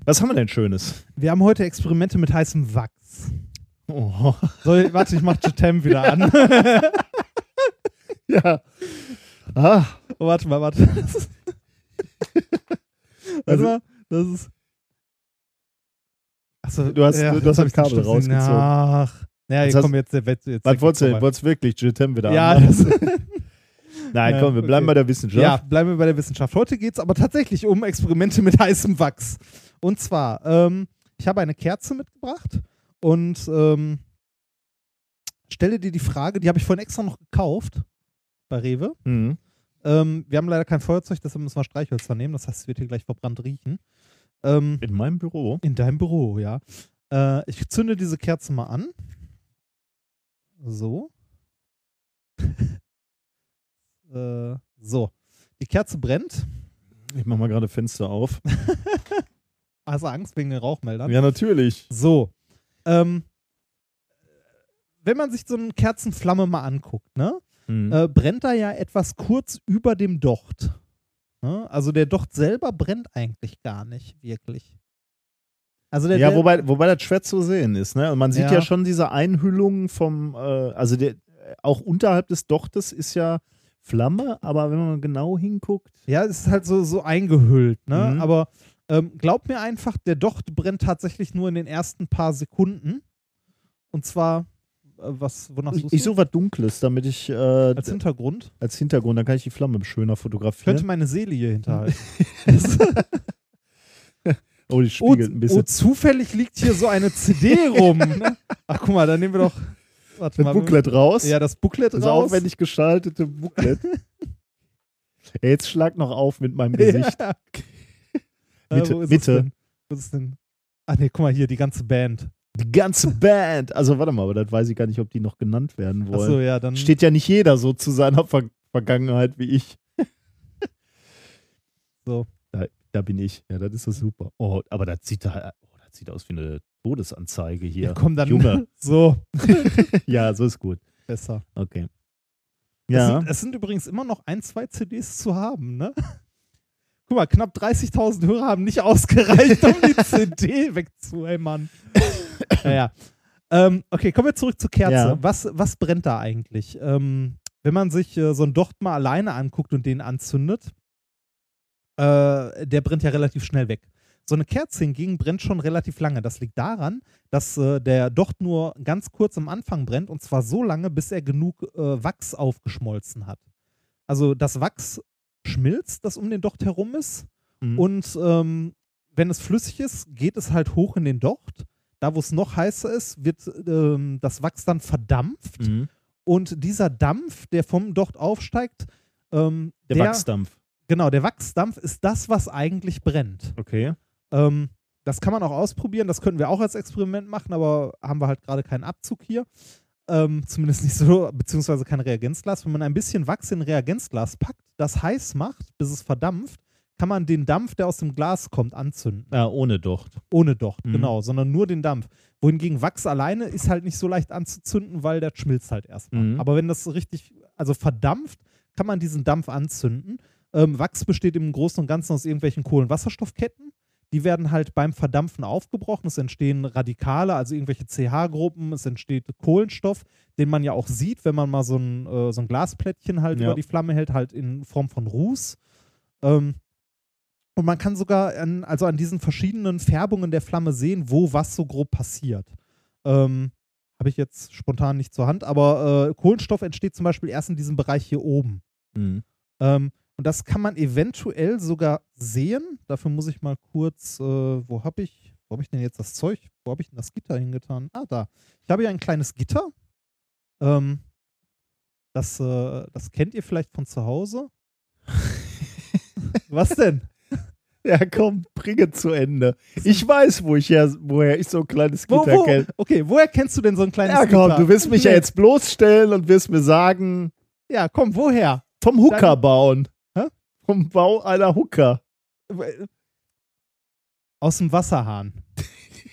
Was haben wir denn Schönes? Wir haben heute Experimente mit heißem Wachs. Oh. Soll, warte, ich mach Jetem wieder an. Ja. Ah, Oh, warte mal, warte. warte Also- mal, das ist. Achso, Du hast- du hast das Kabel rausgezogen. Ach. Ja, Jetzt hier hast- komm jetzt der Wett. Jetzt was wolltest du? Wolltest wirklich Jitem wieder Ja, anmachen? das, Nein, komm, wir bleiben okay. bei der Wissenschaft. ja, bleiben wir bei der Wissenschaft. Heute geht es aber tatsächlich um Experimente mit heißem Wachs. Und zwar, ähm, ich habe eine Kerze mitgebracht und ähm, stelle dir die Frage, die habe ich vorhin extra noch gekauft bei Rewe. Mhm. Ähm, wir haben leider kein Feuerzeug, deshalb müssen wir Streichhölzer nehmen. Das heißt, es wird hier gleich verbrannt riechen. Ähm, In meinem Büro. in deinem Büro, ja. Äh, ich zünde diese Kerze mal an. So. Äh, so. Die Kerze brennt. Ich mach mal gerade Fenster auf. Hast du Angst wegen den Rauchmeldern? Ja, natürlich. So. Ähm, wenn man sich so eine Kerzenflamme mal anguckt, ne? Mhm. äh, brennt da ja etwas kurz über dem Docht. Ne? Also der Docht selber brennt eigentlich gar nicht wirklich. Also der, ja, der, wobei, wobei das schwer zu sehen ist. Ne? Und man sieht ja, Ja. schon diese Einhüllung vom, äh, also der, auch unterhalb des Dochtes ist ja Flamme, aber wenn man genau hinguckt. Ja, es ist halt so, so eingehüllt, ne? Mhm. Aber ähm, glaub mir einfach, der Docht brennt tatsächlich nur in den ersten paar Sekunden. Und zwar, äh, was, wonach Ich, suchst ich du? suche was Dunkles, damit ich äh, Als Hintergrund. als Hintergrund, dann kann ich die Flamme schöner Ich könnte fotografieren. meine Seele hier hinterhalten. Oh, die oh, spiegelt ein oh, bisschen. zufällig liegt hier so eine CD rum. Ne? Ach, guck mal, dann nehmen wir doch. Warte mal. Booklet raus. Ja, das Booklet das raus. aufwendig gestaltete Booklet. ja, jetzt schlag noch auf mit meinem Gesicht. Ja. Mitte, Äh, Mitte. Wo ist denn? Ach nee, guck mal hier, die ganze Band. Die ganze Band. Also warte mal, aber das weiß ich gar nicht, ob die noch genannt werden wollen. Achso, ja, dann. Steht ja nicht jeder so zu seiner Ver Vergangenheit wie ich. So. Da, da bin ich. Ja, das ist so super. Oh, aber das sieht, da, das sieht aus wie eine Todesanzeige ja, hier. komm dann. Junge. So, ja, so ist gut. besser. Okay. Es, Ja. sind, es sind übrigens immer noch ein, zwei CDs zu haben, ne? Guck mal, knapp 30.000 Hörer haben nicht ausgereicht, um die CD wegzuhämmern. naja. Ähm, okay, kommen wir zurück zur Kerze. Ja. Was, was brennt da eigentlich? Ähm, wenn man sich äh, so einen Docht mal alleine anguckt und den anzündet, äh, der brennt ja relativ schnell weg. So eine Kerze hingegen brennt schon relativ lange. Das liegt daran, dass äh, der Docht nur ganz kurz am Anfang brennt und zwar so lange, bis er genug äh, Wachs aufgeschmolzen hat. Also das Wachs schmilzt, das um den Docht herum ist Mhm. und ähm, wenn es flüssig ist, geht es halt hoch in den Docht. Da, wo es noch heißer ist, wird ähm, das Wachs dann verdampft Mhm. und dieser Dampf, der vom Docht aufsteigt, ähm, Der, Wachsdampf. Genau, der Wachsdampf ist das, was eigentlich brennt. Okay. Ähm, das kann man auch ausprobieren, das könnten wir auch als Experiment machen, aber haben wir halt gerade keinen Abzug hier. Ähm, zumindest nicht so, beziehungsweise kein Reagenzglas. Wenn man ein bisschen Wachs in ein Reagenzglas packt, das heiß macht, bis es verdampft, kann man den Dampf, der aus dem Glas kommt, anzünden. Ja, ohne Docht. Ohne Docht, Mhm. genau, sondern nur den Dampf. Wohingegen Wachs alleine ist halt nicht so leicht anzuzünden, weil der schmilzt halt erstmal. Mhm. Aber wenn das richtig, also verdampft, kann man diesen Dampf anzünden. Ähm, Wachs besteht im Großen und Ganzen aus irgendwelchen Kohlenwasserstoffketten. Die werden halt beim Verdampfen aufgebrochen. Es entstehen Radikale, also irgendwelche CH-Gruppen. Es entsteht Kohlenstoff, den man ja auch sieht, wenn man mal so ein, äh, so ein Glasplättchen halt Ja. über die Flamme hält, halt in Form von Ruß. Ähm, und man kann sogar an, also an diesen verschiedenen Färbungen der Flamme sehen, wo was so grob passiert. Ähm, Habe ich jetzt spontan nicht zur Hand, aber äh, Kohlenstoff entsteht zum Beispiel erst in diesem Bereich hier oben. Mhm. Ähm, und das kann man eventuell sogar sehen. Dafür muss ich mal kurz, äh, wo habe ich, wo habe ich denn jetzt das Zeug? Wo habe ich denn das Gitter hingetan? Ah, da. Ich habe hier ein kleines Gitter. Ähm, das, äh, das kennt ihr vielleicht von zu Hause. Was denn? Ja, komm, bringe zu Ende. Ich weiß, wo ich her, woher ich so ein kleines Wo, Gitter wo, kenne. okay, woher kennst du denn so ein kleines Ja, komm, Gitter? du willst mich ja Nee. jetzt bloßstellen und wirst mir sagen, Ja, komm, woher? vom Hooker Dann- bauen. Vom Bau einer Hooker. Aus dem Wasserhahn.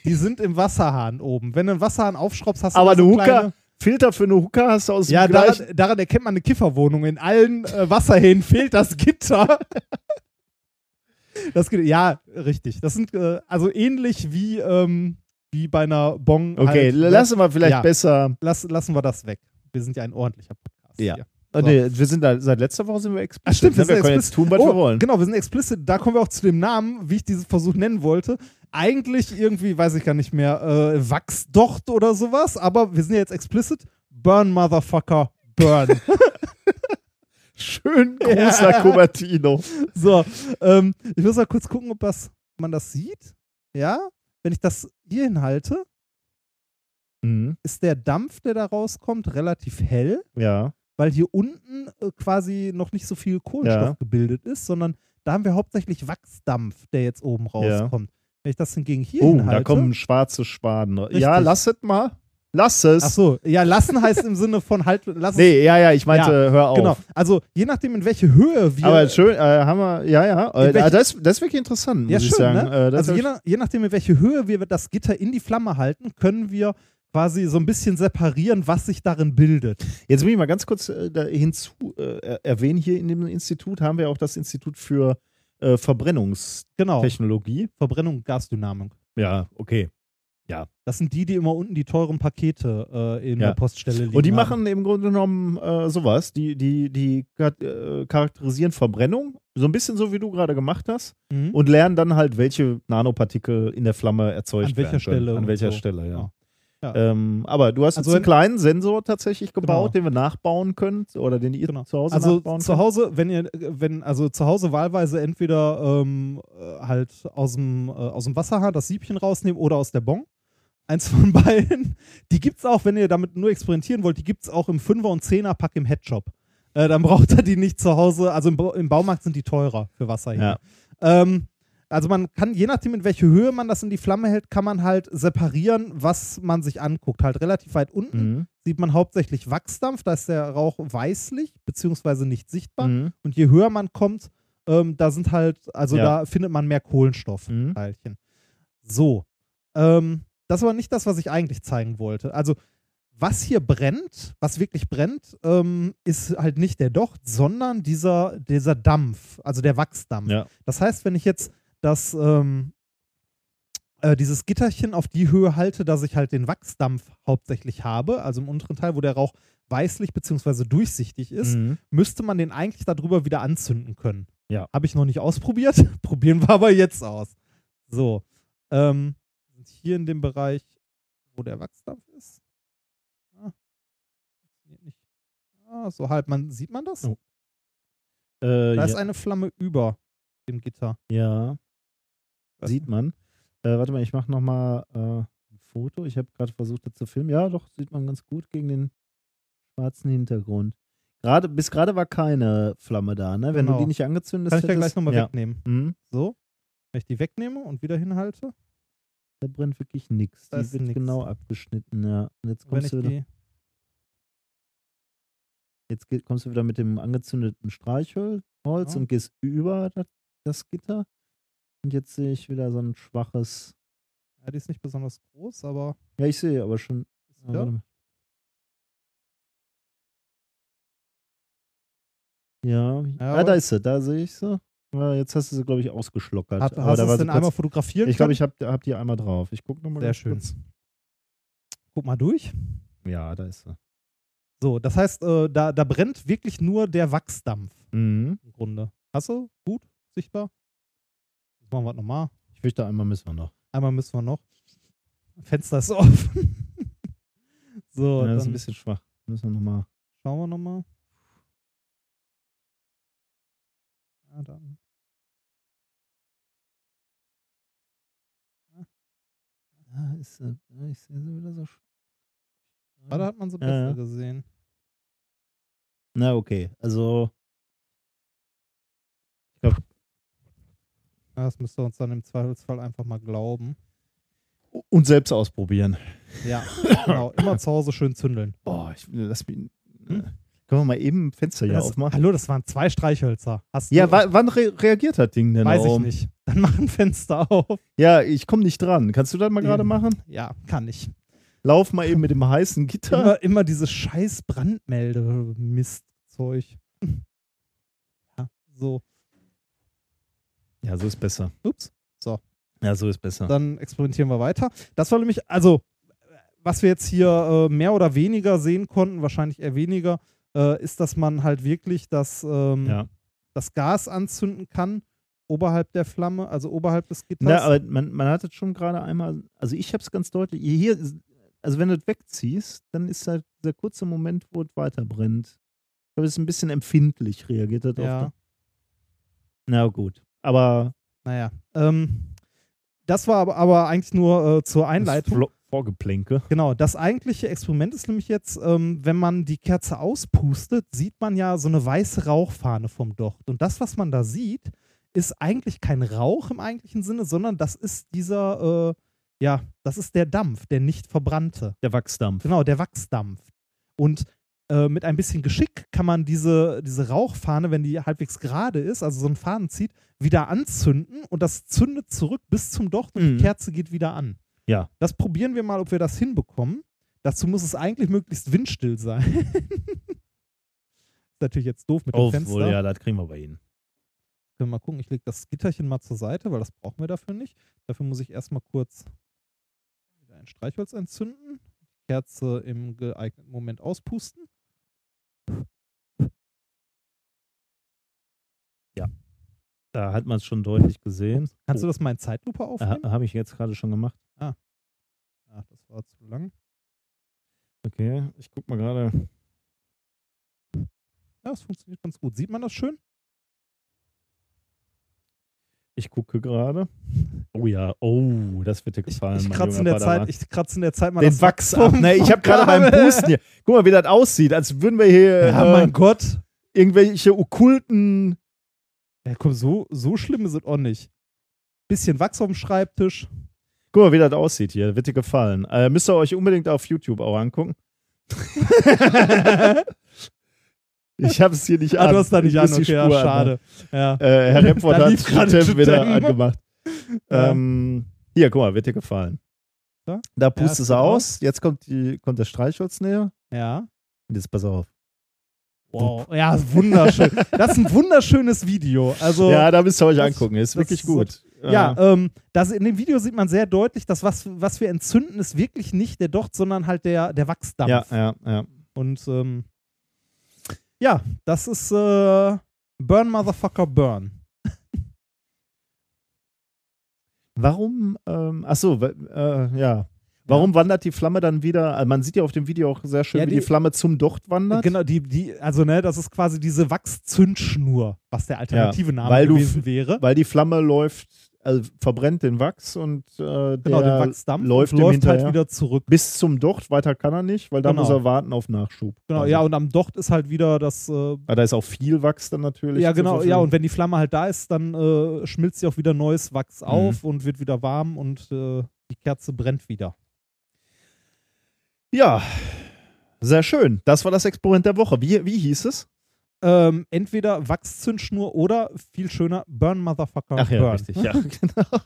Die sind im Wasserhahn oben. Wenn du einen Wasserhahn aufschraubst, hast du Aber eine so Hooker, kleine- Filter für eine Hooker hast du aus dem Ja, daran, daran erkennt man eine Kifferwohnung. In allen äh, Wasserhähnen fehlt das Gitter. Das, ja, richtig. Das sind äh, also ähnlich wie, ähm, wie bei einer Bong. Okay, halt, ne? lassen wir vielleicht Ja. besser. Lass, lassen wir das weg. Wir sind ja ein ordentlicher Podcast. Ja. Hier. Oh, nee, wir sind da, seit letzter Woche sind wir explizit. Ah, stimmt, wir wir sind können explicit. jetzt tun, was oh, wir wollen. Genau, wir sind explicit. Da kommen wir auch zu dem Namen, wie ich diesen Versuch nennen wollte. Eigentlich irgendwie, weiß ich gar nicht mehr, äh, Wachsdocht oder sowas, aber wir sind ja jetzt explicit. Burn, Motherfucker, burn. Schön großer Ja. Cupertino. so, ähm, ich muss mal kurz gucken, ob das, man das sieht. Ja, wenn ich das hier hinhalte, Mhm. ist der Dampf, der da rauskommt, relativ hell, Ja. Weil hier unten äh, quasi noch nicht so viel Kohlenstoff Ja. gebildet ist, sondern da haben wir hauptsächlich Wachsdampf, der jetzt oben Ja. rauskommt. Wenn ich das hingegen hier Oh, hinhalte, da kommen schwarze Spaden. Richtig. Ja, lasset mal. Lass es. Ach so, ja, lassen heißt im Sinne von halt, lass. Nee, ja, ja, ich meinte, Ja, hör auf. Genau. Also je nachdem, in welche Höhe wir. Aber schön, äh, haben wir, ja, ja. Äh, das, das ist wirklich interessant, muss ja, ich schön, sagen. ne? Äh, also je, ich- nach, je nachdem, in welche Höhe wir das Gitter in die Flamme halten, können wir quasi so ein bisschen separieren, was sich darin bildet. Jetzt will ich mal ganz kurz äh, hinzu äh, er- erwähnen, hier in dem Institut haben wir auch das Institut für äh, Verbrennungstechnologie. Genau. Verbrennung Gasdynamik. Ja, okay. Das sind die, die immer unten die teuren Pakete äh, in Ja. der Poststelle liegen. Und die haben. machen im Grunde genommen äh, sowas. Die, die, die äh, charakterisieren Verbrennung, so ein bisschen so wie du gerade gemacht hast, Mhm. und lernen dann halt, welche Nanopartikel in der Flamme erzeugt An welcher werden. Stelle An welcher so. Stelle, ja. Ja. Ja. Ähm, aber du hast Also jetzt einen kleinen Sensor tatsächlich gebaut, Genau. den wir nachbauen können oder den ihr Genau. zu Hause Also nachbauen zu Hause, wenn ihr, wenn, also zu Hause wahlweise entweder ähm, äh, halt aus dem, äh, aus dem Wasserhahn das Siebchen rausnehmen oder aus der Bon. Eins von beiden. Die gibt's auch, wenn ihr damit nur experimentieren wollt, die gibt's auch im 5er und 10er Pack im Headshop. Äh, dann braucht ihr die nicht zu Hause, also im, Ba- im Baumarkt sind die teurer für Wasser hier. Ähm, also man kann, je nachdem, in welche Höhe man das in die Flamme hält, kann man halt separieren, was man sich anguckt. Halt relativ weit unten Mhm. sieht man hauptsächlich Wachsdampf, da ist der Rauch weißlich, beziehungsweise nicht sichtbar. Mhm. Und je höher man kommt, ähm, da sind halt, also Ja. da findet man mehr Kohlenstoffteilchen. Mhm. So. Ähm, das war nicht das, was ich eigentlich zeigen wollte. Also, was hier brennt, was wirklich brennt, ähm, ist halt nicht der Docht, sondern dieser, dieser Dampf, also der Wachsdampf. Ja. Das heißt, wenn ich jetzt das, ähm, äh, dieses Gitterchen auf die Höhe halte, dass ich halt den Wachsdampf hauptsächlich habe, also im unteren Teil, wo der Rauch weißlich bzw. durchsichtig ist, Mhm. müsste man den eigentlich darüber wieder anzünden können. Ja. Habe ich noch nicht ausprobiert. Probieren wir aber jetzt aus. So. Ähm, hier in dem Bereich, wo der Wachsdampf ist. Ah. Ah, so halb. Man, sieht man das? Oh. Äh, Da ist ja, eine Flamme über dem Gitter. ja, sieht man. Äh, warte mal, ich mache nochmal äh, ein Foto. Ich habe gerade versucht, das zu filmen. Ja, doch, sieht man ganz gut gegen den schwarzen Hintergrund. Gerade, bis gerade war keine Flamme da, ne? Wenn Genau. du die nicht angezündet Kann ich ja hättest. gleich nochmal ja. wegnehmen. Mhm. So. Wenn ich die wegnehme und wieder hinhalte, Da brennt wirklich nichts. Die wird nix. genau abgeschnitten, ja. Und jetzt kommst, du wieder, jetzt kommst du wieder mit dem angezündeten Streichholz Ja. und gehst über das, das Gitter. Und jetzt sehe ich wieder so ein schwaches. Ja, die ist nicht besonders groß, aber. Ja, ich sehe aber schon. Ja, mal. Ja, Ja, ah, da ist sie, da sehe ich sie. Ja, jetzt hast du sie, glaube ich, ausgeschlockert. Aber hast du es sie denn einmal fotografieren Ich glaube, ich habe hab die einmal drauf. Ich gucke nochmal Sehr schön. kurz. Guck mal durch. Ja, da ist sie. So, das heißt, äh, da, da brennt wirklich nur der Wachsdampf Mhm. im Grunde. Hast du? Gut? Sichtbar? Machen wir nochmal. Ich fürchte, einmal müssen wir noch. Einmal müssen wir noch. Fenster ist offen. so, ja, das ist ein bisschen schwach. Müssen wir nochmal. schauen wir nochmal. Ja, dann. Ah, ist. Ja, ich sehe sie wieder so. sch- Ah, da hat man sie Ja, besser ja. gesehen. Na, okay. Also, Ja, das müsst ihr uns dann im Zweifelsfall einfach mal glauben. und selbst ausprobieren. Ja, genau. Immer zu Hause schön zündeln. Boah, ich lass mich. Hm? Äh, können wir mal eben ein Fenster hier Das, aufmachen? hallo, das waren zwei Streichhölzer. Hast Ja, wa wann re reagiert das Ding denn? Weiß da ich nicht. Dann mach ein Fenster auf. Ja, ich komme nicht dran. Kannst du das mal gerade machen? Ja, kann ich. Lauf mal eben mit dem heißen Gitter. Immer, immer dieses scheiß Brandmelde-Mistzeug. Ja, so. Ja, so ist besser. Ups. Ja, so ist besser. Dann experimentieren wir weiter. Das war nämlich, also, was wir jetzt hier äh, mehr oder weniger sehen konnten, wahrscheinlich eher weniger, äh, ist, dass man halt wirklich das, ähm, ja. das Gas anzünden kann, oberhalb der Flamme, also oberhalb des Gitters. Na, aber man, man hat es schon gerade einmal, also ich habe es ganz deutlich, hier, also wenn du es wegziehst, dann ist halt der kurze Moment, wo es weiter brennt. Ich glaube, es ist ein bisschen empfindlich reagiert das ja. auf. Na gut. Aber Naja. Ähm, das war aber, aber eigentlich nur äh, zur das Einleitung. Flo- Vorgeplänke. Genau, das eigentliche Experiment ist nämlich jetzt, ähm, wenn man die Kerze auspustet, sieht man ja so eine weiße Rauchfahne vom Docht. Und das, was man da sieht, ist eigentlich kein Rauch im eigentlichen Sinne, sondern das ist dieser, äh, Ja, das ist der Dampf, der nicht verbrannte. Der Wachsdampf. Genau, der Wachsdampf. Und äh, mit ein bisschen Geschick kann man diese, diese Rauchfahne, wenn die halbwegs gerade ist, also so einen Faden zieht, wieder anzünden und das zündet zurück bis zum Docht und Mhm. die Kerze geht wieder an. Ja. Das probieren wir mal, ob wir das hinbekommen. Dazu muss es eigentlich möglichst windstill sein. ist natürlich jetzt doof mit dem Oh, Fenster. wohl, ja, das kriegen wir bei Ihnen. Können wir mal gucken. Ich lege das Gitterchen mal zur Seite, weil das brauchen wir dafür nicht. Dafür muss ich erstmal kurz ein Streichholz entzünden. Kerze im geeigneten Moment auspusten. Da hat man es schon deutlich gesehen. Kannst du das mal in Zeitlupe aufnehmen? Habe ich jetzt gerade schon gemacht. Ach, das war zu lang. Okay, ich guck mal gerade. Ja, das funktioniert ganz gut. Sieht man das schön? Ich gucke gerade. Oh ja, oh, das wird dir Ich, gefallen. ich mein kratze in der Zeit, ich kratze in der Zeit mal Den das Wachs ab. Ne, ich habe gerade beim Kabel. Pusten hier. Guck mal, wie das aussieht, als würden wir hier Ja, äh, mein Gott. irgendwelche okkulten. Ja, komm, so, so schlimm ist es auch nicht. Bisschen Wachs auf dem Schreibtisch. Guck mal, wie das aussieht hier. Wird dir gefallen. Äh, müsst ihr euch unbedingt auf YouTube auch angucken. ich habe es hier nicht Ah, an. du hast da nicht Ich an, okay, ja, Spur schade. Ja. anmachen. Äh, Herr Remford Da hat gerade wieder angemacht. Ja. Ähm, hier, guck mal, wird dir gefallen. So? Da pustest es aus. Jetzt kommt, die, kommt der Streichholz näher. ja. Und jetzt pass auf. Wow. Ja, wunderschön. Das ist ein wunderschönes Video. Also, ja, da müsst ihr euch das- angucken. Ist wirklich ist- gut. Ja, Äh, ähm, das, in dem Video sieht man sehr deutlich, dass was, was wir entzünden, ist wirklich nicht der Docht, sondern halt der, der Wachsdampf. ja, ja, ja. Und ähm, ja, das ist äh, Burn Motherfucker Burn. Warum, ähm, ach so, wa- äh, ja. Warum wandert die Flamme dann wieder? Also man sieht ja auf dem Video auch sehr schön, Ja, wie die- die Flamme zum Docht wandert. Genau, die, die, also ne, das ist quasi diese Wachszündschnur, was der alternative Name weil du- gewesen wäre. Weil die Flamme läuft, also verbrennt den Wachs und äh, der Genau, den Wachsdampf läuft, läuft halt wieder zurück. bis zum Docht. Weiter kann er nicht, weil da Genau. muss er warten auf Nachschub. Genau, quasi. ja, und am Docht ist halt wieder das, äh, Aber da ist auch viel Wachs dann natürlich. ja genau, ja, und wenn die Flamme halt da ist, dann äh, schmilzt sie auch wieder neues Mhm. Wachs auf und wird wieder warm und äh, die Kerze brennt wieder. Ja, sehr schön. Das war das Experiment der Woche. Wie, wie hieß es? Ähm, entweder Wachszündschnur oder viel schöner Burn Motherfucker Ach ja, Burn. richtig. Ja, genau.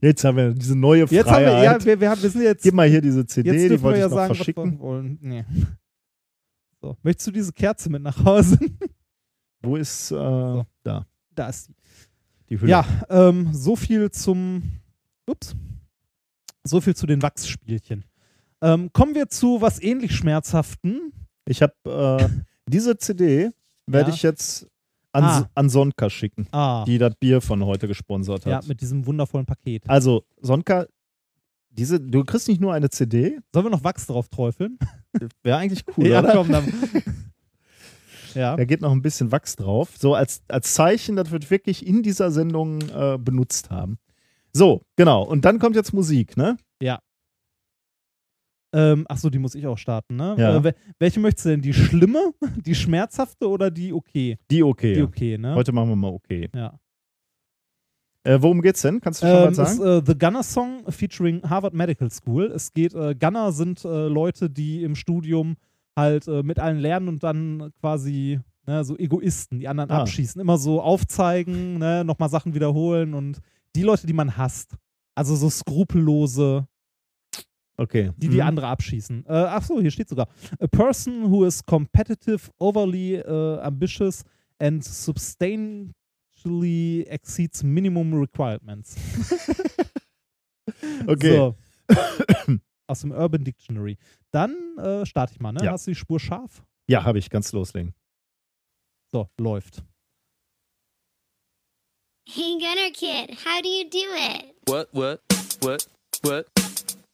Jetzt haben wir diese neue Jetzt haben wir, Freiheit. ja, wir, wir, haben, wir sind jetzt, Gib mal hier diese CD, jetzt die wollte ja ich noch sagen, was verschicken. wir wollen. Nee. So, möchtest du diese Kerze mit nach Hause? Wo ist äh, da da ist sie. die Hülle? Ja, ähm, so viel zum. Ups. So viel zu den Wachsspielchen. Ähm, kommen wir zu was ähnlich Schmerzhaften. Ich habe äh, diese CD werde Ja. ich jetzt an, Ah. an Sonka schicken, Ah, die das Bier von heute gesponsert ja, hat. mit diesem wundervollen Paket. also Sonka, diese, du kriegst nicht nur eine CD, Sollen wir noch Wachs drauf träufeln? wäre eigentlich cool, ja, oder? komm, dann. ja. Da geht noch ein bisschen Wachs drauf, so als, als Zeichen, dass wir es wirklich in dieser Sendung äh, benutzt haben. So, genau. Und dann kommt jetzt Musik, ne? Ähm, Achso, die muss ich auch starten, ne? Ja. Äh, wel- welche möchtest du denn? Die schlimme, die schmerzhafte oder die okay? Die okay. Die okay, ne? Heute machen wir mal okay. ja. Äh, worum geht's denn? Kannst du schon Ähm, mal ist sagen? äh, The Gunner Song featuring Harvard Medical School. Es geht, äh, Gunner sind äh, Leute, die im Studium halt äh, mit allen lernen und dann quasi ne, so Egoisten, die anderen Ah. abschießen. Immer so aufzeigen, ne, nochmal Sachen wiederholen und die Leute, die man hasst. Also so skrupellose, okay. die die Mhm. andere abschießen. Äh, ach so, hier steht sogar. A person who is competitive, overly äh, ambitious and substantially exceeds minimum requirements. Okay. So. Aus dem Urban Dictionary. Dann äh, starte ich mal, ne? Ja. Hast du die Spur scharf? Ja, habe ich. Ganz loslegen. So, läuft. Hey Gunner Kid, how do you do it? What, what, what, what,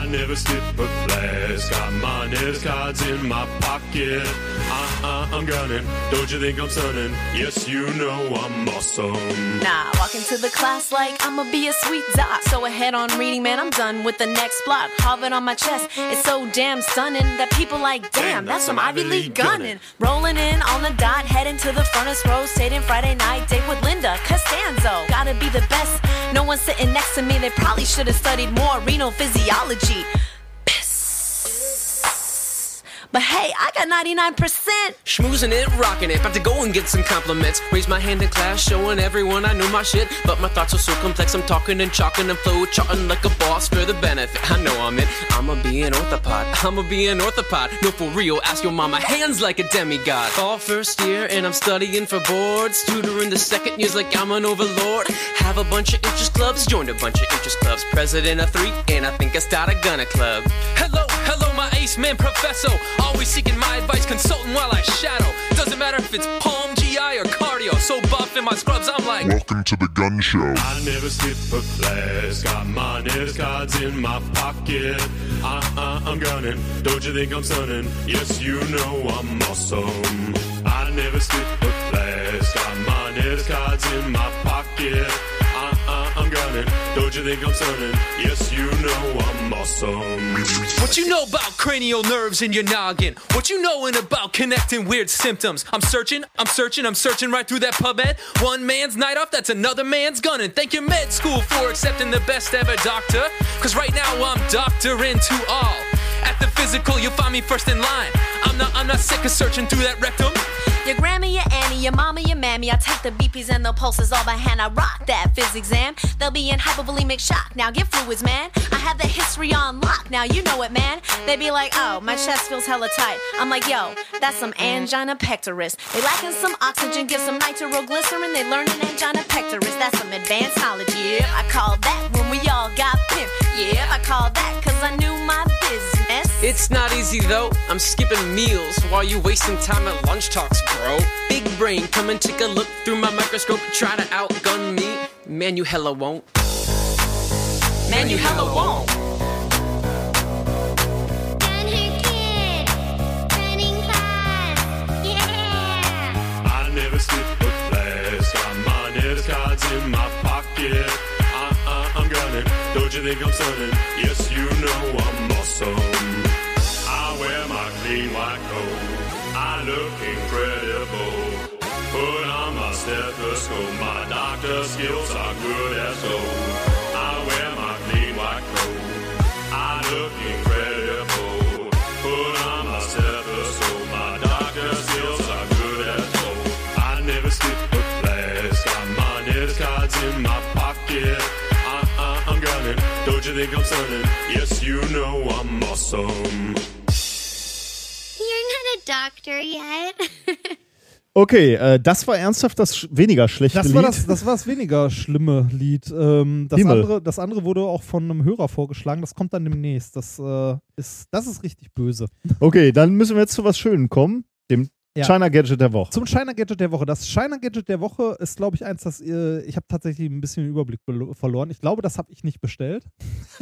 I never skip a class. flask. Got minus cards in my pocket. Uh-uh, I'm gunning. Don't you think I'm stunning? Yes, you know I'm awesome. Nah, walk into the class like I'ma be a sweet doc. So ahead on reading, man, I'm done with the next block. Harvard on my chest, it's so damn stunning that people like, damn, that's some Ivy League gunning. Rolling in on the dot, heading to the furnace row, staying Friday night date with Linda Costanzo. Gotta be the best. No one sitting next to me, they probably should have studied more renal physiology. But hey, I got 99%. Schmoozing it, rocking it, about to go and get some compliments. Raise my hand in class, showing everyone I know my shit. But my thoughts are so complex, I'm talking and chalking and flow charting like a boss for the benefit. I know I'm it, I'ma be an orthopod, I'ma be an orthopod. No, for real, ask your mama, hands like a demigod. Fall first year, and I'm studying for boards. Tutoring the second years like I'm an overlord. Have a bunch of interest clubs, joined a bunch of interest clubs. President of three, and I think I start a gunner club. Hello, hello, man professor. Always seeking my advice, consulting while I shadow. Doesn't matter if it's palm, GI, or cardio. So buff in my scrubs, I'm like. Welcome to the gun show. I never skip a class. Got my minus cards in my pocket. Uh-uh, I'm gunning. Don't you think I'm stunning? Yes, you know I'm awesome. I never skip a class. Got my minus cards in my pocket. I'm. Don't you think I'm stunning? Yes, you know I'm awesome. What you know about cranial nerves in your noggin? What you knowin' about connecting weird symptoms? I'm searching, I'm searching, I'm searching right through that pub ed. One man's night off, that's another man's gunning. Thank your med school for accepting the best ever doctor. Cause right now I'm doctoring to all. At the physical, you'll find me first in line. I'm not, I'm not sick of searching through that rectum. Your grandma, your Annie, your mama, your mammy. I take the BPs and the pulses all by hand. I rock that phys exam. They'll be in hypovolemic shock. Now get fluids, man. I have the history on lock. Now you know it, man. They be like, oh, my chest feels hella tight. I'm like, yo, that's some angina pectoris. They lacking some oxygen, give some nitroglycerin. They learn an angina pectoris. That's some advanced knowledge. Yeah, I call that when we all got pimp. Yeah, I call that cause I knew my. It's not easy though. I'm skipping meals while you wasting time at lunch talks, bro. Big brain, come and take a look through my microscope. Try to outgun me. Man, you hella won't. Man, you hella won't. Running fast. Yeah. I never skip a class. Got minus cards in my pocket. Uh-uh, I'm gunning. Don't you think I'm stunning? Yes, you know I'm awesome. On my stethoscope. My doctor skills are good as gold. I wear my clean white coat. I look incredible. Put on my stethoscope. My doctor skills are good as gold. I never skip a class. Got minus cards in my pocket. Uh-uh, I'm gunning. Don't you think I'm stunning? Yes, you know I'm awesome. You're not a doctor yet. Okay, äh, das war ernsthaft das sch weniger schlechte Das war Lied. das, das war das weniger schlimme Lied. Ähm, das, Himmel. andere, das andere wurde auch von einem Hörer vorgeschlagen. Das kommt dann demnächst. Das, äh, ist, das ist richtig böse. Okay, dann müssen wir jetzt zu was Schönem kommen. Dem Ja. China Gadget der Woche. Zum China Gadget der Woche. Das China Gadget der Woche ist, glaube ich, eins, das äh, ich habe tatsächlich ein bisschen den Überblick verloren. Ich glaube, das habe ich nicht bestellt.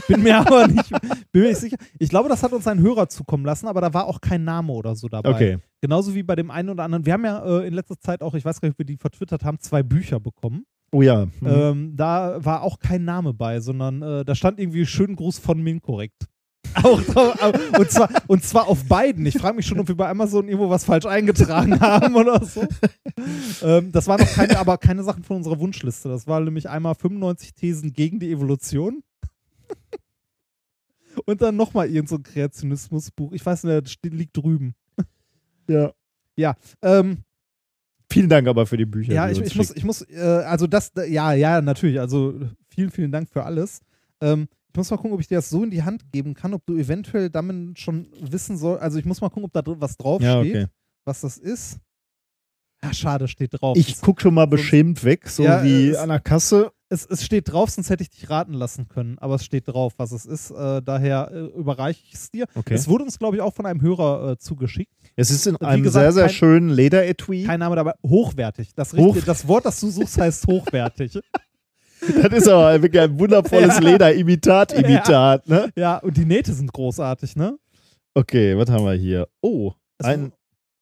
Bin mir aber nicht, bin mir nicht sicher. Ich glaube, das hat uns ein Hörer zukommen lassen, aber da war auch kein Name oder so dabei. Okay. Genauso wie bei dem einen oder anderen. Wir haben ja äh, in letzter Zeit auch, ich weiß gar nicht, ob wir die vertwittert haben, zwei Bücher bekommen. Oh ja. Mhm. Ähm, da war auch kein Name bei, sondern äh, da stand irgendwie schönen Gruß von Minkorrekt. Auch drauf, au- und, zwar, und zwar auf beiden. Ich frage mich schon, ob wir bei Amazon irgendwo was falsch eingetragen haben oder so. ähm, das waren noch keine, aber keine Sachen von unserer Wunschliste. Das war nämlich einmal 95 Thesen gegen die Evolution. und dann nochmal irgend so ein Kreationismusbuch. Ich weiß nicht, steht- liegt drüben. ja. Ja, ähm, Vielen Dank aber für die Bücher. Ja, die ich, ich muss, ich muss, äh, also das, da- ja, ja, natürlich. Also vielen, vielen Dank für alles. Ähm, muss mal gucken, ob ich dir das so in die Hand geben kann, ob du eventuell damit schon wissen soll. Also ich muss mal gucken, ob da was draufsteht, Ja, okay. was das ist. Ja, schade, steht drauf. Ich Es- guck schon mal beschämt weg, so Ja, wie es- an der Kasse. es, es steht drauf, sonst hätte ich dich raten lassen können. Aber es steht drauf, was es ist. Äh, daher äh, überreiche ich es dir. Okay. Es wurde uns, glaube ich, auch von einem Hörer äh, zugeschickt. Es ist in einem gesagt, sehr, sehr kein- schönen Lederetui. Kein Name dabei. Hochwertig. Das, Hoch- richtige, das Wort, das du suchst, heißt hochwertig. Das ist aber wirklich ein wundervolles Ja. Leder-Imitat-Imitat, ne? Ja, und die Nähte sind großartig, ne? Okay, was haben wir hier? Oh, Es ein,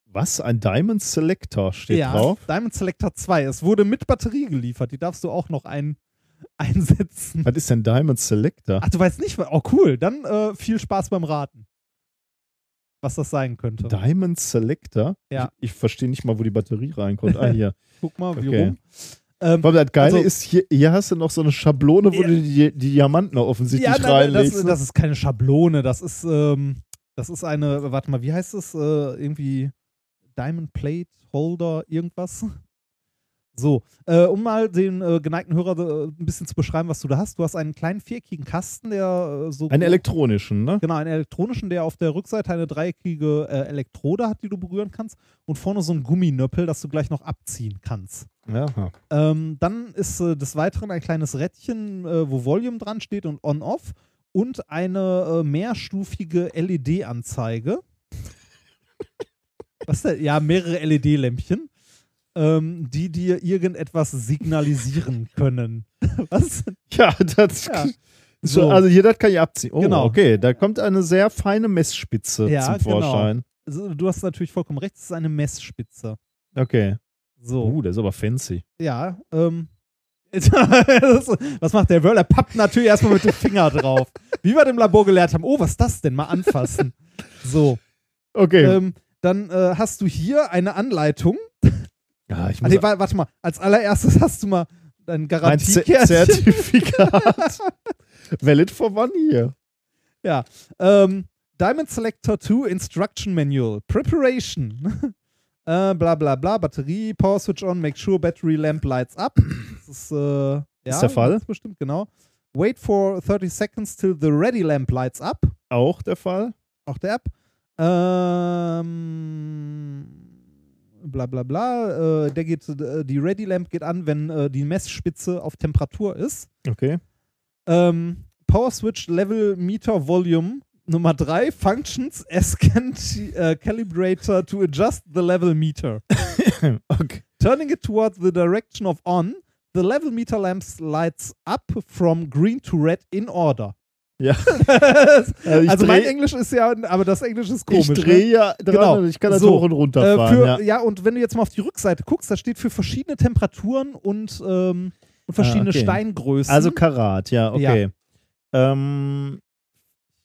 was? Ein Diamond Selector steht ja, drauf? Diamond Selector 2. Es wurde mit Batterie geliefert. Die darfst du auch noch ein, einsetzen. Was ist denn Diamond Selector? Ach, du weißt nicht, oh cool. Dann äh, viel Spaß beim Raten. Was das sein könnte. Diamond Selector? Ja. Ich, ich verstehe nicht mal, wo die Batterie reinkommt. Ah, hier. Guck mal, wie Okay. rum. Ähm, Aber das Geile Also- ist, hier, hier hast du noch so eine Schablone, wo Ja. du die, die Diamanten offensichtlich ja, nein, reinlegst. das, das ist keine Schablone. Das ist, ähm, das ist eine, warte mal, wie heißt es? Äh, irgendwie Diamond Plate Holder, irgendwas. So, äh, um mal den äh, geneigten Hörer äh, ein bisschen zu beschreiben, was du da hast. Du hast einen kleinen viereckigen Kasten, der äh, so. Einen elektronischen, ne? Genau, einen elektronischen, der auf der Rückseite eine dreieckige äh, Elektrode hat, die du berühren kannst. Und vorne so ein Gumminöppel, das du gleich noch abziehen kannst. Ja. Ähm, dann ist äh, des Weiteren ein kleines Rädchen, wo Volume dran steht und On-Off und eine mehrstufige LED-Anzeige. Was denn? Ja, mehrere LED-Lämpchen, ähm, die dir irgendetwas signalisieren können. Was? Ja, das. Ja. So. So. Also hier, das kann ich abziehen. Oh, Genau. okay. Da kommt eine sehr feine Messspitze Ja, zum Vorschein. Also, du hast natürlich vollkommen recht, es ist eine Messspitze. Okay. So. Uh, der ist aber fancy. Ja, ähm. was macht der Wörl? Er pappt natürlich erstmal mit dem Finger drauf. Wie wir im Labor gelernt haben. Oh, was ist das denn? Mal anfassen. So. Okay. Ähm, dann äh, hast du hier eine Anleitung. Ja, ich muss nee, wa- warte mal. Als allererstes hast du mal dein ein Z Garantiekärtchen. Zertifikat. Valid for one year. ja. Ähm, Diamond Selector 2 Instruction Manual. Preparation. äh, bla bla bla. Batterie, Power Switch on, make sure battery lamp lights up. Das ist, äh, ja, der Fall? ganz Bestimmt, genau. Wait for 30 seconds till the ready lamp lights up. Auch der Fall. Auch der App. Ähm, bla bla bla. Äh, der geht, äh, die Ready Lamp geht an, wenn äh, die Messspitze auf Temperatur ist. Okay. Ähm, Power Switch Level Meter Volume Nummer 3 Functions as can äh, calibrator to adjust the level meter. okay. Turning it towards the direction of on, the level meter lamps lights up from green to red in order. Ja. ich also mein Englisch ist ja, aber das Englisch ist komisch. Ich ne? drehe ja dran Genau. und ich kann das So, hoch und runter Äh, fahren. für, ja. ja. und wenn du jetzt mal auf die Rückseite guckst, da steht für verschiedene Temperaturen und, ähm, und verschiedene Ah, okay. Steingrößen. Also Karat, ja, okay. Ähm,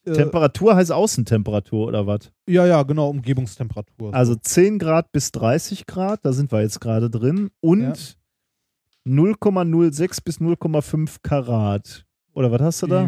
äh, Temperatur heißt Außentemperatur oder was? ja, ja, genau, Umgebungstemperatur. Also 10 Grad bis 30 Grad, da sind wir jetzt gerade drin. Und Ja. 0,06 bis 0,5 Karat. Oder was hast du da?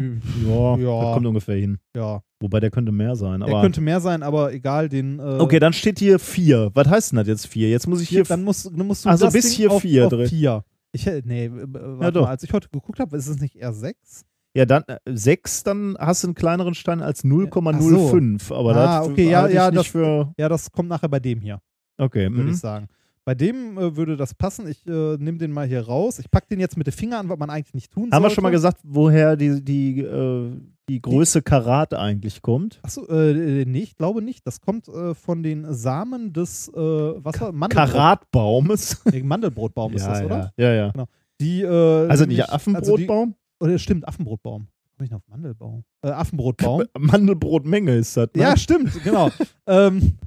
Ja, Ja. das kommt ungefähr hin. ja, Wobei der könnte mehr sein. der könnte mehr sein, aber egal, den. Äh, okay, dann steht hier 4. Was heißt denn das jetzt 4? Jetzt muss ich hier. hier, dann musst, dann musst du Also das bis Ding hier auf, vier auf drin. vier. Ich, nee, äh, warte doch. mal, als ich heute geguckt habe, ist es nicht eher 6? ja, dann 6, dann hast du einen kleineren Stein als 0,05. Aber Ah, das okay, ja, ja, nicht das- für. Ja, das kommt nachher bei dem hier. Okay, würde mhm. ich sagen. Bei dem äh, würde das passen. Ich äh, nehme den mal hier raus. Ich packe den jetzt mit den Fingern an, was man eigentlich nicht tun Haben wir sollte. schon mal gesagt, woher die, die, äh, die Größe Karat eigentlich kommt? Achso, äh, nee, ich glaube nicht. Das kommt äh, von den Samen des äh, was war Mandelbrot, Karatbaumes. nee, Mandelbrotbaum ist das, oder? Ja, ja. Die, äh, Also nicht Affenbrotbaum? Also die, oder stimmt, Affenbrotbaum. Hab ich noch Mandelbaum? Äh, Affenbrotbaum. Mandelbrotmenge ist das, ne? Ja, stimmt, genau. ähm,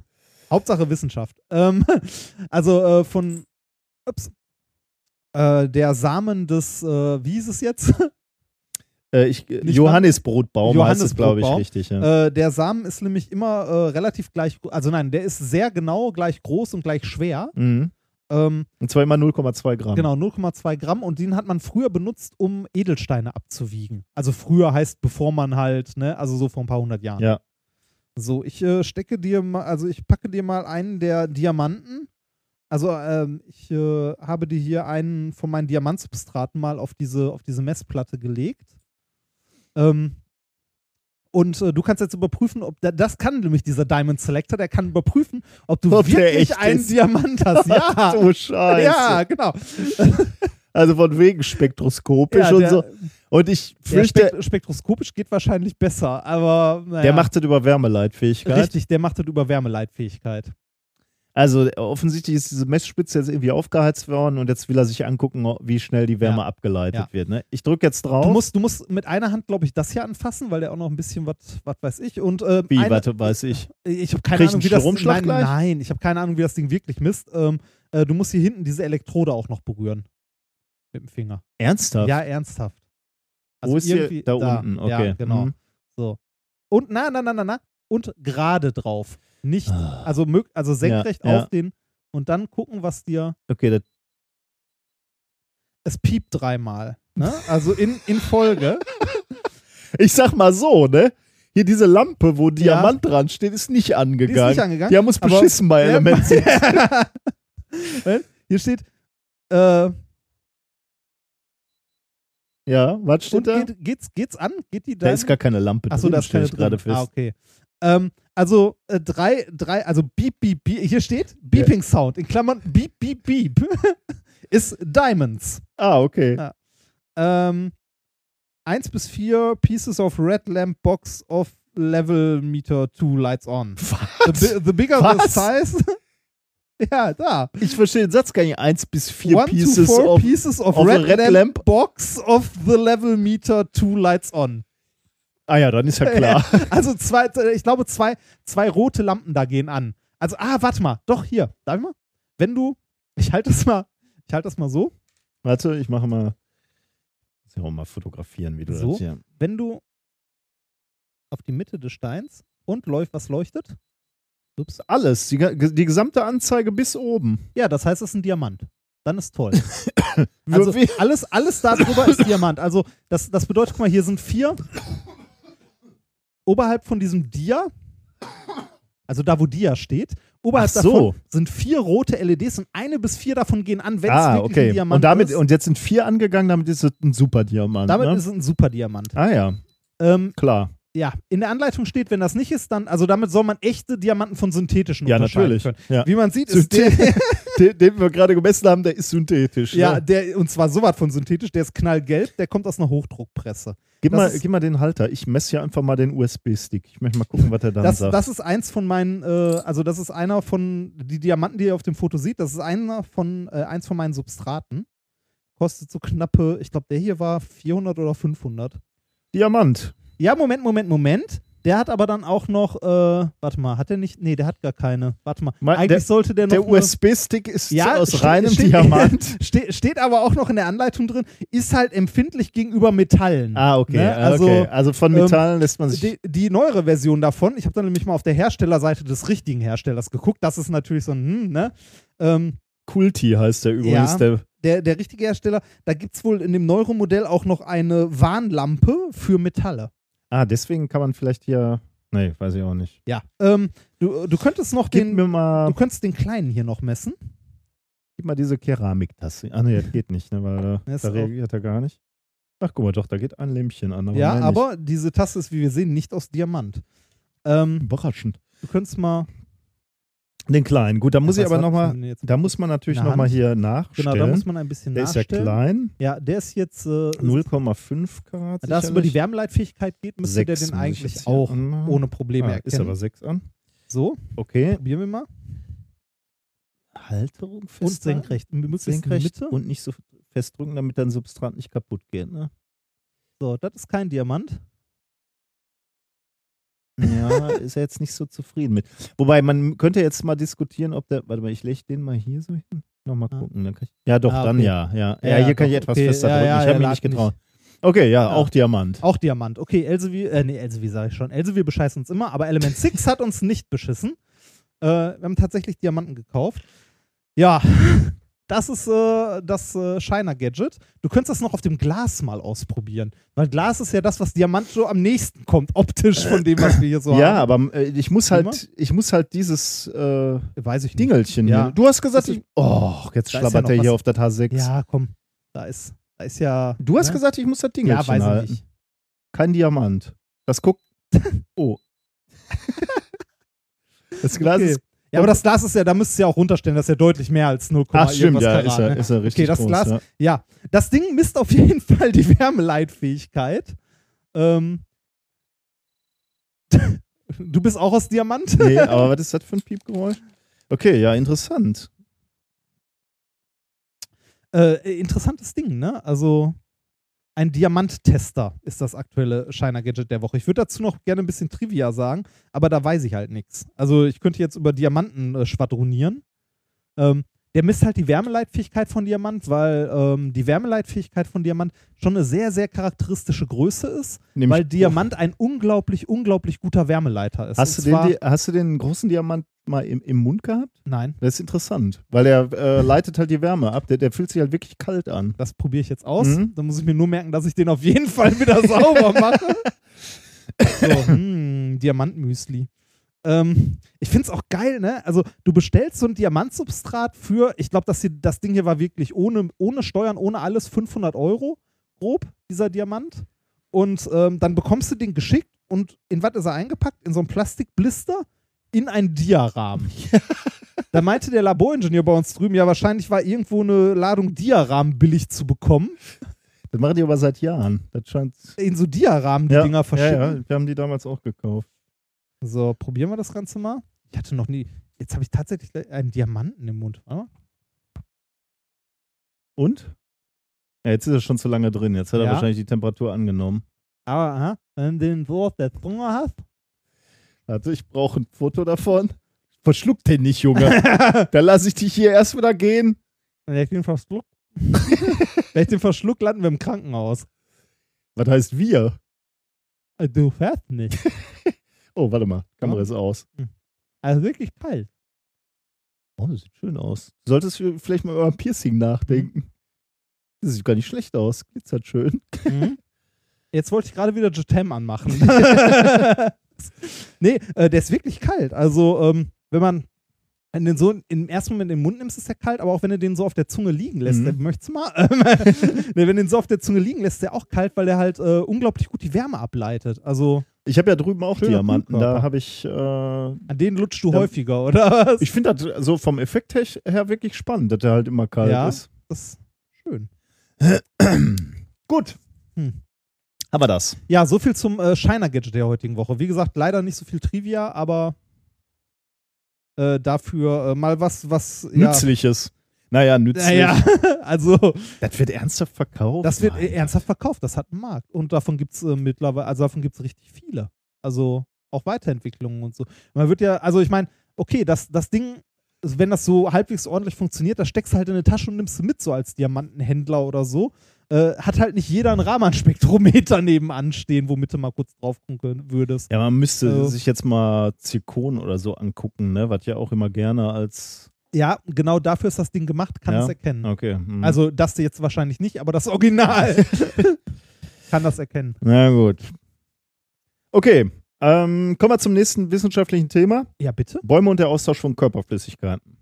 Hauptsache Wissenschaft. Ähm, also äh, von ups, äh, der Samen des, äh, wie hieß es jetzt? Äh, ich, Nicht Johannisbrotbaum heißt es, glaube ich, richtig. Ja. Äh, der Samen ist nämlich immer äh, relativ gleich, also nein, der ist sehr genau gleich groß und gleich schwer. Mhm. Ähm, Und zwar immer 0,2 Gramm. genau, 0,2 Gramm und den hat man früher benutzt, um Edelsteine abzuwiegen. Also früher heißt, bevor man halt, ne, also so vor ein paar hundert Jahren. Ja. So, ich äh, stecke dir mal, also ich packe dir mal einen der Diamanten. Also ähm, ich äh, habe dir hier einen von meinen Diamantsubstraten mal auf diese, auf diese Messplatte gelegt. Ähm, und äh, du kannst jetzt überprüfen, ob da, das kann nämlich dieser Diamond Selector, der kann überprüfen, ob du Ob wirklich einen ist. Diamant hast. Ja, du Scheiße. ja, genau. Also von wegen spektroskopisch Ja, und so. Und ich fürchte, spekt spektroskopisch geht wahrscheinlich besser, aber naja. der macht das über Wärmeleitfähigkeit. Richtig, der macht das über Wärmeleitfähigkeit. Also offensichtlich ist diese Messspitze jetzt irgendwie aufgeheizt worden und jetzt will er sich angucken, wie schnell die Wärme Ja. abgeleitet Ja. wird. Ne? Ich drücke jetzt drauf. Du musst, du musst mit einer Hand, glaube ich, das hier anfassen, weil der auch noch ein bisschen was, was weiß ich. Und äh, wie, eine, warte, weiß ich. ich habe keine Krieg Ahnung, einen wie das nein, gleich? nein, ich habe keine Ahnung, wie das Ding wirklich misst. Ähm, äh, du musst hier hinten diese Elektrode auch noch berühren. Mit dem Finger. Ernsthaft? Ja, ernsthaft. Wo ist hier? irgendwie Da unten, okay. Ja, genau. Mhm. So. Und na, na, na, na, na. Und gerade drauf. Nicht, Ah. also, also senkrecht Ja, ja. auf den und dann gucken, was dir. Okay, das, Es piept dreimal. Ne? Also in, in Folge. ich sag mal so, ne? Hier diese Lampe, wo Diamant dran steht, ist nicht Die ist angegangen. nicht angegangen. Die haben uns beschissen bei Ja, Element 6. Weil Hier steht, äh, Ja, was steht und da? geht, geht's, geht's an? Geht die Da ist gar keine Lampe Achso, drin, da ist stell keine ich gerade fest. Ah, okay. Ähm, also äh, drei, drei, also beep, beep, beep, hier steht Beeping Sound, in Klammern beep, beep, beep, ist Diamonds. Ah, okay. Ja. Ähm, eins bis vier Pieces of Red Lamp Box of Level Meter 2 Lights on. The, Was? bi the bigger Was? the size. ja, da. Ich verstehe den Satz gar nicht. Eins bis vier One Pieces to four of, pieces of, of Red, red Lamp, lamp. Box of the Level Meter 2 Lights on. Ah ja, dann ist ja klar. Also zwei, ich glaube, zwei, zwei rote Lampen da gehen an. Also, ah, warte mal. Doch, hier. Darf ich mal? Wenn du, ich halte das mal, ich halte das mal so. Warte, ich mache mal. Muss ja auch mal fotografieren, wie du So? das hier. Wenn du auf die Mitte des Steins und läuft, was leuchtet? Ups, alles. Die, die gesamte Anzeige bis oben. Ja, das heißt, es ist ein Diamant. Dann ist toll. Also alles, alles da drüber ist Diamant. Also das, das bedeutet, guck mal, hier sind vier. Oberhalb von diesem Dia, also da, wo Dia steht, oberhalb Ach so. davon sind vier rote LEDs und eine bis vier davon gehen an, wenn es ah, wirklich okay. ein Diamant Und, damit, ist. und jetzt sind vier angegangen, damit ist es ein super Diamant. damit ne? ist es ein super Diamant. ah ja, Ähm, klar. Ja, in der Anleitung steht, wenn das nicht ist, dann, also damit soll man echte Diamanten von synthetischen Ja, unterscheiden natürlich. können. Ja. Wie man sieht, ist der, den, den wir gerade gemessen haben, der ist synthetisch. ja, ne? der, und zwar sowas von synthetisch, der ist knallgelb, der kommt aus einer Hochdruckpresse. Gib, das mal, ist- gib mal den Halter. Ich messe hier einfach mal den USB-Stick. Ich möchte mal gucken, was er Das, sagt. das ist eins von meinen, äh, also das ist einer von, die Diamanten, die ihr auf dem Foto seht, das ist einer von, äh, eins von meinen Substraten. Kostet so knappe, ich glaube, der hier war 400 oder 500. Diamant. Ja, Moment, Moment, Moment. Der hat aber dann auch noch, äh, warte mal, hat der nicht, nee, der hat gar keine. Warte mal, Mein- eigentlich der- sollte der noch Der USB-Stick ist Ja, aus steht- reinem steht- Diamant. Ste steht aber auch noch in der Anleitung drin, ist halt empfindlich gegenüber Metallen. Ah, okay. Ne? ah, Also, okay. also von ähm, Metallen lässt man sich. Die, die neuere Version davon, ich habe dann nämlich mal auf der Herstellerseite des richtigen Herstellers geguckt. Das ist natürlich so ein, hm, ne? Ähm, Kulti heißt der übrigens. Ja. Der, der, der richtige Hersteller, da gibt es wohl in dem neueren Modell auch noch eine Warnlampe für Metalle. Ah, deswegen kann man vielleicht hier. Nee, weiß ich auch nicht. Ja. Ähm, du, du könntest noch Gib den, mir mal, du könntest den kleinen hier noch messen. gib mal diese Keramiktasse. Ah, nee, das geht nicht, ne, weil da, da reagiert er gar nicht. Ach, guck mal, doch, da geht ein Lämpchen an. Aber ja, aber diese Tasse ist, wie wir sehen, nicht aus Diamant. Ähm. Überraschend. du könntest mal. Den kleinen. Gut, da muss Ja, ich aber nochmal. Da muss man natürlich der nochmal hier nachstellen. Genau, da muss man ein bisschen der ist ja nachstellen. klein. Ja, der ist jetzt. Äh, 0,5 Karat. da es über die. Wärmeleitfähigkeit geht, müsste der den eigentlich auch anmachen. ohne Probleme ah, Ist erkennen. aber 6 an. so, Okay. probieren wir mal. Halterung Und festhalten. senkrecht. Senkrecht und nicht so festdrücken, damit dein Substrat nicht kaputt geht. Ne? So, das ist kein Diamant. Ja, ist er jetzt nicht so zufrieden mit. Wobei, man könnte jetzt mal diskutieren, ob der. Warte mal, ich lege den mal hier so hin. Nochmal Ah. gucken. Dann kann ich, ja, doch, Ah, dann okay. ja. Ja, ja, Ja, hier ja, kann ich doch, etwas okay. fester Ja, drücken. ja, ich er habe mich nicht getraut. Okay, ja, Ja. auch Diamant. Auch Diamant. Okay, Elsevier, äh, nee, Elsevier sage ich schon. Elsevier bescheißen uns immer, aber Element 6 hat uns nicht beschissen. Äh, wir haben tatsächlich Diamanten gekauft. Ja, das ist äh, das äh, Shiner-Gadget. Du könntest das noch auf dem Glas mal ausprobieren. Weil Glas ist ja das, was Diamant so am nächsten kommt, optisch von dem, was wir hier so ja, haben. aber äh, ich muss halt, ich muss halt dieses äh, Weiß ich nicht. Dingelchen Ja. hier. Du hast gesagt, ich, oh, jetzt ja schlabbert noch er hier auf das H6. Ja, komm. Da ist, da ist ja. Du hast ne? gesagt, ich muss das Dingelchen Ja, weiß ich halten. nicht. Kein Diamant. Das guckt. Oh. das Glas Okay. ist. Ja, aber das Glas ist ja, da müsst ihr ja auch runterstellen, das ist ja deutlich mehr als 0, Ach, stimmt, ja, Karat, ist er, ne? ist er richtig Okay, das groß. Glas- ja. Ja, das Ding misst auf jeden Fall die Wärmeleitfähigkeit. Ähm, du bist auch aus Diamant? Nee, aber was ist das für ein Piepgeräusch? Okay, ja, interessant. Äh, interessantes Ding, ne? Also ein Diamanttester ist das aktuelle Shiner Gadget der Woche. Ich würde dazu noch gerne ein bisschen Trivia sagen, aber da weiß ich halt nichts. Also ich könnte jetzt über Diamanten äh, schwadronieren. Ähm, der misst halt die Wärmeleitfähigkeit von Diamant, weil ähm, die Wärmeleitfähigkeit von Diamant schon eine sehr, sehr charakteristische Größe ist, Nämlich- weil Diamant ein unglaublich, unglaublich guter Wärmeleiter ist. Hast du, den, hast du den großen Diamant mal im, im Mund gehabt? Nein, Das ist interessant, weil der äh, leitet halt die Wärme ab. Der, der fühlt sich halt wirklich kalt an. das probiere ich jetzt aus. Mhm. Dann muss ich mir nur merken, dass ich den auf jeden Fall wieder sauber mache. So, hm, Diamantmüsli. Ähm, ich finde es auch geil, ne? Also, du bestellst so ein Diamantsubstrat für, ich glaube, das, das Ding hier war wirklich ohne, ohne Steuern, ohne alles 500 Euro, grob, dieser Diamant. Und ähm, dann bekommst du den geschickt und in was ist er eingepackt? In so einen Plastikblister in einen Diarahmen. da meinte der Laboringenieur bei uns drüben, ja, wahrscheinlich war irgendwo eine Ladung Diarahmen billig zu bekommen. Das machen die aber seit Jahren. Das scheint. In so Diarahmen die ja, Dinger verschicken. Ja, ja, wir haben die damals auch gekauft. So, probieren wir das Ganze mal. Ich hatte noch nie. Jetzt habe ich tatsächlich einen Diamanten im Mund. Mal. Und? Ja, jetzt ist er schon zu lange drin. Jetzt hat er Ja. wahrscheinlich die Temperatur angenommen. Aber, aha, wenn du den so auf der Zunge hast. Warte, ich brauche ein Foto davon. Verschluck den nicht, Junge. Dann lasse ich dich hier erst wieder gehen. Wenn ich den verschluck. wenn ich den verschluck, landen wir im Krankenhaus. Was heißt wir? Äh, Du fährst nicht. Oh, warte mal. Kamera Ja. ist aus. Also wirklich kalt. Oh, das sieht schön aus. Du solltest vielleicht mal über ein Piercing nachdenken. Das sieht gar nicht schlecht aus. Glitzert schön. Mhm. Jetzt wollte ich gerade wieder Jetem anmachen. nee, äh, der ist wirklich kalt. Also, ähm, wenn man den so im ersten Moment in den Mund nimmst, ist der kalt, aber auch wenn du den so auf der Zunge liegen lässt, Mhm. der, möchtest du mal? nee, wenn du den so auf der Zunge liegen lässt, ist der auch kalt, weil der halt äh, unglaublich gut die Wärme ableitet. Also, Ich habe ja drüben auch Diamanten. Da habe ich. Äh, an den lutschst du Ja. häufiger, oder was? ich finde das so vom Effekt her, her wirklich spannend, dass der halt immer kalt Ja. ist. das ist schön. Gut. Hm. Haben wir das. Ja, so viel zum äh, Shiner-Gadget der heutigen Woche. Wie gesagt, leider nicht so viel Trivia, aber äh, dafür äh, mal was, was. Ja, Nützliches. Naja, nützlich. Naja, also Das wird ernsthaft verkauft. das wird Nein. ernsthaft verkauft, das hat einen Markt. Und davon gibt es äh, mittlerweile, also davon gibt es richtig viele. Also auch Weiterentwicklungen und so. Man wird ja, also ich meine, okay, das, das Ding, wenn das so halbwegs ordentlich funktioniert, das steckst du halt in eine Tasche und nimmst du mit, so als Diamantenhändler oder so. Äh, hat halt nicht jeder ein Raman-Spektrometer nebenan stehen, womit du mal kurz drauf gucken würdest. Ja, man müsste Also- sich jetzt mal Zirkon oder so angucken, ne? Was ja auch immer gerne als. Ja, genau dafür ist das Ding gemacht, kann Ja? es erkennen. Okay. mhm. Also das jetzt wahrscheinlich nicht, aber das Original kann das erkennen. Na gut. Okay. Ähm, kommen wir zum nächsten wissenschaftlichen Thema. Ja, bitte. Bäume und der Austausch von Körperflüssigkeiten.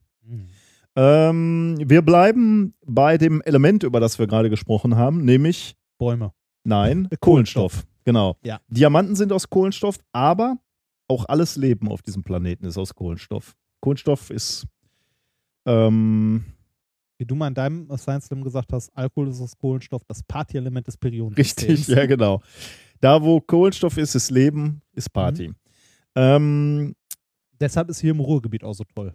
Ähm, wir bleiben bei dem Element, über das wir gerade gesprochen haben, nämlich, Bäume. nein, Kohlenstoff. Kohlenstoff. Genau. Ja. Diamanten sind aus Kohlenstoff, aber auch alles Leben auf diesem Planeten ist aus Kohlenstoff. Kohlenstoff ist, ähm, Wie du mal in deinem Science Slam gesagt hast, Alkohol ist aus Kohlenstoff, das Partyelement des Perioden. richtig, ja, genau. Da, wo Kohlenstoff ist, ist Leben, ist Party. Mhm. Ähm, Deshalb ist hier im Ruhrgebiet auch so toll.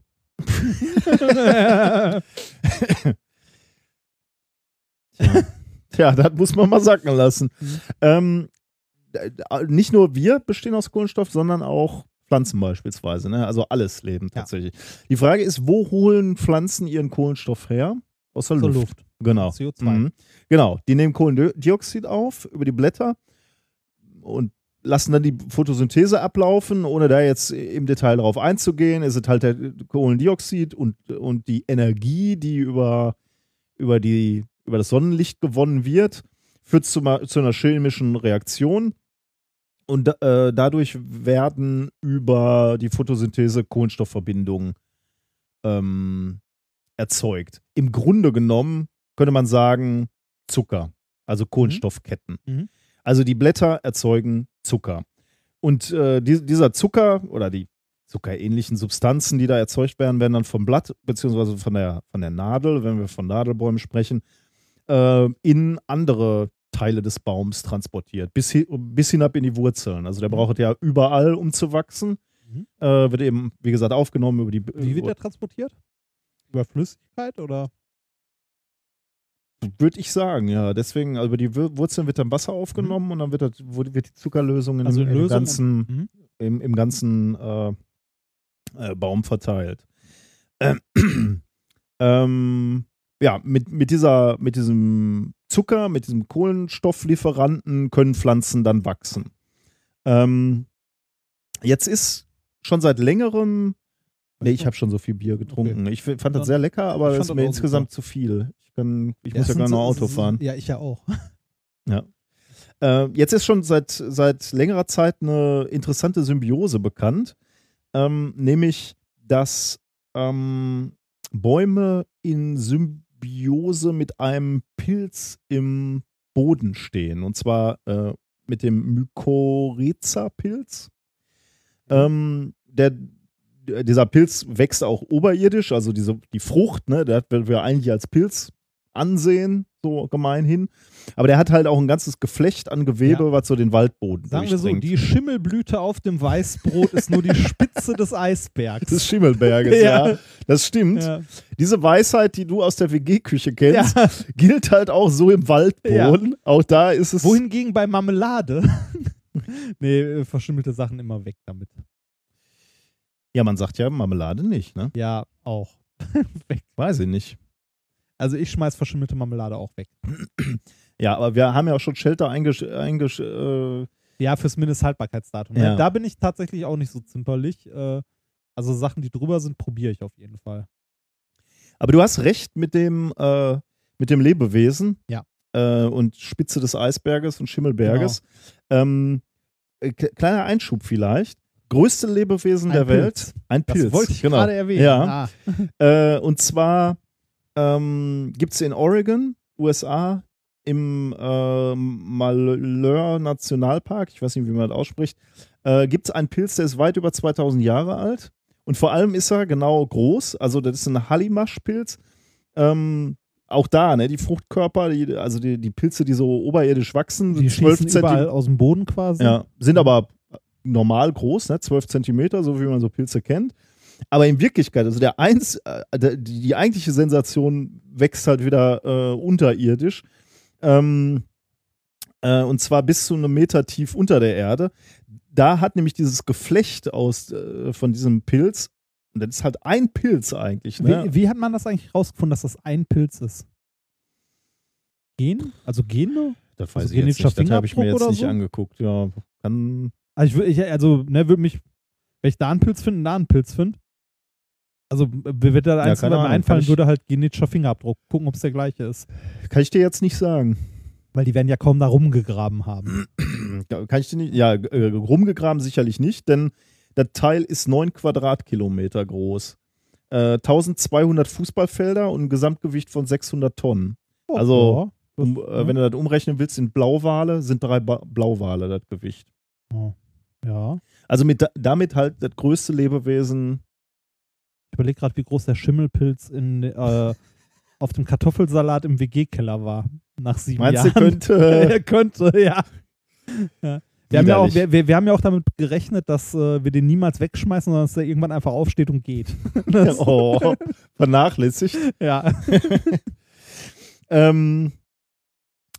Ja, das muss man mal sacken lassen. Mhm. Ähm, äh, nicht nur wir bestehen aus Kohlenstoff, sondern auch Pflanzen beispielsweise. Ne? Also alles Leben Ja. tatsächlich. Die Frage ist, wo holen Pflanzen ihren Kohlenstoff her? Aus der Luft. Luft. Genau. CO2. Mhm. Genau. Die nehmen Kohlendioxid auf über die Blätter und lassen dann die Photosynthese ablaufen, ohne da jetzt im Detail drauf einzugehen. Es ist halt der Kohlendioxid und, und die Energie, die über, über, die, über das Sonnenlicht gewonnen wird, führt zu, zu einer chemischen Reaktion. Und äh, dadurch werden über die Photosynthese Kohlenstoffverbindungen ähm, erzeugt. Im Grunde genommen könnte man sagen Zucker, also Kohlenstoffketten. Mhm. Also die Blätter erzeugen Zucker. Und äh, die, dieser Zucker oder die zuckerähnlichen Substanzen, die da erzeugt werden, werden dann vom Blatt beziehungsweise von der, von der Nadel, wenn wir von Nadelbäumen sprechen, äh, in andere Teile des Baums transportiert, bis, hi bis hinab in die Wurzeln. Also der braucht ja überall, um zu wachsen. Mhm. Äh, wird eben, wie gesagt, aufgenommen über die. Wie wird der transportiert? Über Flüssigkeit oder? Würde ich sagen, ja. Deswegen, also über die Wur- Wurzeln wird dann Wasser aufgenommen und dann wird, das, wird die Zuckerlösung in, Also im, im ganzen, Mhm. im, im ganzen äh, äh, Baum verteilt. Ähm, ähm, ja, mit, mit, dieser, mit diesem Zucker, mit diesem Kohlenstofflieferanten können Pflanzen dann wachsen. Ähm, jetzt ist schon seit längerem. Nee, ich habe schon so viel Bier getrunken. Ich f- fand das sehr lecker, aber Ich das fand ist mir insgesamt zu viel. Ich, kann, ich Ja, muss ja gar so- Auto fahren. Ja, ich ja auch. Äh, jetzt ist schon seit, seit längerer Zeit eine interessante Symbiose bekannt, ähm, nämlich dass ähm, Bäume in Symbiose mit einem Pilz im Boden stehen. Und zwar äh, mit dem Mykorrhiza-Pilz. Ähm, der, dieser Pilz wächst auch oberirdisch, also diese, die Frucht, ne, der wird wir eigentlich als Pilz ansehen, so gemeinhin. Aber der hat halt auch ein ganzes Geflecht an Gewebe, Ja. was so den Waldboden Sagen wir so, die Schimmelblüte auf dem Weißbrot ist nur die Spitze des Eisbergs. des Schimmelberges, ja. Ja. Das stimmt. ja. Diese Weisheit, die du aus der WG-Küche kennst, gilt halt auch so im Waldboden. Auch da ist es. Wohingegen bei Marmelade. nee, äh, verschimmelte Sachen immer weg damit. Ja, man sagt ja Marmelade nicht, ne? Ja, auch. weg. Weiß ich nicht. Also ich schmeiß verschimmelte Marmelade auch weg. Ja, aber wir haben ja auch schon Shelter eingesch eingesch äh, Ja, fürs Mindesthaltbarkeitsdatum. Ja. Da bin ich tatsächlich auch nicht so zimperlich. Äh, also Sachen, die drüber sind, probiere ich auf jeden Fall. Aber du hast recht mit dem, äh, mit dem Lebewesen. Ja. Äh, und Spitze des Eisberges und Schimmelberges. Genau. Ähm, äh, kleiner Einschub vielleicht. Größte Lebewesen Ein der Pilz. Welt. Ein Das Pilz. wollte ich genau. gerade erwähnen. Ja. Ah. Äh, und zwar ähm, gibt es in Oregon, USA, im äh, Malheur Nationalpark, ich weiß nicht, wie man das ausspricht, äh, gibt es einen Pilz, der ist weit über 2000 Jahre alt. Und vor allem ist er genau groß. Also, das ist ein Hallimasch-Pilz. Ähm, auch da, ne, die Fruchtkörper, die, also die, die Pilze, die so oberirdisch wachsen, Die sind 12 schießen überall Zentimeter. aus dem Boden quasi. Ja, sind aber normal groß, ne? 12 Zentimeter, so wie man so Pilze kennt. Aber in Wirklichkeit, also der eins, äh, die, die eigentliche Sensation wächst halt wieder äh, unterirdisch. Ähm, äh, und zwar bis zu einem Meter tief unter der Erde. Da hat nämlich dieses Geflecht aus äh, von diesem Pilz, und das ist halt ein Pilz eigentlich, ne? Wie, wie hat man das eigentlich rausgefunden, dass das ein Pilz ist? Gen? Also Gene? das also weiß ich jetzt nicht. Das habe ich mir jetzt nicht so? angeguckt. Ja, kann. Also, ich, wür- ich, also ne, würde mich, wenn ich da einen Pilz finde, da einen Pilz finde. Also, mir wird da Ja, eins, mir Ahnung, einfallen ich- würde, halt genetischer Fingerabdruck. Gucken, ob es der gleiche ist. Kann ich dir jetzt nicht sagen. Weil die werden ja kaum da rumgegraben haben. Ja, Kann ich dir nicht, ja, äh, rumgegraben sicherlich nicht, denn das Teil ist 9 Quadratkilometer groß. Äh, 1200 Fußballfelder und ein Gesamtgewicht von 600 Tonnen. Also, ja, Um, äh, wenn du das umrechnen willst in Blauwale, sind drei ba Blauwale das Gewicht. oh, ja. Also mit, da- damit halt das größte Lebewesen. Ich überlege gerade, wie groß der Schimmelpilz in, äh, auf dem Kartoffelsalat im WG-Keller war. Nach sieben Meinst du, Jahren. könnte. er könnte, ja. ja. Wir, haben ja auch, wir, wir, wir haben ja auch damit gerechnet, dass äh, wir den niemals wegschmeißen, sondern dass er irgendwann einfach aufsteht und geht. Oh, vernachlässigt. Ja. Ähm,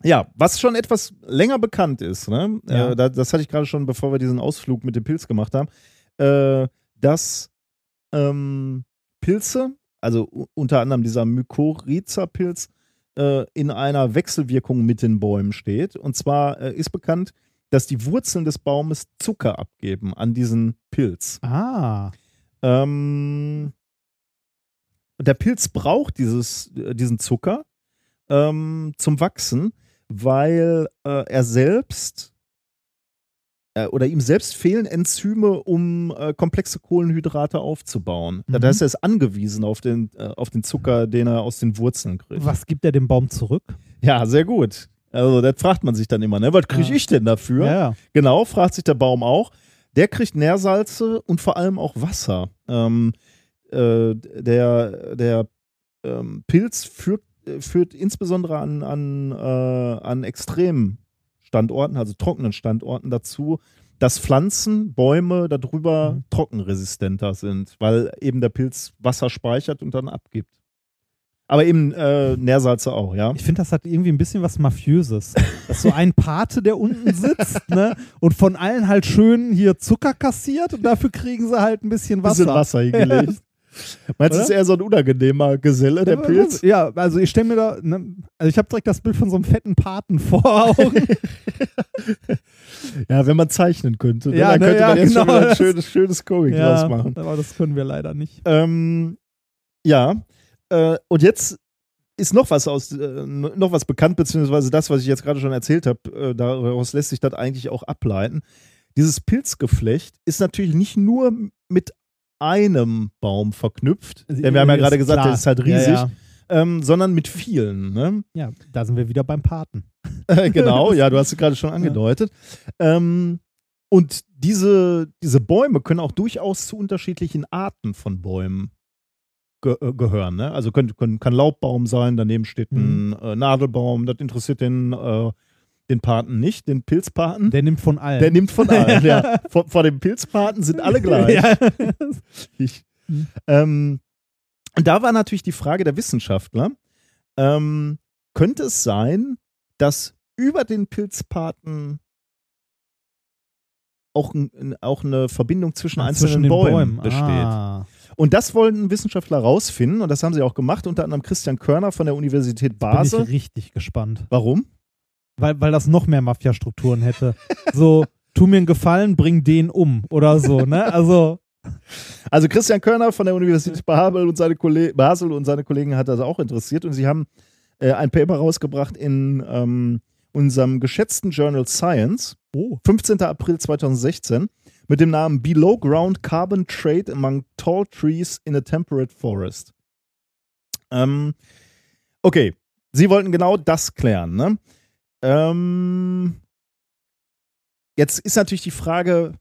ja, was schon etwas länger bekannt ist, ne? Ja. äh, da, das hatte ich gerade schon, bevor wir diesen Ausflug mit dem Pilz gemacht haben, äh, dass ähm, Pilze, also unter anderem dieser Mykorrhiza-Pilz, äh, in einer Wechselwirkung mit den Bäumen steht. Und zwar äh, ist bekannt, dass die Wurzeln des Baumes Zucker abgeben an diesen Pilz. Ah. Ähm, der Pilz braucht dieses, äh, diesen Zucker ähm, zum Wachsen, weil äh, er selbst äh, oder ihm selbst fehlen Enzyme, um äh, komplexe Kohlenhydrate aufzubauen. Mhm. Das heißt, er ist angewiesen auf den, äh, auf den Zucker, den er aus den Wurzeln kriegt. Was gibt er dem Baum zurück? Ja, sehr gut. Also, das fragt man sich dann immer, ne? Was kriege Ja. ich denn dafür? Ja, ja. Genau, fragt sich der Baum auch. Der kriegt Nährsalze und vor allem auch Wasser. Ähm, äh, der der ähm, Pilz führt, führt insbesondere an, an, äh, an extremen Standorten, also trockenen Standorten dazu, dass Pflanzen, Bäume darüber Mhm. trockenresistenter sind, weil eben der Pilz Wasser speichert und dann abgibt. Aber eben äh, Nährsalze auch, ja. Ich finde, das hat irgendwie ein bisschen was Mafiöses. Das ist so ein Pate, der unten sitzt, ne? Und von allen halt schön hier Zucker kassiert und dafür kriegen sie halt ein bisschen Wasser. Bisschen Wasser hingelegt. Meinst du, ist eher so ein unangenehmer Geselle, der Pilz? Ja, also ich stelle mir da, ne, also ich habe direkt das Bild von so einem fetten Paten vor Augen. Ja, wenn man zeichnen könnte. Ne? Ja, dann ne, könnte ja, man jetzt genau. schon wieder ein schönes, schönes Comic ja, draus machen. aber das können wir leider nicht. Ähm, ja, äh, und jetzt ist noch was aus, äh, noch was bekannt, beziehungsweise das, was ich jetzt gerade schon erzählt habe, äh, daraus lässt sich das eigentlich auch ableiten. Dieses Pilzgeflecht ist natürlich nicht nur mit einem Baum verknüpft, denn wir haben ja gerade gesagt, klar. der ist halt riesig, Ja, Ähm, sondern mit vielen. Ne? ja. ja, da sind wir wieder beim Paten. genau, ja, du hast es gerade schon angedeutet. Ähm, und diese, diese Bäume können auch durchaus zu unterschiedlichen Arten von Bäumen ge äh, gehören. Ne? Also können, können, kann Laubbaum sein, daneben steht ein äh, Nadelbaum, das interessiert den, äh, den Paten nicht, den Pilzpaten. Der nimmt von allen. Der nimmt von allen, ja. Vor, vor dem Pilzpaten sind alle gleich. ja. Ich, ähm, und da war natürlich die Frage der Wissenschaftler, ähm, könnte es sein, dass über den Pilzpaten auch, auch eine Verbindung zwischen einzelnen Zwischen Bäumen, Bäumen besteht? Ah. Und das wollten Wissenschaftler rausfinden und das haben sie auch gemacht, unter anderem Christian Körner von der Universität Bin Basel. ich richtig gespannt. Warum? Weil, weil das noch mehr Mafia-Strukturen hätte. So, tu mir einen Gefallen, bring den um oder so, ne? Also, Also Christian Körner von der Universität Basel und seine, Kolle Basel und seine Kollegen hat das auch interessiert und sie haben äh, ein Paper rausgebracht in ähm, unserem geschätzten Journal Science, oh. 15. April 2016, mit dem Namen Below Ground Carbon Trade Among Tall Trees in a Temperate Forest. Ähm, okay, sie wollten genau das klären. Ne? Ähm, jetzt ist natürlich die Frage,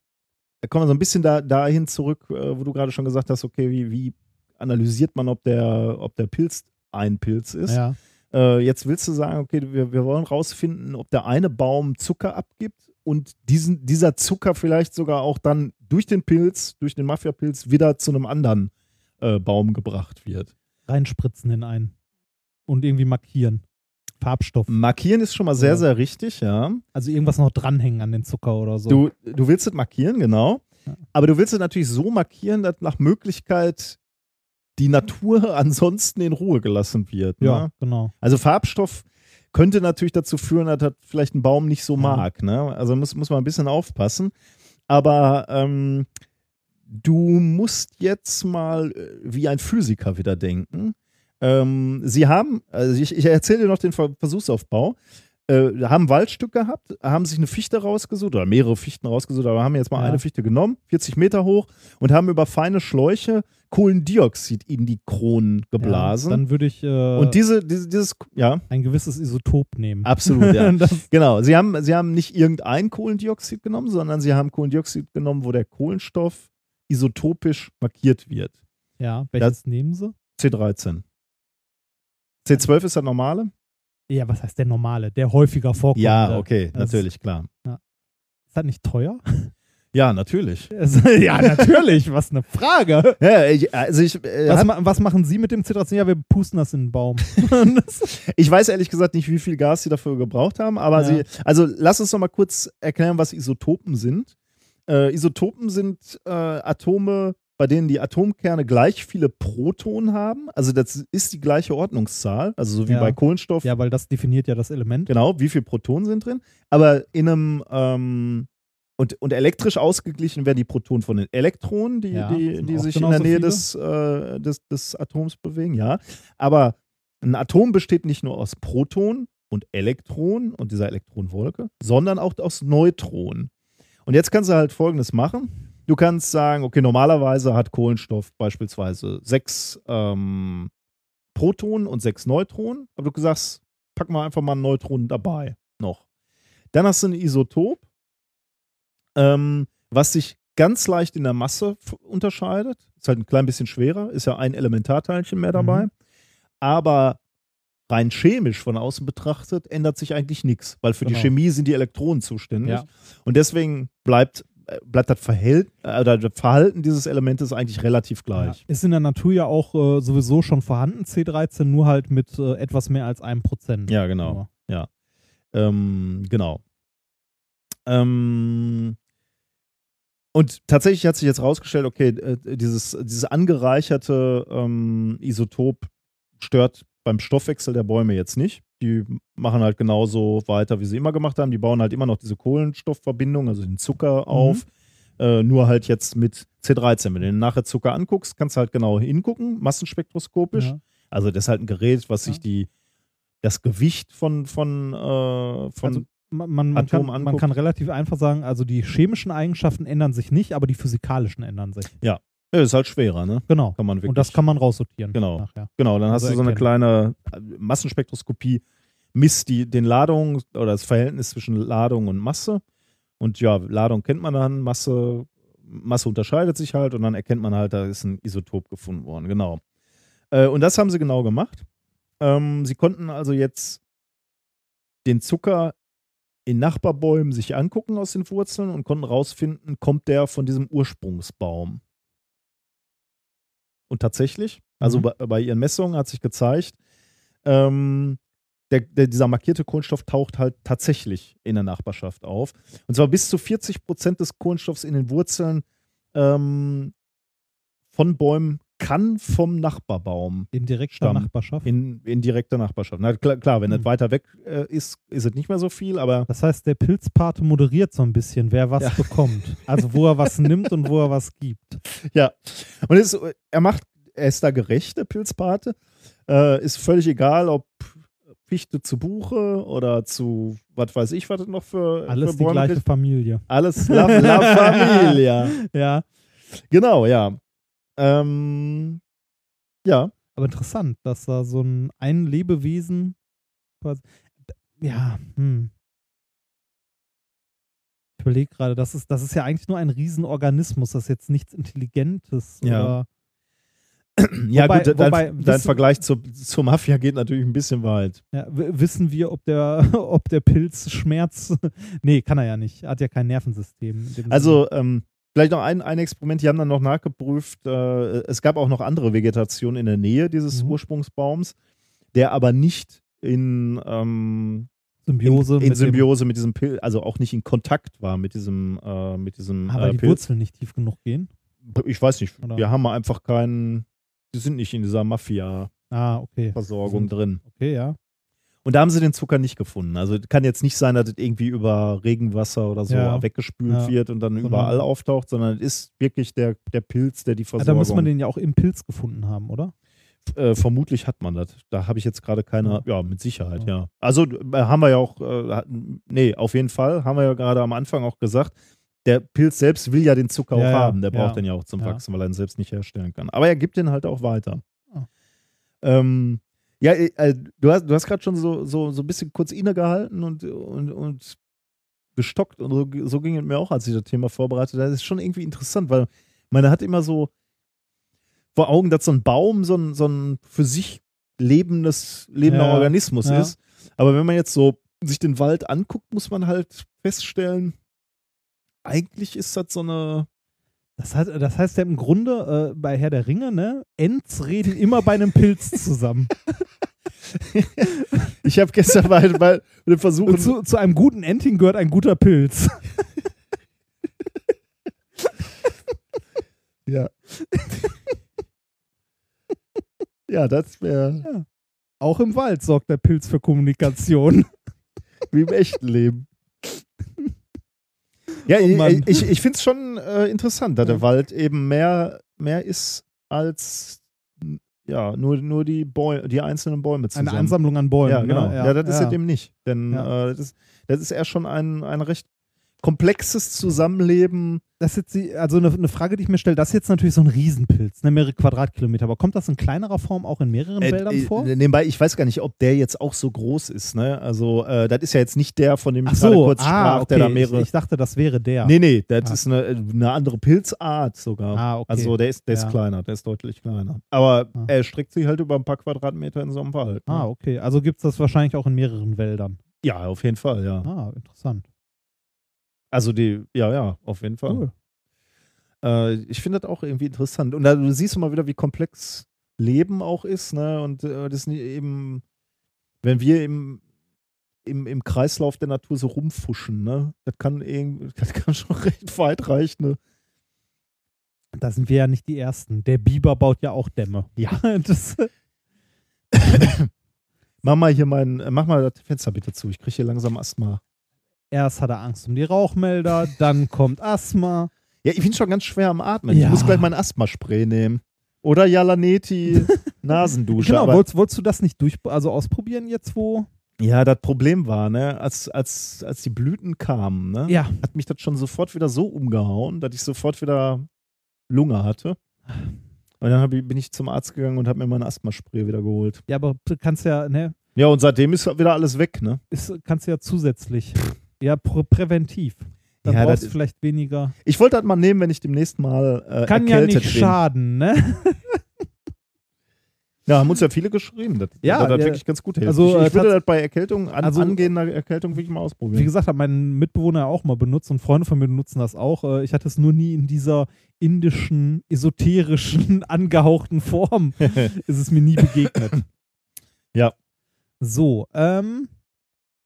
da kommen wir so ein bisschen da, dahin zurück, äh, wo du gerade schon gesagt hast, okay, wie, wie analysiert man, ob der, ob der Pilz ein Pilz ist? Ja. Äh, jetzt willst du sagen, okay, wir, wir wollen rausfinden, ob der eine Baum Zucker abgibt und diesen, dieser Zucker vielleicht sogar auch dann durch den Pilz, durch den Mafia-Pilz wieder zu einem anderen äh, Baum gebracht wird. Reinspritzen in einen. Und irgendwie markieren. Farbstoff. Markieren ist schon mal sehr, Ja. sehr richtig, ja. Also irgendwas noch dranhängen an den Zucker oder so. Du, du willst es markieren, genau. Ja. Aber du willst es natürlich so markieren, dass nach Möglichkeit die Natur ansonsten in Ruhe gelassen wird. ja, Ne? genau. Also Farbstoff könnte natürlich dazu führen, dass das vielleicht ein Baum nicht so Ja. mag. Ne? Also muss, muss man ein bisschen aufpassen. Aber ähm, du musst jetzt mal äh, wie ein Physiker wieder denken. Ähm, sie haben, also ich, ich erzähle dir noch den Ver- Versuchsaufbau. Äh, haben Waldstück gehabt, haben sich eine Fichte rausgesucht oder mehrere Fichten rausgesucht, aber haben jetzt mal Ja. eine Fichte genommen, 40 Meter hoch und haben über feine Schläuche Kohlendioxid in die Kronen geblasen. Ja, dann würde ich äh, und diese, diese, dieses, ja, ein gewisses Isotop nehmen. absolut, ja. das, Genau, sie haben, sie haben nicht irgendein Kohlendioxid genommen, sondern sie haben Kohlendioxid genommen, wo der Kohlenstoff isotopisch markiert wird. ja, welches nehmen sie? C13. C12 ist das normale? Ja, was heißt der normale? Der häufiger vorkommt. Ja, okay, Das- natürlich, klar. Ist das nicht teuer? Ja, natürlich. ja, natürlich. Was eine Frage. Ja, ich, also ich, äh, Was, ma was machen Sie mit dem Citrazin? Ja, wir pusten das in den Baum. Ich weiß ehrlich gesagt nicht, wie viel Gas sie dafür gebraucht haben, aber Ja. sie, also lass uns noch mal kurz erklären, was Isotopen sind. Äh, Isotopen sind äh, Atome, bei denen die Atomkerne gleich viele Protonen haben. Also das ist die gleiche Ordnungszahl, also so wie Ja. bei Kohlenstoff. ja, weil das definiert ja das Element. Genau, wie viele Protonen sind drin. Aber in einem ähm, und, und elektrisch ausgeglichen werden die Protonen von den Elektronen, die, Ja, die, die sich in der Nähe des, äh, des, des Atoms bewegen, ja. Aber ein Atom besteht nicht nur aus Protonen und Elektronen und dieser Elektronenwolke, sondern auch aus Neutronen. Und jetzt kannst du halt folgendes machen. Du kannst sagen, okay, normalerweise hat Kohlenstoff beispielsweise sechs ähm, Protonen und sechs Neutronen, aber du sagst, pack mal einfach mal einen Neutron dabei noch. Dann hast du ein Isotop, ähm, was sich ganz leicht in der Masse unterscheidet. Ist halt ein klein bisschen schwerer, ist ja ein Elementarteilchen mehr dabei. Mhm. Aber rein chemisch von außen betrachtet ändert sich eigentlich nichts, weil für die Genau. Chemie sind die Elektronen zuständig. Ja. Und deswegen bleibt bleibt das Verhält, äh, oder das Verhalten dieses Elementes eigentlich relativ Ja. gleich. Ist in der Natur ja auch äh, sowieso schon vorhanden, C13, nur halt mit äh, etwas mehr als einem Prozent. Ja, genau. Ähm, genau. Ähm, und tatsächlich hat sich jetzt rausgestellt, okay, äh, dieses, dieses angereicherte ähm, Isotop stört beim Stoffwechsel der Bäume jetzt nicht. Die machen halt genauso weiter, wie sie immer gemacht haben. Die bauen halt immer noch diese Kohlenstoffverbindung, also den Zucker auf. Äh, nur halt jetzt mit C13. Wenn du dir nachher Zucker anguckst, kannst du halt genau hingucken, massenspektroskopisch. Ja. Also das ist halt ein Gerät, was sich Ja. die das Gewicht von von, äh, von Also, man, man, man, kann, man kann relativ einfach sagen, also die chemischen Eigenschaften ändern sich nicht, aber die physikalischen ändern sich. ja, ist halt schwerer, ne? Genau. Kann man wirklich. Und das kann man raussortieren. Genau. Nachher. genau, dann hast also du so eine kleine äh, Massenspektroskopie, misst die den Ladung oder das Verhältnis zwischen Ladung und Masse. Und ja, Ladung kennt man dann, Masse Masse unterscheidet sich halt und dann erkennt man halt, da ist ein Isotop gefunden worden. Genau. Äh, und das haben sie genau gemacht. Ähm, sie konnten also jetzt den Zucker in Nachbarbäumen sich angucken aus den Wurzeln und konnten rausfinden, kommt der von diesem Ursprungsbaum. Und tatsächlich, also Mhm. bei, bei ihren Messungen hat sich gezeigt, ähm, der, der, dieser markierte Kohlenstoff taucht halt tatsächlich in der Nachbarschaft auf. Und zwar bis zu 40 Prozent des Kohlenstoffs in den Wurzeln ähm, von Bäumen kann vom Nachbarbaum In direkter Stamm. Nachbarschaft. in, in direkter Nachbarschaft. Na, klar, klar wenn Mhm. das weiter weg äh, ist, ist es nicht mehr so viel, aber das heißt, der Pilzpate moderiert so ein bisschen, wer was Ja. bekommt. Also wo er was nimmt und wo er was gibt. ja. Und es, er macht, er ist da gerecht, der Pilzpate. Äh, ist völlig egal, ob Fichte zu Buche oder zu, was weiß ich, was das noch für, Alles für die Bäume gleiche. Familie. Alles La, La Familia. Ja. Genau, ja. Ähm, ja, Aber interessant, dass da so ein, ein Lebewesen quasi. Ja, hm. Ich überlege gerade, das ist, das ist ja eigentlich nur ein Riesenorganismus, das ist jetzt nichts Intelligentes. Ja. Oder, ja Wobei- gut, dein, wobei, dein wissen- Vergleich zur, zur Mafia geht natürlich ein bisschen weit. ja, wissen wir, ob der, ob der Pilz Schmerz. nee, kann er ja nicht. Er hat ja kein Nervensystem. Also, ähm, vielleicht noch ein, ein Experiment, die haben dann noch nachgeprüft, äh, es gab auch noch andere Vegetation in der Nähe dieses Mhm. Ursprungsbaums, der aber nicht in, ähm, Symbiose. in, in mit Symbiose mit diesem Pilz, also auch nicht in Kontakt war mit diesem, äh, mit diesem aber äh, die Pilz. Wurzeln nicht tief genug gehen. Ich weiß nicht, Oder? wir haben einfach keinen, die sind nicht in dieser Mafia-Versorgung Ah, okay. drin. Okay, ja. Und da haben sie den Zucker nicht gefunden. Also kann jetzt nicht sein, dass das irgendwie über Regenwasser oder so Ja. weggespült Ja. wird und dann Sondern- überall auftaucht, sondern es ist wirklich der, der Pilz, der die Ah, Versorgung. da muss man den ja auch im Pilz gefunden haben, oder? äh, vermutlich hat man das. Da habe ich jetzt gerade keine, ja, mit Sicherheit, Ja. ja. Also äh, haben wir ja auch, äh, nee, auf jeden Fall, haben wir ja gerade am Anfang auch gesagt, der Pilz selbst will ja den Zucker Ja, auch ja, haben. Der braucht ja. den ja auch zum Ja. Wachsen, weil er ihn selbst nicht herstellen kann. Aber er gibt den halt auch weiter. Ah. Ähm, ja, äh, du hast, du hast gerade schon so, so, so ein bisschen kurz innegehalten und, und, und gestockt und so, so ging es mir auch, als ich das Thema vorbereitet habe. Das ist schon irgendwie interessant, weil man hat immer so vor Augen, dass so ein Baum so ein, so ein für sich lebendes, lebender Ja, Organismus ja. ist. Aber wenn man jetzt so sich den Wald anguckt, muss man halt feststellen, eigentlich ist das so eine. Das heißt, das heißt ja im Grunde äh, bei Herr der Ringe, ne? Ents reden immer bei einem Pilz zusammen. Ich habe gestern dem Versuch, Und zu, zu einem guten Enting gehört ein guter Pilz. ja. ja, das wäre Auch im Wald sorgt der Pilz für Kommunikation. wie im echten Leben. Ja, Oh ich, ich, ich finde es schon äh, interessant, dass der Ja. Wald eben mehr, mehr ist als ja, nur, nur die, Bäu die einzelnen Bäume zusammen. Eine Ansammlung an Bäumen. Ja, genau. Ne? Ja, das ist ja. ja dem nicht. Denn Ja. äh, das, ist, das ist eher schon ein, ein recht komplexes Zusammenleben. Das ist jetzt also eine, eine Frage, die ich mir stelle, das ist jetzt natürlich so ein Riesenpilz, ne, mehrere Quadratkilometer, aber kommt das in kleinerer Form auch in mehreren Äh, Wäldern äh, vor? Nebenbei, ich weiß gar nicht, ob der jetzt auch so groß ist. Ne? Also, äh, das ist ja jetzt nicht der, von dem ich Ach gerade so, kurz ah, sprach, der da okay. mehrere. Ich, ich dachte, das wäre der. Nee, nee, das Ah. ist eine, eine andere Pilzart sogar. Ah, okay. Also der ist, der Ja. ist kleiner, der ist deutlich kleiner. Aber Ah. er streckt sich halt über ein paar Quadratmeter in so einem Wald. ne? Ah, okay. Also gibt es das wahrscheinlich auch in mehreren Wäldern. Ja, auf jeden Fall, ja. Ah, interessant. Also die, ja, ja, auf jeden Fall. Cool. Äh, ich finde das auch irgendwie interessant. Und da, du siehst mal wieder, wie komplex Leben auch ist, ne? Und äh, das eben, wenn wir im, im, im Kreislauf der Natur so rumfuschen, ne? Das kann irgendwie, das kann schon recht weit reichen, ne? Da sind wir ja nicht die Ersten. Der Biber baut ja auch Dämme. Ja. das, Mach mal hier mein, äh, mach mal das Fenster bitte zu. Ich kriege hier langsam Asthma. Erst hat er Angst um die Rauchmelder, dann kommt Asthma. Ja, ich bin schon ganz schwer am Atmen. Ich Ja. muss gleich mein Asthmaspray nehmen. Oder Jalaneti Nasendusche. Genau, wolltest, wolltest du das nicht durch, also ausprobieren jetzt, wo? Ja, das Problem war, ne, als, als, als die Blüten kamen, ne, Ja. hat mich das schon sofort wieder so umgehauen, dass ich sofort wieder Lunge hatte. Und dann ich, bin ich zum Arzt gegangen und habe mir mein Asthmaspray wieder geholt. Ja, aber du kannst ja, ne, Ja, und seitdem ist wieder alles weg, ne? ist, kannst du ja zusätzlich. Ja, prä präventiv. Dann Ja, brauchst das du vielleicht weniger. Ich wollte das mal nehmen, wenn ich demnächst mal äh, Kann ja nicht bin. schaden, ne? Ja, haben uns ja viele geschrieben, dass Ja, das ja. wirklich ganz gut hilft. Also, ich, äh, ich würde tats- das bei Erkältung, an, Also- angehender Erkältung wirklich mal Wie ausprobieren. gesagt, hat mein Mitbewohner auch mal benutzt und Freunde von mir benutzen das auch. Äh, Ich hatte es nur nie in dieser indischen, esoterischen, angehauchten Form. ist es mir nie begegnet. Ja. So, ähm,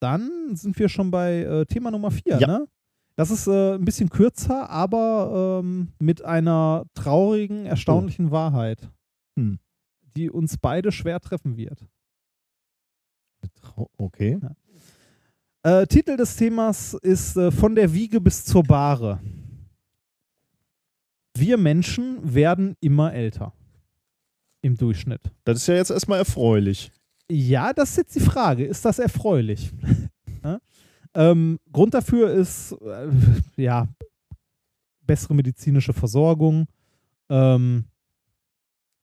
dann sind wir schon bei äh, Thema Nummer 4, Ja. ne? Das ist äh, ein bisschen kürzer, aber ähm, mit einer traurigen, erstaunlichen Wahrheit, Hm. die uns beide schwer treffen wird. Okay. Äh, Titel des Themas ist äh, Von der Wiege bis zur Bahre. Wir Menschen werden immer älter. Im Durchschnitt. Das ist ja jetzt erstmal erfreulich. Ja, das ist jetzt die Frage. Ist das erfreulich? ähm, Grund dafür ist, äh, ja, bessere medizinische Versorgung, ähm,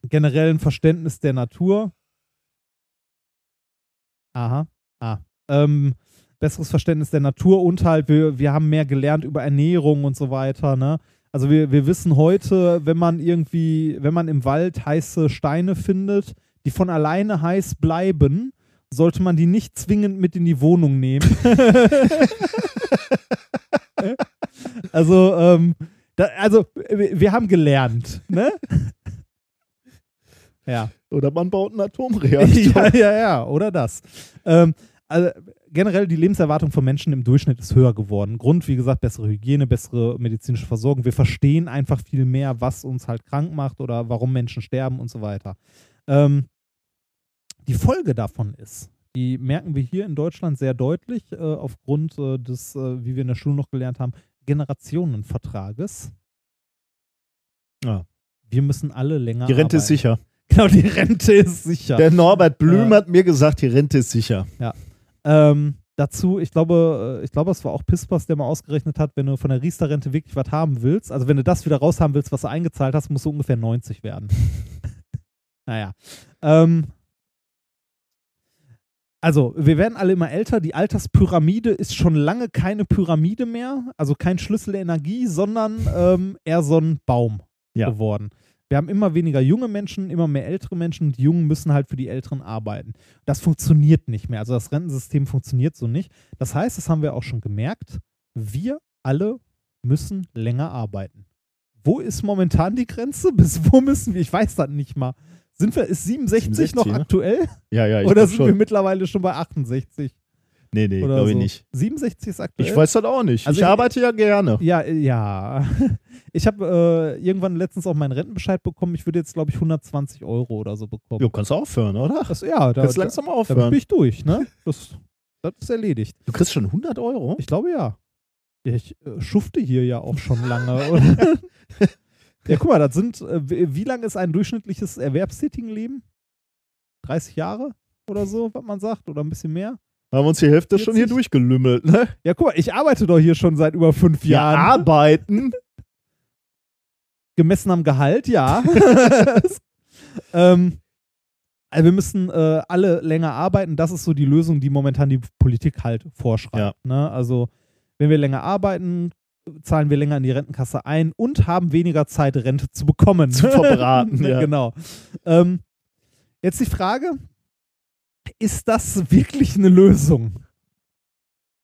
generell ein Verständnis der Natur. Aha, ah. Ähm, besseres Verständnis der Natur und halt, wir, wir haben mehr gelernt über Ernährung und so weiter, ne? Also wir, wir wissen heute, wenn man irgendwie, wenn man im Wald heiße Steine findet, die von alleine heiß bleiben, sollte man die nicht zwingend mit in die Wohnung nehmen. also, ähm, da, also wir haben gelernt, ne? Ja. Oder man baut einen Atomreaktor. ja, ja, ja, oder das. Ähm, also generell die Lebenserwartung von Menschen im Durchschnitt ist höher geworden. Grund, wie gesagt, bessere Hygiene, bessere medizinische Versorgung. Wir verstehen einfach viel mehr, was uns halt krank macht oder warum Menschen sterben und so weiter. Ähm, die Folge davon ist, die merken wir hier in Deutschland sehr deutlich äh, aufgrund äh, des, äh, wie wir in der Schule noch gelernt haben, Generationenvertrages. Ja. Wir müssen alle länger Die Rente ist arbeiten. sicher. Genau, die Rente ist sicher. Der Norbert Blüm Ja. hat mir gesagt, die Rente ist sicher. Ähm, dazu, ich glaube, äh, ich glaube, es war auch Pispas, der mal ausgerechnet hat, wenn du von der Riester-Rente wirklich was haben willst, also wenn du das wieder raushaben willst, was du eingezahlt hast, musst du ungefähr 90 werden. naja. Ähm, also, wir werden alle immer älter. Die Alterspyramide ist schon lange keine Pyramide mehr, also kein Schlüssel der Energie, sondern ähm, eher so ein Baum Ja. geworden. Wir haben immer weniger junge Menschen, immer mehr ältere Menschen und die Jungen müssen halt für die Älteren arbeiten. Das funktioniert nicht mehr. Also das Rentensystem funktioniert so nicht. Das heißt, das haben wir auch schon gemerkt, wir alle müssen länger arbeiten. Wo ist momentan die Grenze? Bis wo müssen wir? Ich weiß das nicht mal. Sind wir, ist 67, 67, noch ne? aktuell? Ja, ja, ich Oder sind schon. wir mittlerweile schon bei 68? Nee, nee, glaube ich so? nicht. 67 ist aktuell. Ich weiß das auch nicht. Also ich ich- arbeite ja gerne. Ja, äh, ja. Ich habe äh, irgendwann letztens auch meinen Rentenbescheid bekommen. Ich würde jetzt, glaube ich, 120 Euro oder so bekommen. Du kannst aufhören, oder? Das, ja, da, kannst da, langsam aufhören. bin ich durch, ne? Das, das ist erledigt. Du kriegst schon 100 Euro? Ich glaube ja. Ja, Ich äh, schufte hier ja auch schon lange. Ja, guck mal, das sind, äh, wie, lang ist ein durchschnittliches Erwerbstätigenleben? 30 Jahre oder so, was man sagt, oder ein bisschen mehr? Haben wir uns die Hälfte schon hier 40? durchgelümmelt, ne? Ja, guck mal, ich arbeite doch hier schon seit über fünf Ja, Jahren. arbeiten. Gemessen am Gehalt, ja. ähm, also wir müssen äh, alle länger arbeiten. Das ist so die Lösung, die momentan die Politik halt vorschreibt. Ne? Also wenn wir länger arbeiten, zahlen wir länger in die Rentenkasse ein und haben weniger Zeit, Rente zu bekommen. Zu verbraten, ja. Genau. Ähm, jetzt die Frage, ist das wirklich eine Lösung?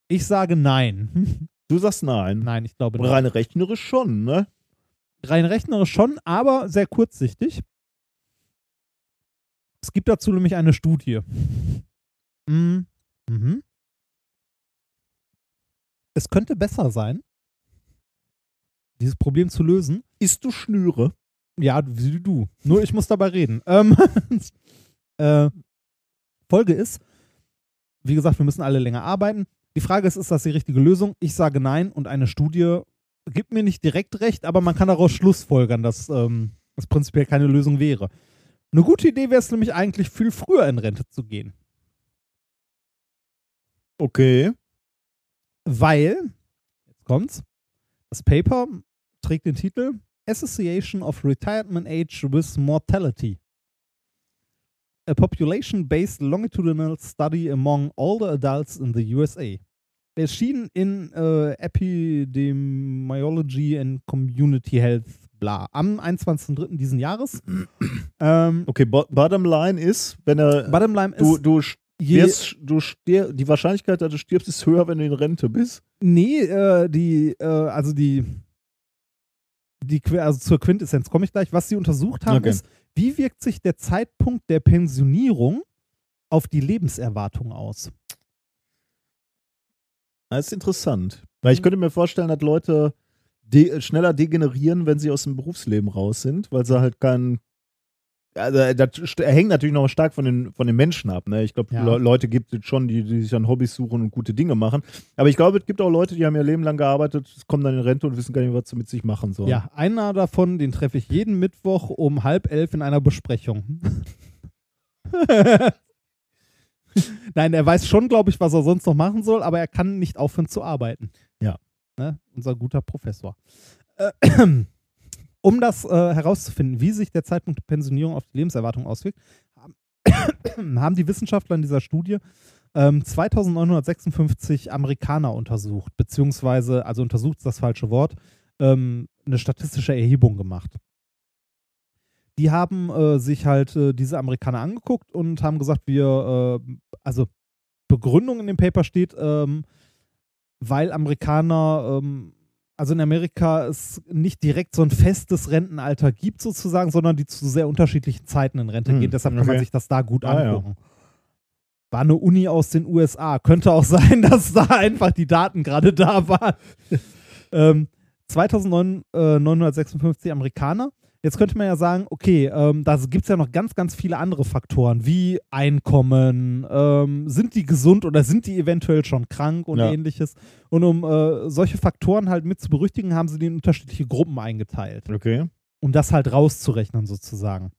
Ich sage nein. Du sagst nein. Nein, ich glaube nicht. Rein rechnerisch schon, ne? rein rechnerisch schon, aber sehr kurzsichtig. Es gibt dazu nämlich eine Studie. Mhm. Mhm. Es könnte besser sein, dieses Problem zu lösen. Isst du Schnüre? Ja, wie du. Nur ich muss dabei reden. Ähm, äh, Folge ist, wie gesagt, wir müssen alle länger arbeiten. Die Frage ist, ist das die richtige Lösung? Ich sage nein und eine Studie gibt mir nicht direkt recht, aber man kann daraus schlussfolgern, dass ähm, das prinzipiell keine Lösung wäre. Eine gute Idee wäre es nämlich eigentlich, viel früher in Rente zu gehen. Okay. Weil, jetzt kommt's, das Paper trägt den Titel Association of Retirement Age with Mortality. A population-based longitudinal study among older adults in the USA. Erschien in äh, Epidemiology and Community Health, bla, am 21.03. diesen Jahres. ähm, Okay, bo bottom line ist, wenn er. bottom line ist, du, du, je, wirst, du stir die Wahrscheinlichkeit, dass du stirbst, ist höher, wenn du in Rente bist. Nee, äh, die, äh, also die, die, also zur Quintessenz komme ich gleich. Was sie untersucht haben, Okay. ist, wie wirkt sich der Zeitpunkt der Pensionierung auf die Lebenserwartung aus? Das ist interessant. Weil ich könnte mir vorstellen, dass Leute de schneller degenerieren, wenn sie aus dem Berufsleben raus sind, weil sie halt keinen. Also, das st- hängt natürlich noch stark von den, von den Menschen ab. Ne? Ich glaube, Ja. Le Leute gibt es schon, die, die sich an Hobbys suchen und gute Dinge machen. Aber ich glaube, es gibt auch Leute, die haben ihr Leben lang gearbeitet, kommen dann in Rente und wissen gar nicht, was sie mit sich machen sollen. Ja, einer davon, den treffe ich jeden Mittwoch um halb elf in einer Besprechung. Nein, er weiß schon, glaube ich, was er sonst noch machen soll, aber er kann nicht aufhören zu arbeiten. Ja. Ne? Unser guter Professor. Äh, um das äh, herauszufinden, wie sich der Zeitpunkt der Pensionierung auf die Lebenserwartung auswirkt, haben, die Wissenschaftler in dieser Studie ähm, 2956 Amerikaner untersucht, beziehungsweise, also untersucht ist das falsche Wort, ähm, eine statistische Erhebung gemacht. Die haben äh, sich halt äh, diese Amerikaner angeguckt und haben gesagt, wir, äh, also Begründung in dem Paper steht, ähm, weil Amerikaner, ähm, also in Amerika es nicht direkt so ein festes Rentenalter gibt sozusagen, sondern die zu sehr unterschiedlichen Zeiten in Rente Hm, gehen. Deshalb kann man okay. sich das da gut Ah, ja. angucken. War eine Uni aus den USA. Könnte auch sein, dass da einfach die Daten gerade da waren. ähm, 2956 Amerikaner. Jetzt könnte man ja sagen, okay, ähm, da gibt es ja noch ganz, ganz viele andere Faktoren, wie Einkommen, ähm, sind die gesund oder sind die eventuell schon krank und Ja. ähnliches. Und um äh, solche Faktoren halt mit zu berücksichtigen, haben sie die in unterschiedliche Gruppen eingeteilt Okay. um das halt rauszurechnen sozusagen.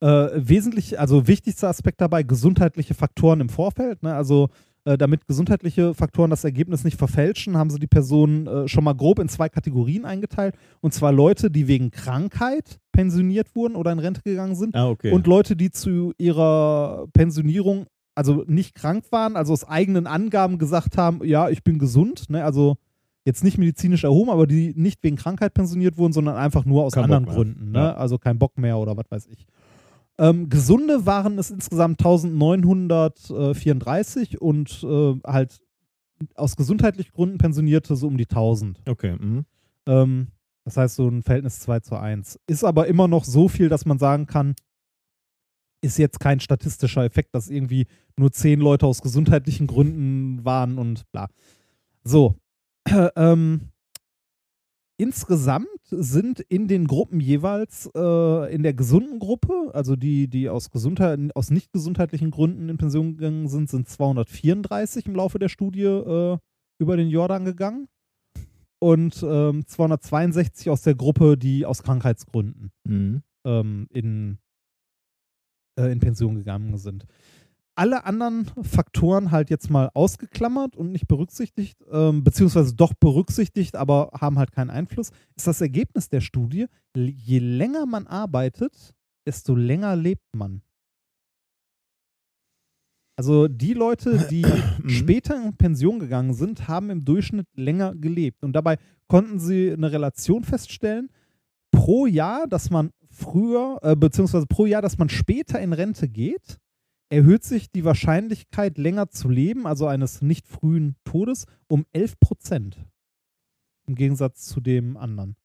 Äh, wesentlich, also wichtigster Aspekt dabei, gesundheitliche Faktoren im Vorfeld. Ne? Also äh, damit gesundheitliche Faktoren das Ergebnis nicht verfälschen, haben sie die Personen äh, schon mal grob in zwei Kategorien eingeteilt. Und zwar Leute, die wegen Krankheit pensioniert wurden oder in Rente gegangen sind Ah, okay. und Leute, die zu ihrer Pensionierung also nicht krank waren, also aus eigenen Angaben gesagt haben, ja, ich bin gesund, ne? also jetzt nicht medizinisch erhoben, aber die nicht wegen Krankheit pensioniert wurden, sondern einfach nur aus Kein anderen. Gründen, ne? Ja. also kein Bock mehr oder was weiß ich. Ähm, Gesunde waren es insgesamt 1934 und äh, halt aus gesundheitlichen Gründen pensionierte so um die 1000. okay. Mhm. Ähm, das heißt so ein Verhältnis 2 zu 1. Ist aber immer noch so viel, dass man sagen kann, ist jetzt kein statistischer Effekt, dass irgendwie nur zehn Leute aus gesundheitlichen Gründen waren und bla. So. ähm, insgesamt sind in den Gruppen jeweils äh, in der gesunden Gruppe, also die, die aus, Gesundheit, aus nicht gesundheitlichen Gründen in Pension gegangen sind, sind 234 im Laufe der Studie äh, über den Jordan gegangen und ähm, 262 aus der Gruppe, die aus Krankheitsgründen Mhm. ähm, in, äh, in Pension gegangen sind. Alle anderen Faktoren halt jetzt mal ausgeklammert und nicht berücksichtigt, ähm, beziehungsweise doch berücksichtigt, aber haben halt keinen Einfluss, ist das Ergebnis der Studie, je länger man arbeitet, desto länger lebt man. Also die Leute, die später in Pension gegangen sind, haben im Durchschnitt länger gelebt. Und dabei konnten sie eine Relation feststellen, pro Jahr, dass man früher, äh, beziehungsweise pro Jahr, dass man später in Rente geht, erhöht sich die Wahrscheinlichkeit, länger zu leben, also eines nicht frühen Todes, um 11 Prozent. Im Gegensatz zu dem anderen.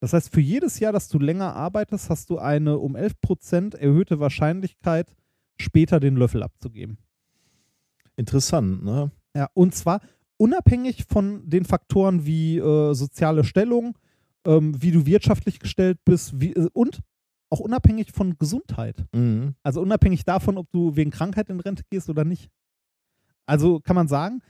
Das heißt, für jedes Jahr, dass du länger arbeitest, hast du eine um 11 Prozent erhöhte Wahrscheinlichkeit, später den Löffel abzugeben. Interessant, ne? Ja, und zwar unabhängig von den Faktoren wie äh, soziale Stellung, ähm, wie du wirtschaftlich gestellt bist wie, äh, und auch unabhängig von Gesundheit. Mhm. Also unabhängig davon, ob du wegen Krankheit in Rente gehst oder nicht. Also kann man sagen,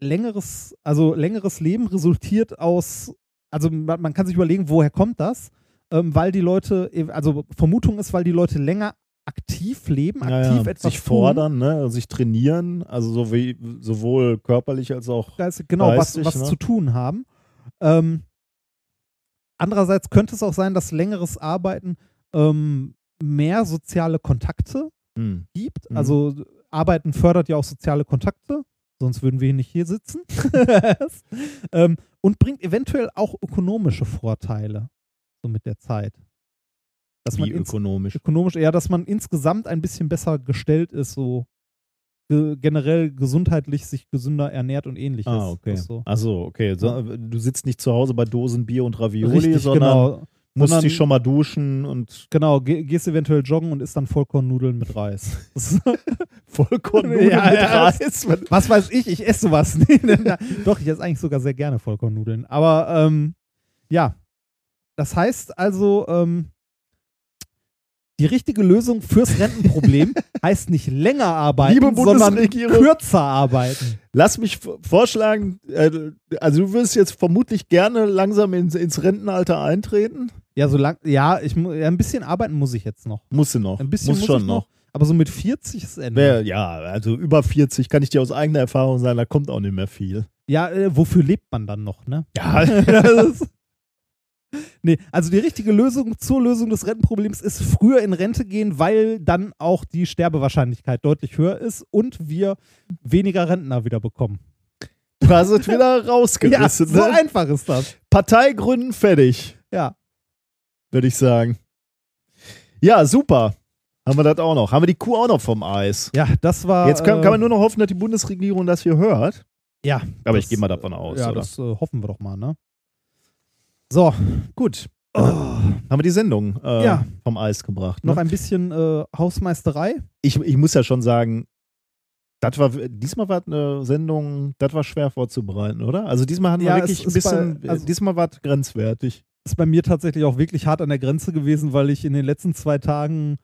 längeres, also längeres Leben resultiert aus, also man, man kann sich überlegen, woher kommt das? Ähm, weil die Leute, also Vermutung ist, weil die Leute länger aktiv leben, Ja, aktiv ja. etwas sich tun. fordern, ne? sich trainieren, also so wie, sowohl körperlich als auch. geistig, genau, was, geistig, was ne? zu tun haben. Ähm, andererseits könnte es auch sein, dass längeres Arbeiten ähm, mehr soziale Kontakte Hm. gibt. Mhm. Also Arbeiten fördert ja auch soziale Kontakte, sonst würden wir nicht hier sitzen. ähm, und bringt eventuell auch ökonomische Vorteile so mit der Zeit. Dass man Wie ins, ökonomisch. ökonomisch, ja, dass man insgesamt ein bisschen besser gestellt ist, so ge generell gesundheitlich sich gesünder ernährt und ähnliches. Ah, okay. So. Achso, okay. So, du sitzt nicht zu Hause bei Dosen Bier und Ravioli, Richtig, sondern genau. Musst sondern- dich schon mal duschen und Genau, geh, gehst eventuell joggen und isst dann Vollkornnudeln mit Reis. Vollkornnudeln Ja, mit ja, Reis. Was weiß ich, ich esse sowas. Doch, ich esse eigentlich sogar sehr gerne Vollkornnudeln. Aber ähm, ja, das heißt also, ähm, die richtige Lösung fürs Rentenproblem heißt nicht länger arbeiten, sondern kürzer arbeiten. Lass mich vorschlagen, äh, also du wirst jetzt vermutlich gerne langsam ins, ins Rentenalter eintreten. Ja, so lang, ja, ich, ja, ein bisschen arbeiten muss ich jetzt noch. Musst du noch. Ein bisschen Muss muss schon ich noch. Aber so mit 40 ist Ende. Ja, also über 40 kann ich dir aus eigener Erfahrung sagen, da kommt auch nicht mehr viel. Ja, äh, wofür lebt man dann noch, ne? Ja, Das nee, also die richtige Lösung zur Lösung des Rentenproblems ist früher in Rente gehen, weil dann auch die Sterbewahrscheinlichkeit deutlich höher ist und wir weniger Rentner wieder bekommen. du hast es wieder Ja, rausgerissen. so ne? einfach ist das. Partei gründen, fertig, Ja. Würde ich sagen. Ja, super. Haben wir das auch noch. Haben wir die Kuh auch noch vom Eis. Ja, das war. Jetzt kann, äh, kann man nur noch hoffen, dass die Bundesregierung das hier hört. Ja. Aber das- ich gehe mal davon aus, Ja, oder? das äh, hoffen wir doch mal, ne? So, Gut. oh, Haben wir die Sendung äh, Ja. vom Eis gebracht. noch Ne? ein bisschen äh, Hausmeisterei. Ich, ich muss ja schon sagen, das war, diesmal war es eine Sendung, das war schwer vorzubereiten, oder? Also diesmal hatten Ja, wir es wirklich ein bisschen, bei- also- diesmal war es grenzwertig. Ist bei mir tatsächlich auch wirklich hart an der Grenze gewesen, weil ich in den letzten zwei Tagen,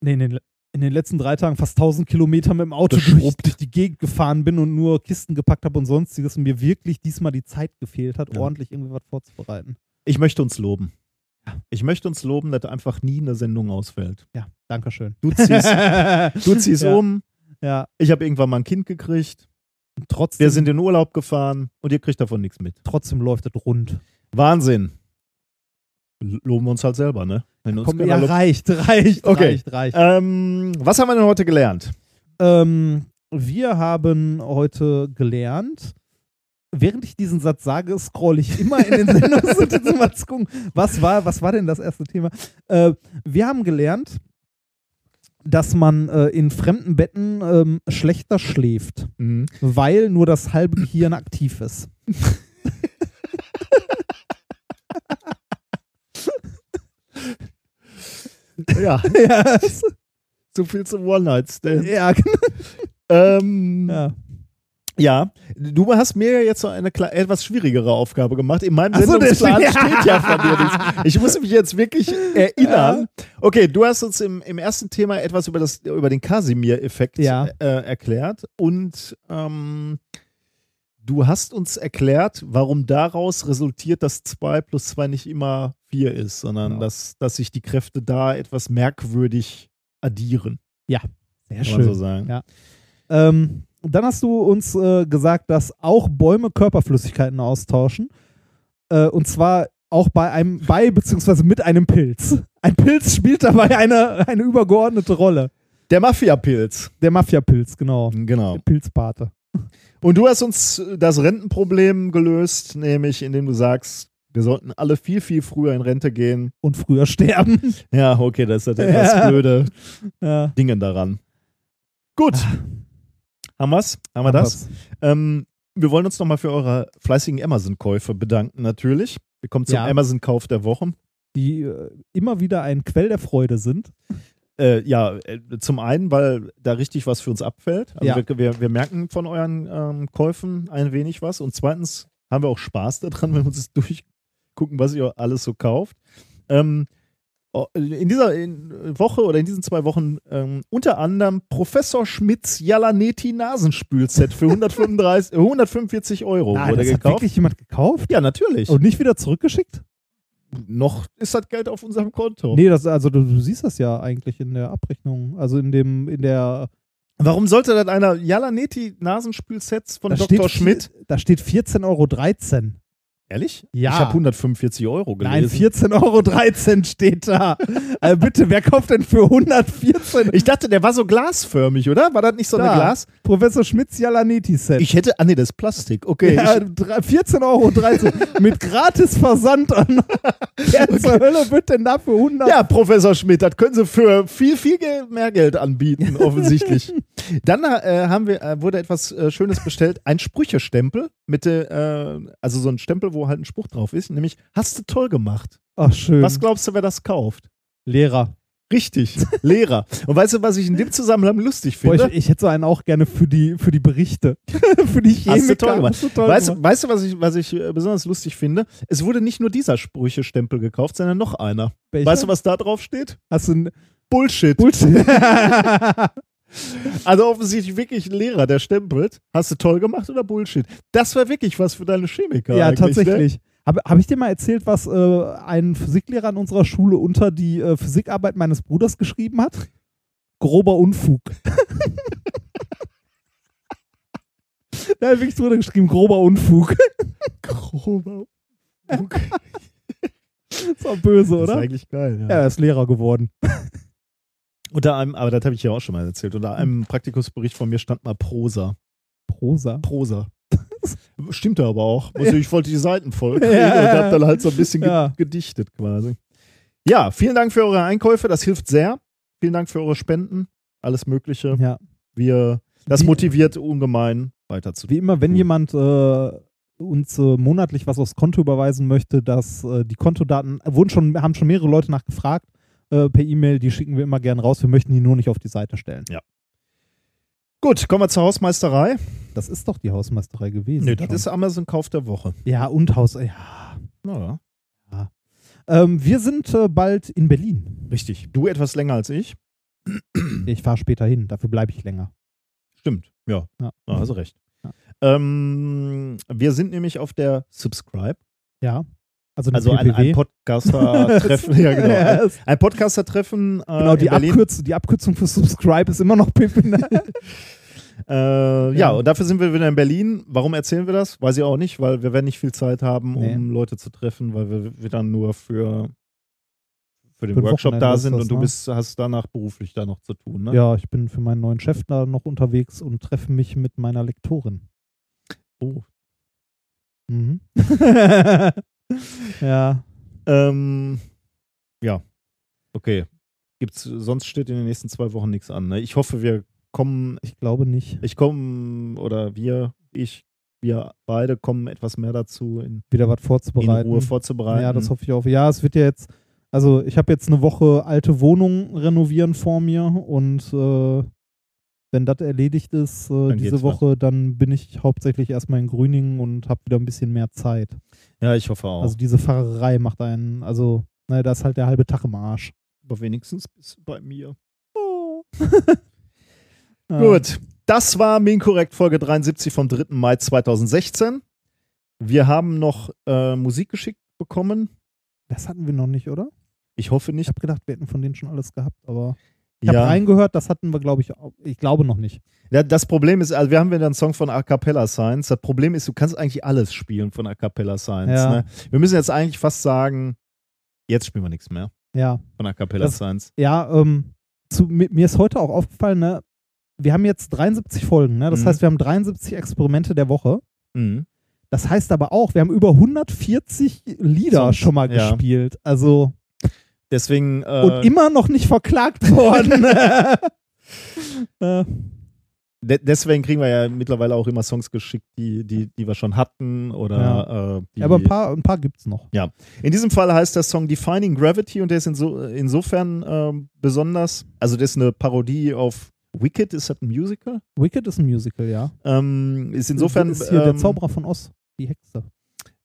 nee, in den, in den letzten drei Tagen fast 1000 Kilometer mit dem Auto durch, durch die Gegend gefahren bin und nur Kisten gepackt habe und sonstiges und mir wirklich diesmal die Zeit gefehlt hat, Ja. ordentlich irgendwie was vorzubereiten. Ich möchte uns loben. Ich möchte uns loben, dass einfach nie eine Sendung ausfällt. Ja, danke schön. Du ziehst, du ziehst Ja. um, Ja, ich habe irgendwann mal ein Kind gekriegt, und trotzdem, wir sind in Urlaub gefahren und ihr kriegt davon nichts mit. trotzdem läuft es rund. Wahnsinn. Loben wir uns halt selber, ne? Wenn uns Komm, ja, reicht, reicht, Okay. reicht, reicht. ähm, was haben wir denn heute gelernt? Ähm, wir haben heute gelernt, während ich diesen Satz sage, scrolle ich immer in den Sendungsnotizen um mal zu gucken, was war, was war denn das erste Thema? Äh, wir haben gelernt, dass man äh, in fremden Betten ähm, schlechter schläft, Mhm. weil nur das halbe Gehirn aktiv ist. Ja, ja, so viel zum One-Night-Stand. ja, genau. Ähm, ja. Ja, du hast mir jetzt so eine etwas schwierigere Aufgabe gemacht. In meinem Ach so, Sendungsplan steht- steht ja von dir nichts. Ich muss mich jetzt wirklich erinnern. Okay, du hast uns im, im ersten Thema etwas über, das, über den Casimir-Effekt Ja. äh, erklärt und ähm, du hast uns erklärt, warum daraus resultiert, dass 2 plus 2 nicht immer 4 ist, sondern Genau. dass, dass sich die Kräfte da etwas merkwürdig addieren. Sehr Kann man schön. so sagen. Ja. Ähm, dann hast du uns äh, gesagt, dass auch Bäume Körperflüssigkeiten austauschen. Äh, und zwar auch bei einem, bei beziehungsweise mit einem Pilz. Ein Pilz spielt dabei eine, eine übergeordnete Rolle. Der Mafia-Pilz. Der Mafia-Pilz, genau. Genau. Der Pilzpate. Und du hast uns das Rentenproblem gelöst, nämlich indem du sagst, Wir sollten alle viel, viel früher in Rente gehen. Und früher sterben. Ja, okay, das ist das etwas Ja. blöde ja. Dinge daran. Gut. Haben wir's? Haben wir das? Ähm, wir wollen uns nochmal für eure fleißigen Amazon-Käufe bedanken, natürlich. Wir kommen zum Ja. Amazon-Kauf der Woche. Die äh, immer wieder ein Quell der Freude sind. Äh, ja, äh, zum einen, weil da richtig was für uns abfällt. Also Ja. wir, wir, wir merken von euren ähm, Käufen ein wenig was. Und zweitens haben wir auch Spaß daran, wenn wir uns das durchgucken, was ihr alles so kauft. Ähm, in dieser Woche oder in diesen zwei Wochen ähm, unter anderem Professor Schmidts Jalaneti Nasenspülset für 135, äh, 145 Euro Ah, wurde das hat gekauft. wirklich jemand gekauft? Ja, natürlich. Und nicht wieder zurückgeschickt? Noch ist das Geld auf unserem Konto. Nee, das, also du, du siehst das ja eigentlich in der Abrechnung. Also in dem, in der Warum sollte das einer Jalaneti Nasenspülsets von da Dr. steht, Schmidt? Da steht 14,13 Euro. Ehrlich? Ja. Ich habe 145 Euro gelesen. Nein, 14,13 Euro steht da. also bitte, wer kauft denn für 114 Ich dachte, der war so glasförmig, oder? War das nicht so Da. eine Glas? Professor Schmitz Jalanetti-Set? Ich hätte, ah nee, das ist Plastik. Okay. ja, ich, 14,13 Euro mit gratis Versand an. Wer zur Hölle wird denn da für 100? ja, Professor Schmidt, das können Sie für viel, viel mehr Geld anbieten, offensichtlich. Dann äh, haben wir, äh, wurde etwas äh, Schönes bestellt, ein Sprüchestempel mit, äh, also so ein Stempel, wo halt ein Spruch drauf ist, nämlich hast du toll gemacht. Ach, schön. Was glaubst du, wer das kauft? Lehrer. Richtig, Lehrer. Und weißt du, was ich in dem Zusammenhang lustig Boah, finde? ich, ich hätte so einen auch gerne für die, für die Berichte. für die Chemiker. Hast du toll gemacht. Du toll Weißt, gemacht. weißt du, was ich, was ich äh, besonders lustig finde? Es wurde nicht nur dieser Sprüchestempel gekauft, sondern noch einer. Welcher? Weißt du, was da drauf steht? Hast du ein Bullshit. Bullshit? Also offensichtlich wirklich ein Lehrer, der stempelt. Hast du toll gemacht oder Bullshit? Das wäre wirklich was für deine Chemiker. ja, Ne? tatsächlich. Habe hab ich dir mal erzählt, was äh, ein Physiklehrer an unserer Schule unter die äh, Physikarbeit meines Bruders geschrieben hat? Grober Unfug. Er hat wirklich drunter geschrieben, grober Unfug. Grober. Das war böse, Das ist oder? eigentlich geil. Ja. Ja, er ist Lehrer geworden. Unter einem, aber das habe ich ja auch schon mal erzählt. Unter einem Praktikumsbericht von mir stand mal Prosa. Prosa. Prosa. Stimmte aber auch. Also ich wollte die Seiten voll kriegen Ja, und ja. habe dann halt so ein bisschen Ja. gedichtet quasi. Ja, vielen Dank für eure Einkäufe. Das hilft sehr. Vielen Dank für eure Spenden. Alles Mögliche. Ja. Wir, das Wie- motiviert ungemein weiterzutun. Wie immer, wenn Cool. jemand äh, uns äh, monatlich was aufs Konto überweisen möchte, dass äh, die Kontodaten wurden schon, haben schon mehrere Leute nachgefragt äh, per E-Mail, die schicken wir immer gern raus. Wir möchten die nur nicht auf die Seite stellen. Gut, kommen wir zur Hausmeisterei. Das ist doch die Hausmeisterei gewesen. Nee, das schon. ist Amazon-Kauf der Woche. ja und Haus. Ja. Ja, Ähm, wir sind äh, bald in Berlin. richtig. Du etwas länger als ich. Ich fahre später hin. Dafür bleibe ich länger. Stimmt, ja. Ja. ja also recht. Ja. Ähm, wir sind nämlich auf der Subscribe, Ja. Also, also ein, ein Podcaster-Treffen. ja, genau. Ein, ein Podcaster-Treffen äh, genau, die. Abkürz die Abkürzung für Subscribe ist immer noch PP. Äh, ja. Ja. und dafür sind wir wieder in Berlin. Warum erzählen wir das? Weiß ich auch nicht, weil wir werden nicht viel Zeit haben, um Nee. Leute zu treffen, weil wir, wir dann nur für, für den Für Workshop Wochenende da sind das, und du ne? bist, hast danach beruflich da noch zu tun. Ne? ja, ich bin für meinen neuen Chef da noch unterwegs und treffe mich mit meiner Lektorin. Oh. Mhm. ja. Ähm, ja, okay. Gibt's, sonst steht in den nächsten zwei Wochen nichts an. Ne? Ich hoffe, wir kommen, Ich glaube nicht. ich komme, oder wir, ich, wir beide kommen etwas mehr dazu, in, Wieder was in vorzubereiten. Ruhe vorzubereiten. Ja, das hoffe ich auch. Ja, es wird ja jetzt, also ich habe jetzt eine Woche alte Wohnung renovieren vor mir und äh, wenn das erledigt ist, äh, diese Woche, dann bin ich hauptsächlich erstmal in Grüningen und habe wieder ein bisschen mehr Zeit. ja, ich hoffe auch. Also diese Fahrerei macht einen, also, naja, da ist halt der halbe Tag im Arsch. Aber wenigstens bist du bei mir. Ja. Gut, das war Minkorrekt Folge 73 vom 3. Mai 2016. Wir haben noch äh, Musik geschickt bekommen. Das hatten wir noch nicht, oder? Ich hoffe Ich nicht. habe gedacht, wir hätten von denen schon alles gehabt, aber ich habe Ja. reingehört, das hatten wir, glaube ich, ich glaube noch nicht. ja, das Problem ist, also wir haben wieder einen Song von A Cappella Science. Das Problem ist, du kannst eigentlich alles spielen von A Cappella Science. Ja. Ne? Wir müssen jetzt eigentlich fast sagen, jetzt spielen wir nichts mehr Ja, von A Cappella Das- Science. ja, ähm, zu, mi- mir ist heute auch aufgefallen, ne, wir haben jetzt 73 Folgen, ne? Das Mhm. heißt, wir haben 73 Experimente der Woche. Mhm. Das heißt aber auch, wir haben über 140 Lieder Songs, schon mal ja. gespielt. Also Deswegen. Äh, und immer noch nicht verklagt worden. äh, de deswegen kriegen wir ja mittlerweile auch immer Songs geschickt, die, die, die wir schon hatten. Oder äh, die, aber ein paar, ein paar gibt's noch. In diesem Fall heißt der Song Defining Gravity und der ist inso, insofern ähm, besonders. Also, das ist eine Parodie auf Wicked, ist das ein Musical? Wicked ist ein Musical, ja. Ähm, ist insofern. ist hier der ähm, Zauberer von Oz, die Hexe.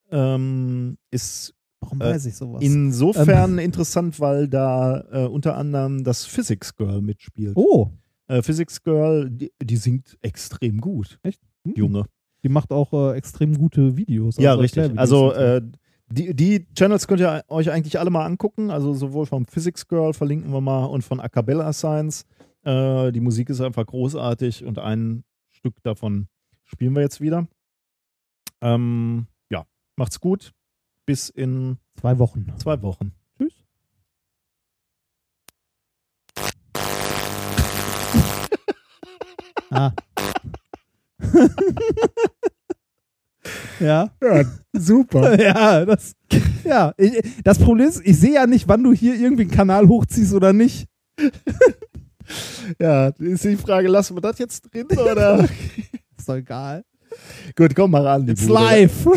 ähm, ist Warum äh, weiß ich sowas? insofern interessant, weil da äh, unter anderem das Physics Girl mitspielt. oh, Äh, Physics Girl, die, die singt extrem gut, hm. Junge. Die macht auch äh, extrem gute Videos. Ja, also richtig. Erklärvideos Also äh, die, die Channels könnt ihr euch eigentlich alle mal angucken. Also sowohl vom Physics Girl verlinken wir mal und von Acapella Science. Äh, die Musik ist einfach großartig und ein Stück davon spielen wir jetzt wieder. Ähm, ja, macht's gut. Bis in zwei Wochen. zwei Wochen. Tschüss. ah. ja. Ja, super. Ja, das, ja, ich, das Problem ist, ich sehe ja nicht, wann du hier irgendwie einen Kanal hochziehst oder nicht. ja, ist die Frage, lassen wir das jetzt drin oder? Ist doch egal. gut, komm mal ran. It's Bude. live.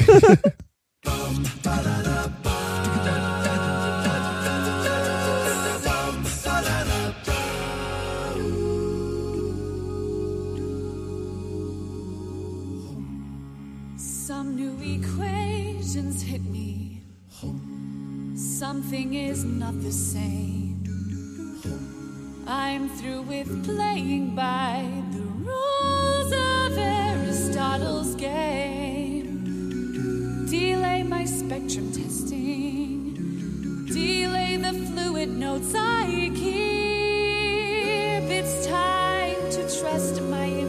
Some new equations hit me. Something is not the same. I'm through with playing by the rules of Aristotle's game. My spectrum testing. Delay the fluid notes I keep. It's time to trust my